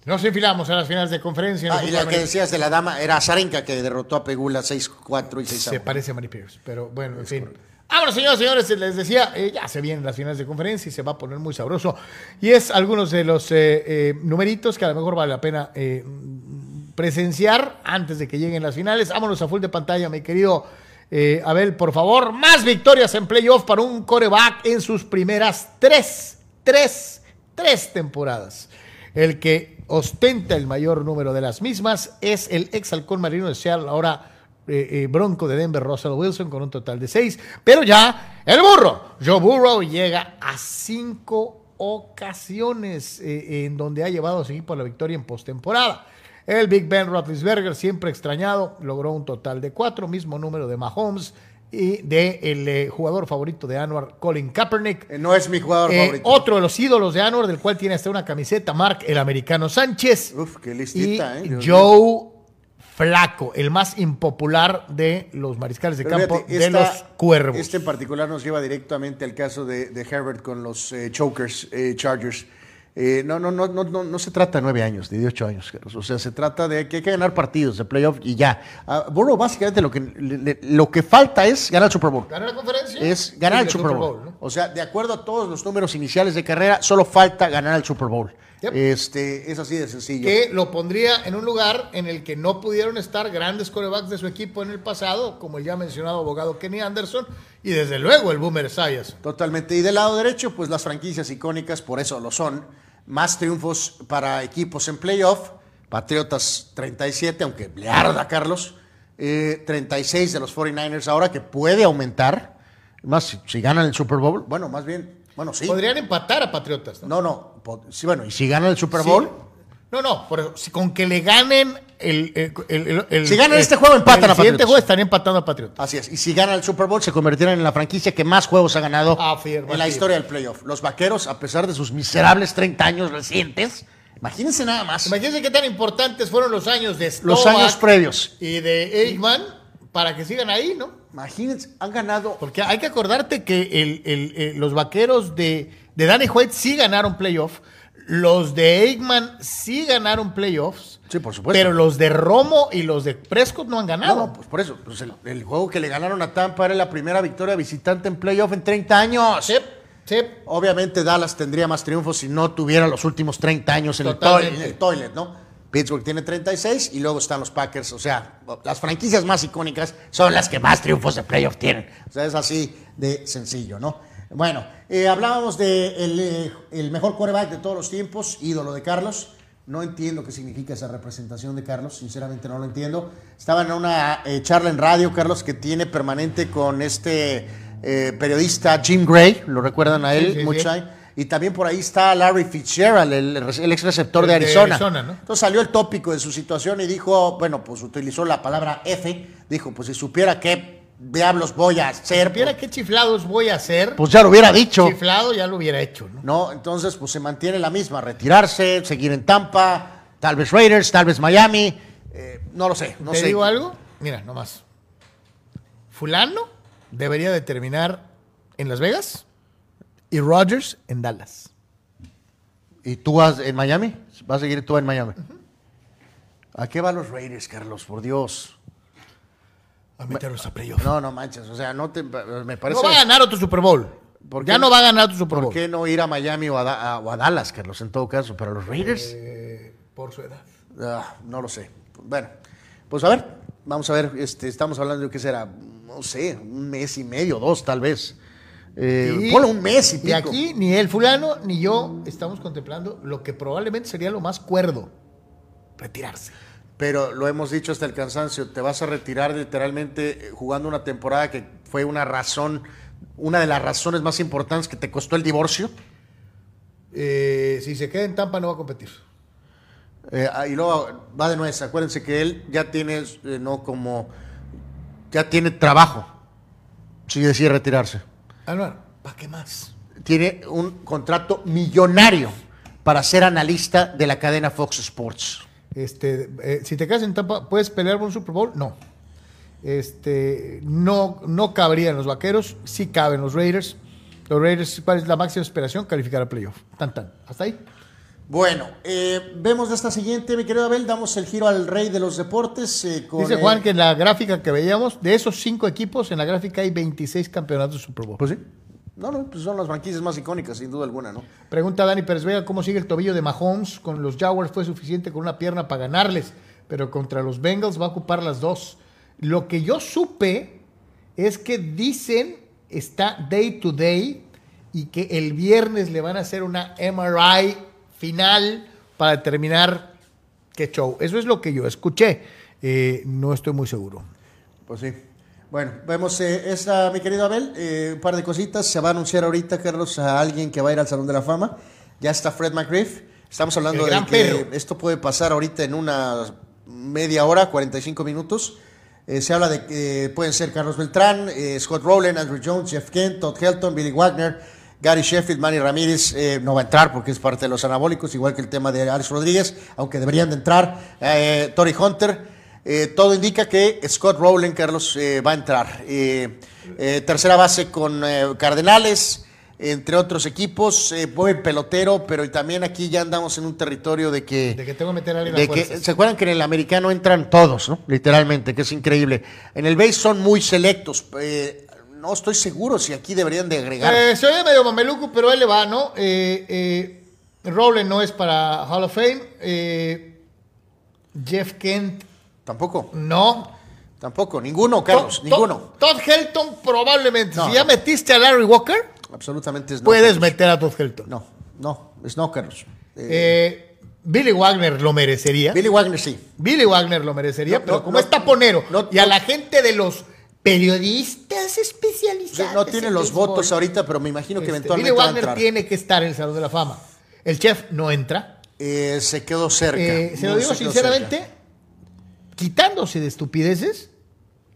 Nos enfilamos a las finales de conferencia. Ah, y la que decías de la dama era Zarenka que derrotó a Pegula 6-4 y 6 Se parece a Mary Pierce, pero bueno, en fin. Vámonos, señores, señores, les decía, eh, ya se vienen las finales de conferencia y se va a poner muy sabroso. Y es algunos de los eh, eh, numeritos que a lo mejor vale la pena presenciar antes de que lleguen las finales. Vámonos a full de pantalla, mi querido eh, Abel, por favor. Más victorias en playoff para un coreback en sus primeras tres, tres, tres temporadas. El que ostenta el mayor número de las mismas es el ex halcón marino de Seattle, ahora eh, eh, Bronco de Denver, Russell Wilson, con un total de seis. Pero ya el burro, Joe Burrow, llega a cinco ocasiones en donde ha llevado a su equipo a la victoria en postemporada. El Big Ben Roethlisberger, siempre extrañado, logró un total de cuatro, mismo número de Mahomes y de el eh, jugador favorito de Anwar, Colin Kaepernick. Eh, no es mi jugador Eh, favorito. otro de los ídolos de Anwar, del cual tiene hasta una camiseta, Mark, el americano Sánchez. Uf, qué y listita, ¿eh? Dios Joe Flaco, el más impopular de los mariscales de Pero campo fíjate, de los cuervos. Este en particular nos lleva directamente al caso de, de Herbert con los eh, Chokers, eh, Chargers. Eh, no, no, no, no, no, no se trata de nueve años, de 18 años. O sea, se trata de que hay que ganar partidos de playoff y ya. Burrow básicamente lo que, le- le- lo que falta es ganar el Super Bowl. ¿Ganar la conferencia? Es ganar el Super Bowl. ¿no? O sea, de acuerdo a todos los números iniciales de carrera, solo falta ganar el Super Bowl. Yep. Este, es así de sencillo. Que lo pondría en un lugar en el que no pudieron estar grandes corebacks de su equipo en el pasado, como el ya mencionado abogado Kenny Anderson, y desde luego el Boomer Sayas. Totalmente. Y del lado derecho, pues las franquicias icónicas, por eso lo son. Más triunfos para equipos en playoff. Patriotas 37, aunque le arda Carlos. Eh, 36 de los 49ers ahora, que puede aumentar. Más si, si ganan el Super Bowl. Bueno, más bien, bueno, sí. Podrían empatar a Patriotas, ¿no? No, no. Sí, bueno, y si ganan el Super Sí. Bowl. No, no, por eso, si con que le ganen el. el- el- el- el- Si ganan este juego, empatan el a siguiente juego estarían empatando a Patriotas. Así es. Y si ganan el Super Bowl, se convertirán en la franquicia que más juegos ha ganado Ah, en la historia del playoff. Los vaqueros, a pesar de sus miserables 30 años recientes, imagínense nada más. Imagínense qué tan importantes fueron los años de Los Slovak años previos. y de Eggman para que sigan ahí, ¿no? Imagínense, han ganado. Porque hay que acordarte que el- los vaqueros de, de Danny White sí ganaron playoff. Los de Eggman sí ganaron playoffs. Sí, por supuesto. Pero los de Romo y los de Prescott no han ganado. No, no, pues por eso. pues el, el juego que le ganaron a Tampa era la primera victoria visitante en playoff en 30 años. Sí, sí. Obviamente Dallas tendría más triunfos si no tuviera los últimos 30 años en el, toilet, en el toilet, ¿no? Pittsburgh tiene 36 y luego están los Packers. O sea, las franquicias más icónicas son las que más triunfos de playoff tienen. O sea, es así de sencillo, ¿no? Bueno, eh, hablábamos de el, eh, el mejor quarterback de todos los tiempos, ídolo de Carlos. No entiendo qué significa esa representación de Carlos, sinceramente no lo entiendo. Estaba en una eh, charla en radio, Carlos, que tiene permanente con este eh, periodista Jim Gray, lo recuerdan a él Sí, sí, mucho sí. Y también por ahí está Larry Fitzgerald, el, el ex receptor de Arizona. Arizona, ¿no? Entonces salió el tópico de su situación y dijo, bueno, pues utilizó la palabra F, dijo, pues si supiera qué diablos voy a hacer, pues, qué chiflados voy a hacer. pues ya lo hubiera dicho. Chiflado ya lo hubiera hecho, ¿no? ¿no? Entonces, pues se mantiene la misma, retirarse, seguir en Tampa, tal vez Raiders, tal vez Miami, eh, no lo sé, no ¿Te sé. digo algo? Mira, nomás. Fulano debería de terminar en Las Vegas y Rodgers en Dallas. ¿Y tú vas en Miami? ¿Vas a seguir tú en Miami? ¿A qué van los Raiders, Carlos? Por Dios. A meterlos a playoff. No, no manches, o sea, no te, me No parece... va a ganar otro Super Bowl. ¿Por ya no va a ganar otro Super ¿Por Bowl. qué no ir a Miami o a, Da- a- o a Dallas, Carlos, en todo caso? Pero los Raiders, Por su edad. ah, no lo sé. Bueno, pues a ver, vamos a ver, este, estamos hablando de qué será, no sé, un mes y medio, dos tal vez. Eh, Y- ponle un mes y Y pico. aquí ni el fulano ni yo estamos contemplando lo que probablemente sería lo más cuerdo. Retirarse. Pero lo hemos dicho hasta el cansancio, te vas a retirar literalmente eh, jugando una temporada que fue una razón, una de las razones más importantes que te costó el divorcio. Eh, si se queda en Tampa no va a competir. Eh, ah, y luego va de nuez, acuérdense que él ya tiene, eh, no como, ya tiene trabajo, si decide retirarse. Álvaro, ¿para qué más? Tiene un contrato millonario para ser analista de la cadena Fox Sports. Este, eh, si te quedas en Tampa, ¿puedes pelear por un Super Bowl? No. Este, no, no cabría en los vaqueros, sí caben los Raiders. Los Raiders, ¿cuál es la máxima esperación? Calificar a playoff. Tan, tan. Hasta ahí. Bueno, eh, vemos de esta siguiente, mi querido Abel, damos el giro al rey de los deportes. eh, con, Dice Juan que en la gráfica que veíamos, de esos cinco equipos, en la gráfica hay 26 campeonatos de Super Bowl. Pues sí. No, no, pues son las franquicias más icónicas, sin duda alguna, ¿no? Pregunta Dani Pérez Vega, ¿cómo sigue el tobillo de Mahomes? Con los Jaguars fue suficiente con una pierna para ganarles, pero contra los Bengals va a ocupar las dos. Lo que yo supe es que dicen está day to day y que el viernes le van a hacer una MRI final para determinar qué show. Eso es lo que yo escuché. Eh, no estoy muy seguro. Pues sí. Bueno, vemos eh, esta, mi querido Abel, eh, un par de cositas. Se va a anunciar ahorita, Carlos, a alguien que va a ir al Salón de la Fama. Ya está Fred McGriff. Estamos hablando de que perro. esto puede pasar ahorita en una media hora, 45 minutos. Eh, se habla de que pueden ser Carlos Beltrán, eh, Scott Rowland, Andrew Jones, Jeff Kent, Todd Helton, Billy Wagner, Gary Sheffield, Manny Ramírez. eh, no va a entrar porque es parte de los anabólicos, igual que el tema de Alex Rodríguez, aunque deberían de entrar. Eh, Tory Hunter. Eh, todo indica que Scott Rowland, Carlos, eh, va a entrar. Eh, tercera base con Cardenales, entre otros equipos. Buen pelotero, pero también aquí ya andamos en un territorio de que... De que tengo que meter a alguien a de que, fuerzas. ¿Se acuerdan que en el americano entran todos, ¿no? Literalmente, que es increíble. En el base son muy selectos. no estoy seguro si aquí deberían de agregar. Se oye medio mameluco, pero él le va, ¿no? Rowland no es para Hall of Fame. Jeff Kent, Tampoco, no. tampoco. Ninguno, Carlos, Todd- ninguno. Todd Helton, probablemente. No, si ya no. metiste a Larry Walker, Absolutamente es no. puedes Carlos. meter a Todd Helton. No, no, es no, Carlos. Eh, Eh, Billy Wagner lo merecería. Billy, Billy Wagner sí. Wagner lo merecería, pero como es taponero y a la gente de los periodistas especializados. no tiene en los béisbol, votos ahorita, pero me imagino que este, eventualmente Billy va a Wagner tiene que estar en el Salón de la Fama. El chef no entra. Eh, se quedó cerca. Eh, se lo digo sinceramente, cerca. Quitándose de estupideces,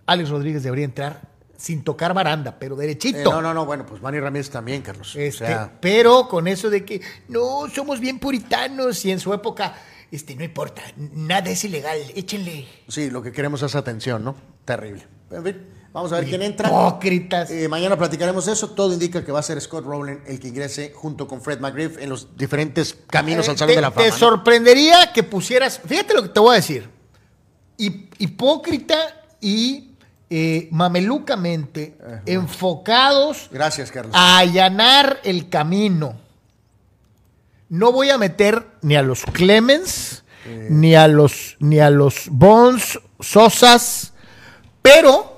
Alex Rodríguez debería entrar sin tocar baranda, pero derechito. Eh, no, no, no, bueno, pues Manny Ramírez también, Carlos. Este, o sea, pero con eso de que no somos bien puritanos y en su época, este, no importa, nada es ilegal, échenle. sí, lo que queremos es atención, ¿no? Terrible. En fin, vamos a ver quién entra. Hipócritas. Eh, mañana platicaremos de eso. Todo indica que va a ser Scott Rowland el que ingrese junto con Fred McGriff en los diferentes caminos al Eh, Salón te, de la Fama. te ¿no? sorprendería que pusieras, fíjate lo que te voy a decir, hipócrita y eh, mamelucamente enfocados Gracias, Carlos. a allanar el camino. No voy a meter ni a los Clemens, ni a los ni a los Bones, Sosas, pero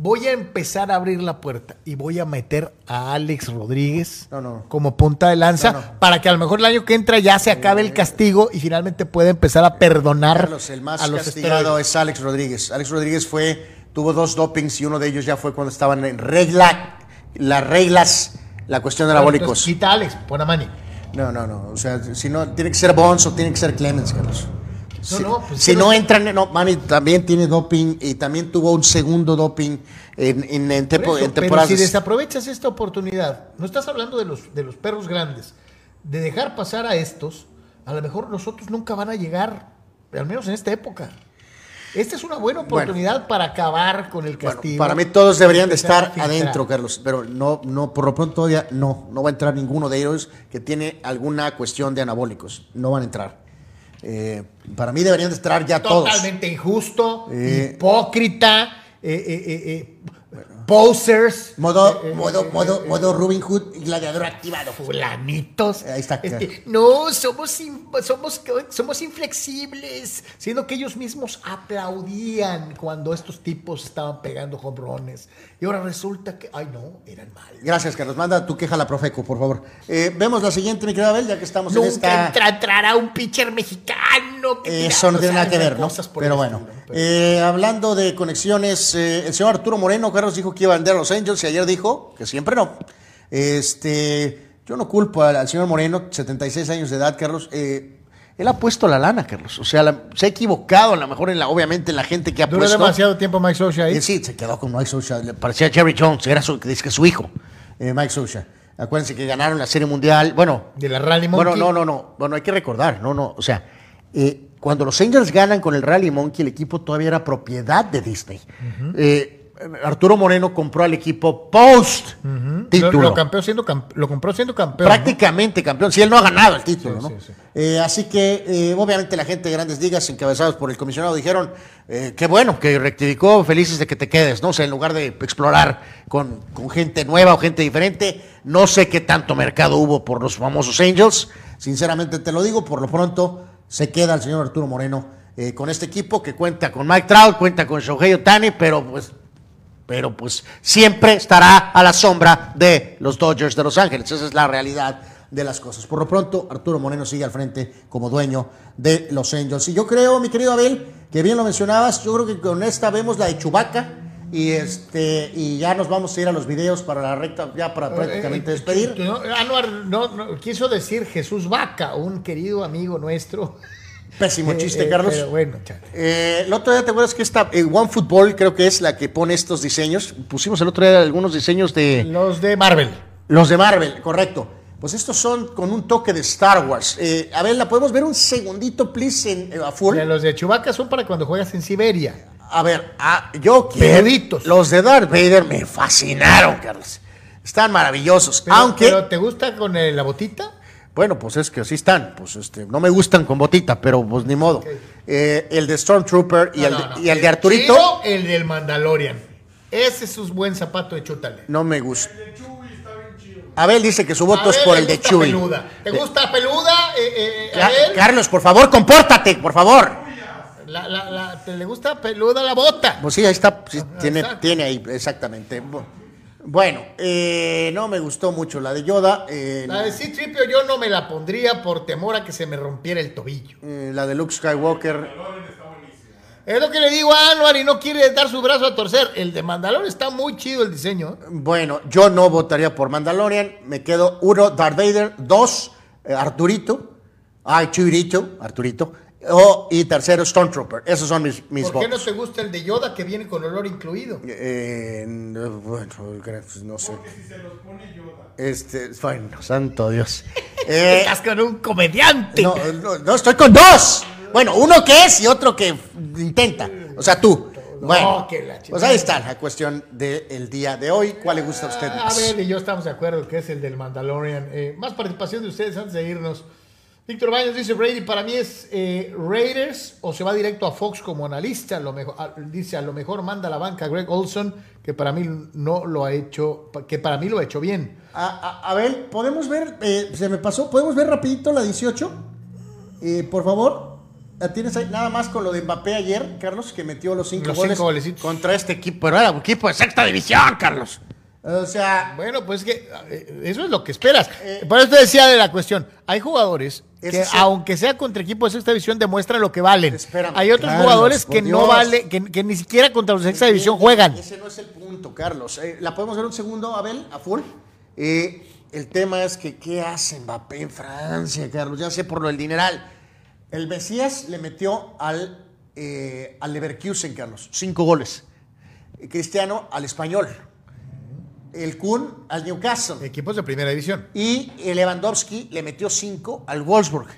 voy a empezar a abrir la puerta y voy a meter a Alex Rodríguez No, no. como punta de lanza No, para que a lo mejor el año que entra ya se acabe el castigo y finalmente pueda empezar a perdonar Carlos, el más a los castigado esteroides. es Alex Rodríguez. Alex Rodríguez fue, tuvo dos dopings y uno de ellos ya fue cuando estaban en regla, las reglas, la cuestión de anabólicos. quita a Alex, pon a Manny. No, no, no. O sea, si no, tiene que ser Bonds o tiene que ser Clemens, Carlos. Si no, pues si no entran, no, Manny también tiene doping y también tuvo un segundo doping en, en, en tempo- Por eso, en pero temporadas. si desaprovechas esta oportunidad, no estás hablando de los, de los perros grandes, de dejar pasar a estos, a lo mejor los otros nunca van a llegar, al menos en esta época. Esta es una buena oportunidad para acabar con el Bueno, castigo. para mí todos deberían de estar adentro, Carlos, pero no, no, por lo pronto todavía no, no va a entrar ninguno de ellos que tiene alguna cuestión de anabólicos. No van a entrar. Eh, para mí deberían de entrar ya todos. Totalmente injusto, Eh. hipócrita, eh, posers. Modo, modo, modo, modo Robin Hood y gladiador activado. fulanitos. Ahí está. Este, no, somos, in- somos, somos inflexibles. Siendo que ellos mismos aplaudían cuando estos tipos estaban pegando hombrones. Y ahora resulta que, ay no, eran mal. Gracias, Carlos. Manda tu queja a la Profeco, por favor. Eh, vemos la siguiente, mi querida Abel, ya que estamos en Nunca esta... entra- entrará un pitcher mexicano. que Eso no tiene nada que ver, ¿no? Pero bueno, estilo, pero- eh, hablando de conexiones, eh, el señor Arturo Moreno, Carlos, dijo que iba a vender a los Angels y ayer dijo que siempre no. Este, yo no culpo al, al señor Moreno, 76 años de edad, Carlos. eh, él ha puesto la lana, Carlos. O sea, la- se ha equivocado a lo mejor en la, obviamente, en la gente que ha Duró puesto. demasiado tiempo Mike Socha ahí. Eh, sí, se quedó con Mike Socha. Le parecía Jerry Jones, era su, dice que su hijo, eh, Mike Socha. Acuérdense que ganaron la Serie Mundial. Bueno, De la Rally bueno, Monkey. no, no, no. Bueno, hay que recordar, no, no. O sea, eh, cuando los Angels ganan con el Rally Monkey, el equipo todavía era propiedad de Disney. Eh, Arturo Moreno compró al equipo post Lo, título. lo campeó siendo camp- lo compró siendo campeón. Prácticamente campeón, si él no ha ganado el título, Sí, ¿no? sí, sí. Eh, así que, eh, obviamente, la gente de grandes ligas, encabezados por el comisionado, dijeron: eh, Qué bueno que rectificó, felices de que te quedes, ¿no? O sea, en lugar de explorar con, con gente nueva o gente diferente, no sé qué tanto mercado hubo por los famosos Angels. Sinceramente te lo digo, por lo pronto se queda el señor Arturo Moreno eh, con este equipo que cuenta con Mike Trout, cuenta con Shohei Otani, pero pues pero pues siempre estará a la sombra de los Dodgers de Los Ángeles. Esa es la realidad de las cosas. Por lo pronto, Arturo Moreno sigue al frente como dueño de los Angels. Y yo creo, mi querido Abel, que bien lo mencionabas, yo creo que con esta vemos la de Chubaca y este y ya nos vamos a ir a los videos para la recta, ya para prácticamente Eh, eh, despedir. no, Anuar no, no, quiso decir Jesús Vaca, un querido amigo nuestro. Pésimo (laughs) Eh, chiste, eh, Carlos. Pero bueno, chale. Eh, el otro día te acuerdas que esta eh, One Football creo que es la que pone estos diseños. Pusimos el otro día algunos diseños de Los de Marvel. Los de Marvel, correcto. Pues estos son con un toque de Star Wars. A ver, ¿la podemos ver un segundito, please, en, a full? Los de Chewbacca son para cuando juegas en Siberia. A ver, ah, yo quiero... Peluditos. Los de Darth Vader me fascinaron, Carlos. Están maravillosos. Pero, Aunque, pero ¿te gusta con la botita? Bueno, pues es que así están. Pues este, no me gustan con botita, pero pues ni modo. Eh, el de Stormtrooper y, No, el, no, de, no. y el de Arturito Chido, el del Mandalorian. Ese es un buen zapato de chútale. no me gusta. Abel dice que su voto es por ¿te el de Chewie. peluda? ¿Te gusta peluda? Eh, eh, a Ca- ver, Carlos, por favor, compórtate, por favor. la- la- la- ¿te le gusta peluda la bota? Pues sí, ahí está, sí, tiene, exacto. tiene ahí, exactamente. Bu- Bueno, eh, no me gustó mucho la de Yoda, eh, La de C-Tripio yo no me la pondría por temor a que se me rompiera el tobillo. eh, la de Luke Skywalker. Es lo que le digo a Anuar y no quiere dar su brazo a torcer. El de Mandalor está muy chido el diseño. ¿eh? Bueno, yo no votaría por Mandalorian, me quedo uno, Darth Vader, dos, eh, Arturito, ay, Churito, Arturito, o, y tercero, Stormtrooper. Esos son mis, mis ¿Por qué no te gusta el de Yoda que viene con olor incluido? Eh, no, bueno, no sé. Este, bueno, (laughs) santo Dios. Eh, Estás con un comediante. No, no, no, estoy con dos. Bueno, uno que es y otro que intenta. O sea, tú. Bueno, que la pues ahí está la cuestión del día de hoy. ¿Cuál le gusta a usted A más? ver, y yo estamos de acuerdo que es el del Mandalorian. Eh, más participación de ustedes antes de irnos. Víctor Baños dice, Brady para mí es eh, Raiders o se va directo a Fox como analista. A lo mejor, a- dice, a lo mejor manda a la banca a Greg Olson, que para mí no lo ha hecho, que para mí lo ha hecho bien. A, ver, ¿podemos ver? eh, se me pasó. ¿Podemos ver rapidito la 18? Eh, por favor. Ah, Tienes ahí nada más con lo de Mbappé ayer, Carlos, que metió los cinco Los goles cinco contra este equipo. Pero era un equipo de sexta división, Carlos. O sea, Bueno, pues que eh, eso es lo que esperas. Por eso te decía de la cuestión. Hay jugadores que, sí. aunque sea contra equipos de sexta división, demuestran lo que valen. Espérame, Hay otros Carlos, jugadores que no valen, que, que ni siquiera contra los de sexta división juegan. Ese no es el punto, Carlos. Eh, ¿La podemos ver un segundo, Abel, a full? Eh, el tema es que, ¿qué hace Mbappé en Francia, Carlos? Ya sé por lo del dineral. El Mesías le metió al, eh, al Leverkusen, Carlos. Cinco goles. Eh, Cristiano al Español. El Kun al Newcastle. Equipos de primera división. Y el Lewandowski le metió cinco al Wolfsburg.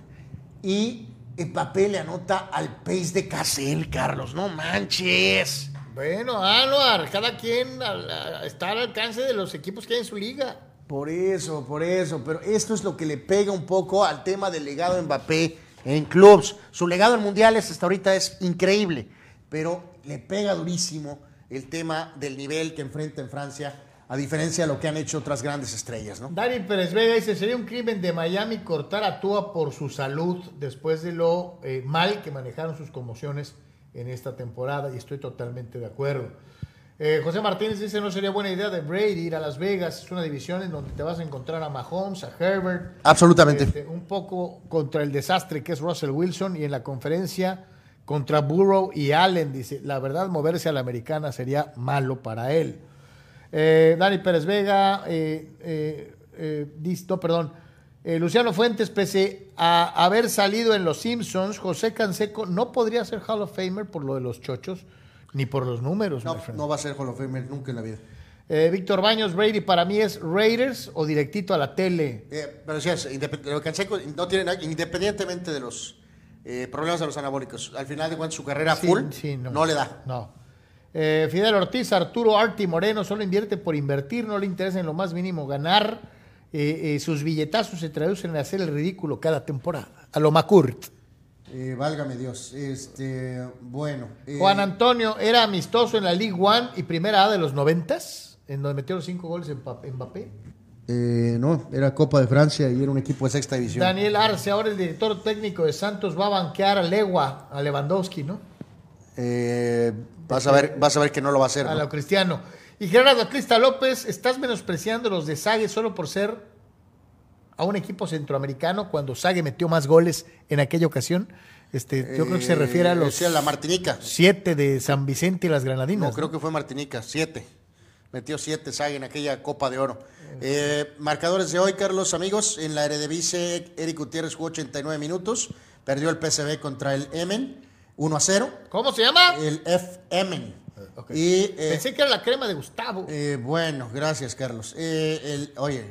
Y Mbappé le anota al Pace de Cassel, Carlos. No manches. Bueno, Anuar, cada quien al- a- está al alcance de los equipos que hay en su liga. Por eso, por eso, pero esto es lo que le pega un poco al tema del legado de Mbappé en clubs. Su legado en mundiales hasta ahorita es increíble, pero le pega durísimo el tema del nivel que enfrenta en Francia, a diferencia de lo que han hecho otras grandes estrellas, ¿no? Dani Pérez Vega dice, sería un crimen de Miami cortar a Tua por su salud después de lo eh, mal que manejaron sus conmociones en esta temporada y estoy totalmente de acuerdo. Eh, José Martínez dice, no sería buena idea de Brady ir a Las Vegas, es una división en donde te vas a encontrar a Mahomes, a Herbert, Absolutamente. este, un poco contra el desastre que es Russell Wilson y en la conferencia contra Burrow y Allen, dice, la verdad moverse a la americana sería malo para él. Eh, Dani Pérez Vega, eh, eh, eh, no, perdón. Eh, Luciano Fuentes, pese a haber salido en Los Simpsons, José Canseco no podría ser Hall of Famer por lo de los chochos, ni por los números. No, no va a ser Hall of Famer nunca en la vida. Eh, Víctor Baños, Brady para mí es Raiders o directito a la tele. Eh, pero sí, es, Canseco no tiene nada- independientemente de los eh, problemas de los anabólicos, al final de cuentas su carrera Sí, full sí, no. le da. No. Eh, Fidel Ortiz, Arturo Arti Moreno, solo invierte por invertir, no le interesa en lo más mínimo ganar. Eh, eh, sus billetazos se traducen en hacer el ridículo cada temporada. A lo Macurt. Válgame Dios. Este, bueno. Juan Antonio era amistoso en la League One y Primera A de los noventas, en donde metió los cinco goles en Mbappé. eh, no, era Copa de Francia y era un equipo de sexta división. Daniel Arce, ahora el director técnico de Santos, va a banquear a Legua, a Lewandowski, ¿no? Eh, vas, a ver, vas a ver que no lo va a hacer. A ¿no? lo cristiano. Y Gerardo Atlista López, ¿estás menospreciando los de Sague solo por ser a un equipo centroamericano cuando Sague metió más goles en aquella ocasión? Este, yo creo que se refiere a Eh, los la Martinica. siete de San Vicente y las Granadinas. No, creo que fue Martinica, siete. Metió siete Saga en aquella Copa de Oro. Eh, marcadores de hoy, Carlos, amigos. En la Eredivisie, Eric Gutiérrez jugó 89 minutos. Perdió el PSV contra el Emen, 1 a 0. ¿Cómo se llama? El F Emen. Ok. Y, eh, Pensé que era la crema de Gustavo. eh, bueno, gracias, Carlos. Eh, el, oye,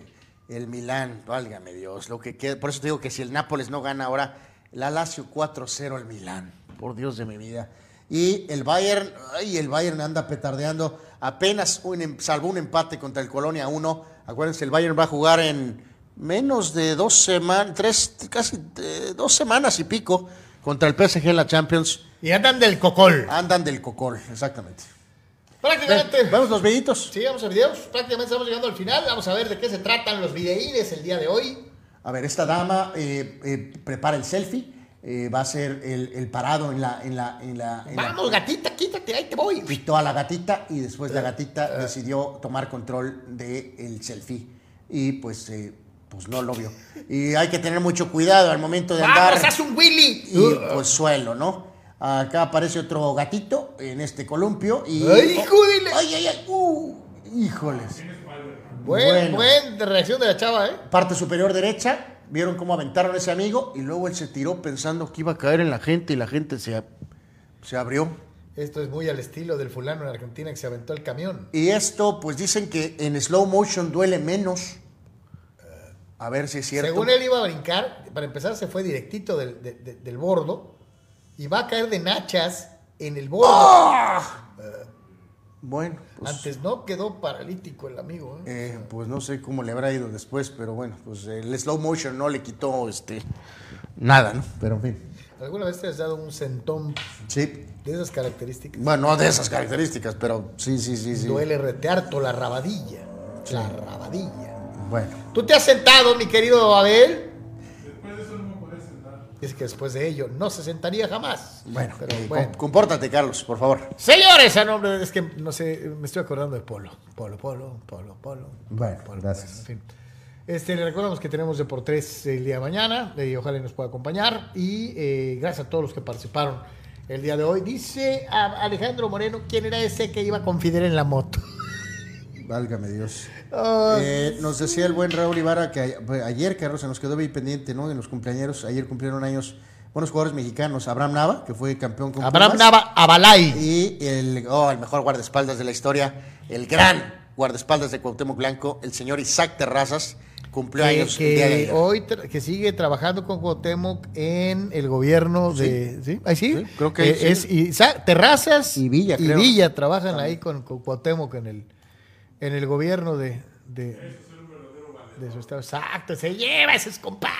el Milán, válgame Dios. Lo que queda- por eso te digo que si el Nápoles no gana ahora, la Lazio 4-0 al Milán. Por Dios de mi vida. Y el Bayern, ay, el Bayern anda petardeando. Apenas un, em- salvó un empate contra el Colonia 1. Acuérdense, el Bayern va a jugar en menos de dos semanas, tres, casi dos semanas y pico contra el PSG en la Champions. Y andan del cocol. Andan del cocol, exactamente. Prácticamente. Vamos los videitos. Sí, vamos a videos. Prácticamente estamos llegando al final. Vamos a ver de qué se tratan los videínes el día de hoy. A ver, esta dama eh, eh, prepara el selfie, eh, va a ser el, el parado en la... En la, en la en la- Vamos, gatita, quítate, ahí te voy. Pitó a la gatita y después la gatita decidió tomar control del selfie y pues, eh, pues no lo vio. Y hay que tener mucho cuidado al momento de andar Vamos, haz un Willy. y pues suelo, ¿no? Acá aparece otro gatito en este columpio y... ¡Ay, de la- ¡Ay, ay, ay! Uh, ¡Híjoles! Buen, Bueno. buen reacción de la chava, ¿eh? parte superior derecha, vieron cómo aventaron a ese amigo y luego él se tiró pensando que iba a caer en la gente y la gente se, se abrió. Esto es muy al estilo del fulano en Argentina que se aventó el camión. Y esto, pues dicen que en slow motion duele menos. A ver si es cierto. Según él iba a brincar, para empezar se fue directito del, de- de- del bordo y va a caer de nachas en el bordo. ¡Ah! Bueno, pues, Antes no quedó paralítico el amigo. ¿eh? eh, pues no sé cómo le habrá ido después, pero bueno, pues el slow motion no le quitó este nada, ¿no? Pero en fin. ¿Alguna vez te has dado un sentón Sí. de esas características? Bueno, no de esas características, pero sí, sí, sí, sí. Duele retearto la rabadilla. La rabadilla. Bueno. ¿Tú te has sentado, mi querido Abel? Después de eso no me sentar. Dice que después de ello no se sentaría jamás. Bueno, pero eh, bueno. com- compórtate, Carlos, por favor. Señores, a nombre, es que no sé, me estoy acordando de Polo. Polo, Polo, Polo, Polo. Bueno, Polo, gracias. en fin. Este, le recordamos que tenemos de por tres el día de mañana y ojalá nos pueda acompañar. Y eh, gracias a todos los que participaron el día de hoy. Dice a Alejandro Moreno, ¿quién era ese que iba con Fidel en la moto? Válgame Dios. Ah, Eh, nos decía el buen Raúl Ibarra que ayer, Carlos, se nos quedó bien pendiente, ¿no? En los cumpleaños, ayer cumplieron años buenos jugadores mexicanos. Abraham Nava, que fue campeón con Abraham Pumas, Nava Abalay. Y el, oh, el mejor guardaespaldas de la historia, el gran guardaespaldas de Cuauhtémoc Blanco, el señor Isaac Terrazas, cumplió que, años el día de ayer. hoy que sigue trabajando con Cuauhtémoc en el gobierno de ¿sí? ahí sí, Sí, creo que Eh, sí. es Isa- Terrazas Y Villa, y creo. Villa trabajan ahí con, con Cuauhtémoc en el en el gobierno de de, de su estado exacto se lleva esos compadres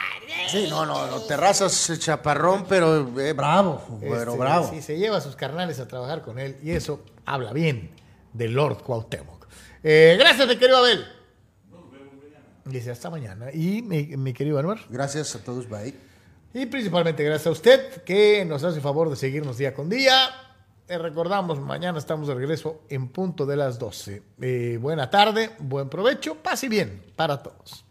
Sí, no, no, no, Terrazas, eh, chaparrón, pero eh, bravo, pero Este, bravo. sí, se lleva a sus carnales a trabajar con él y eso habla bien de Lord Cuauhtémoc Eh, gracias mi querido Abel dice hasta mañana y mi, mi querido Anuar Gracias a todos, bye. Y principalmente gracias a usted que nos hace favor de seguirnos día con día. Eh, recordamos, mañana estamos de regreso en punto de las 12. Eh, buena tarde, buen provecho, paz y bien para todos.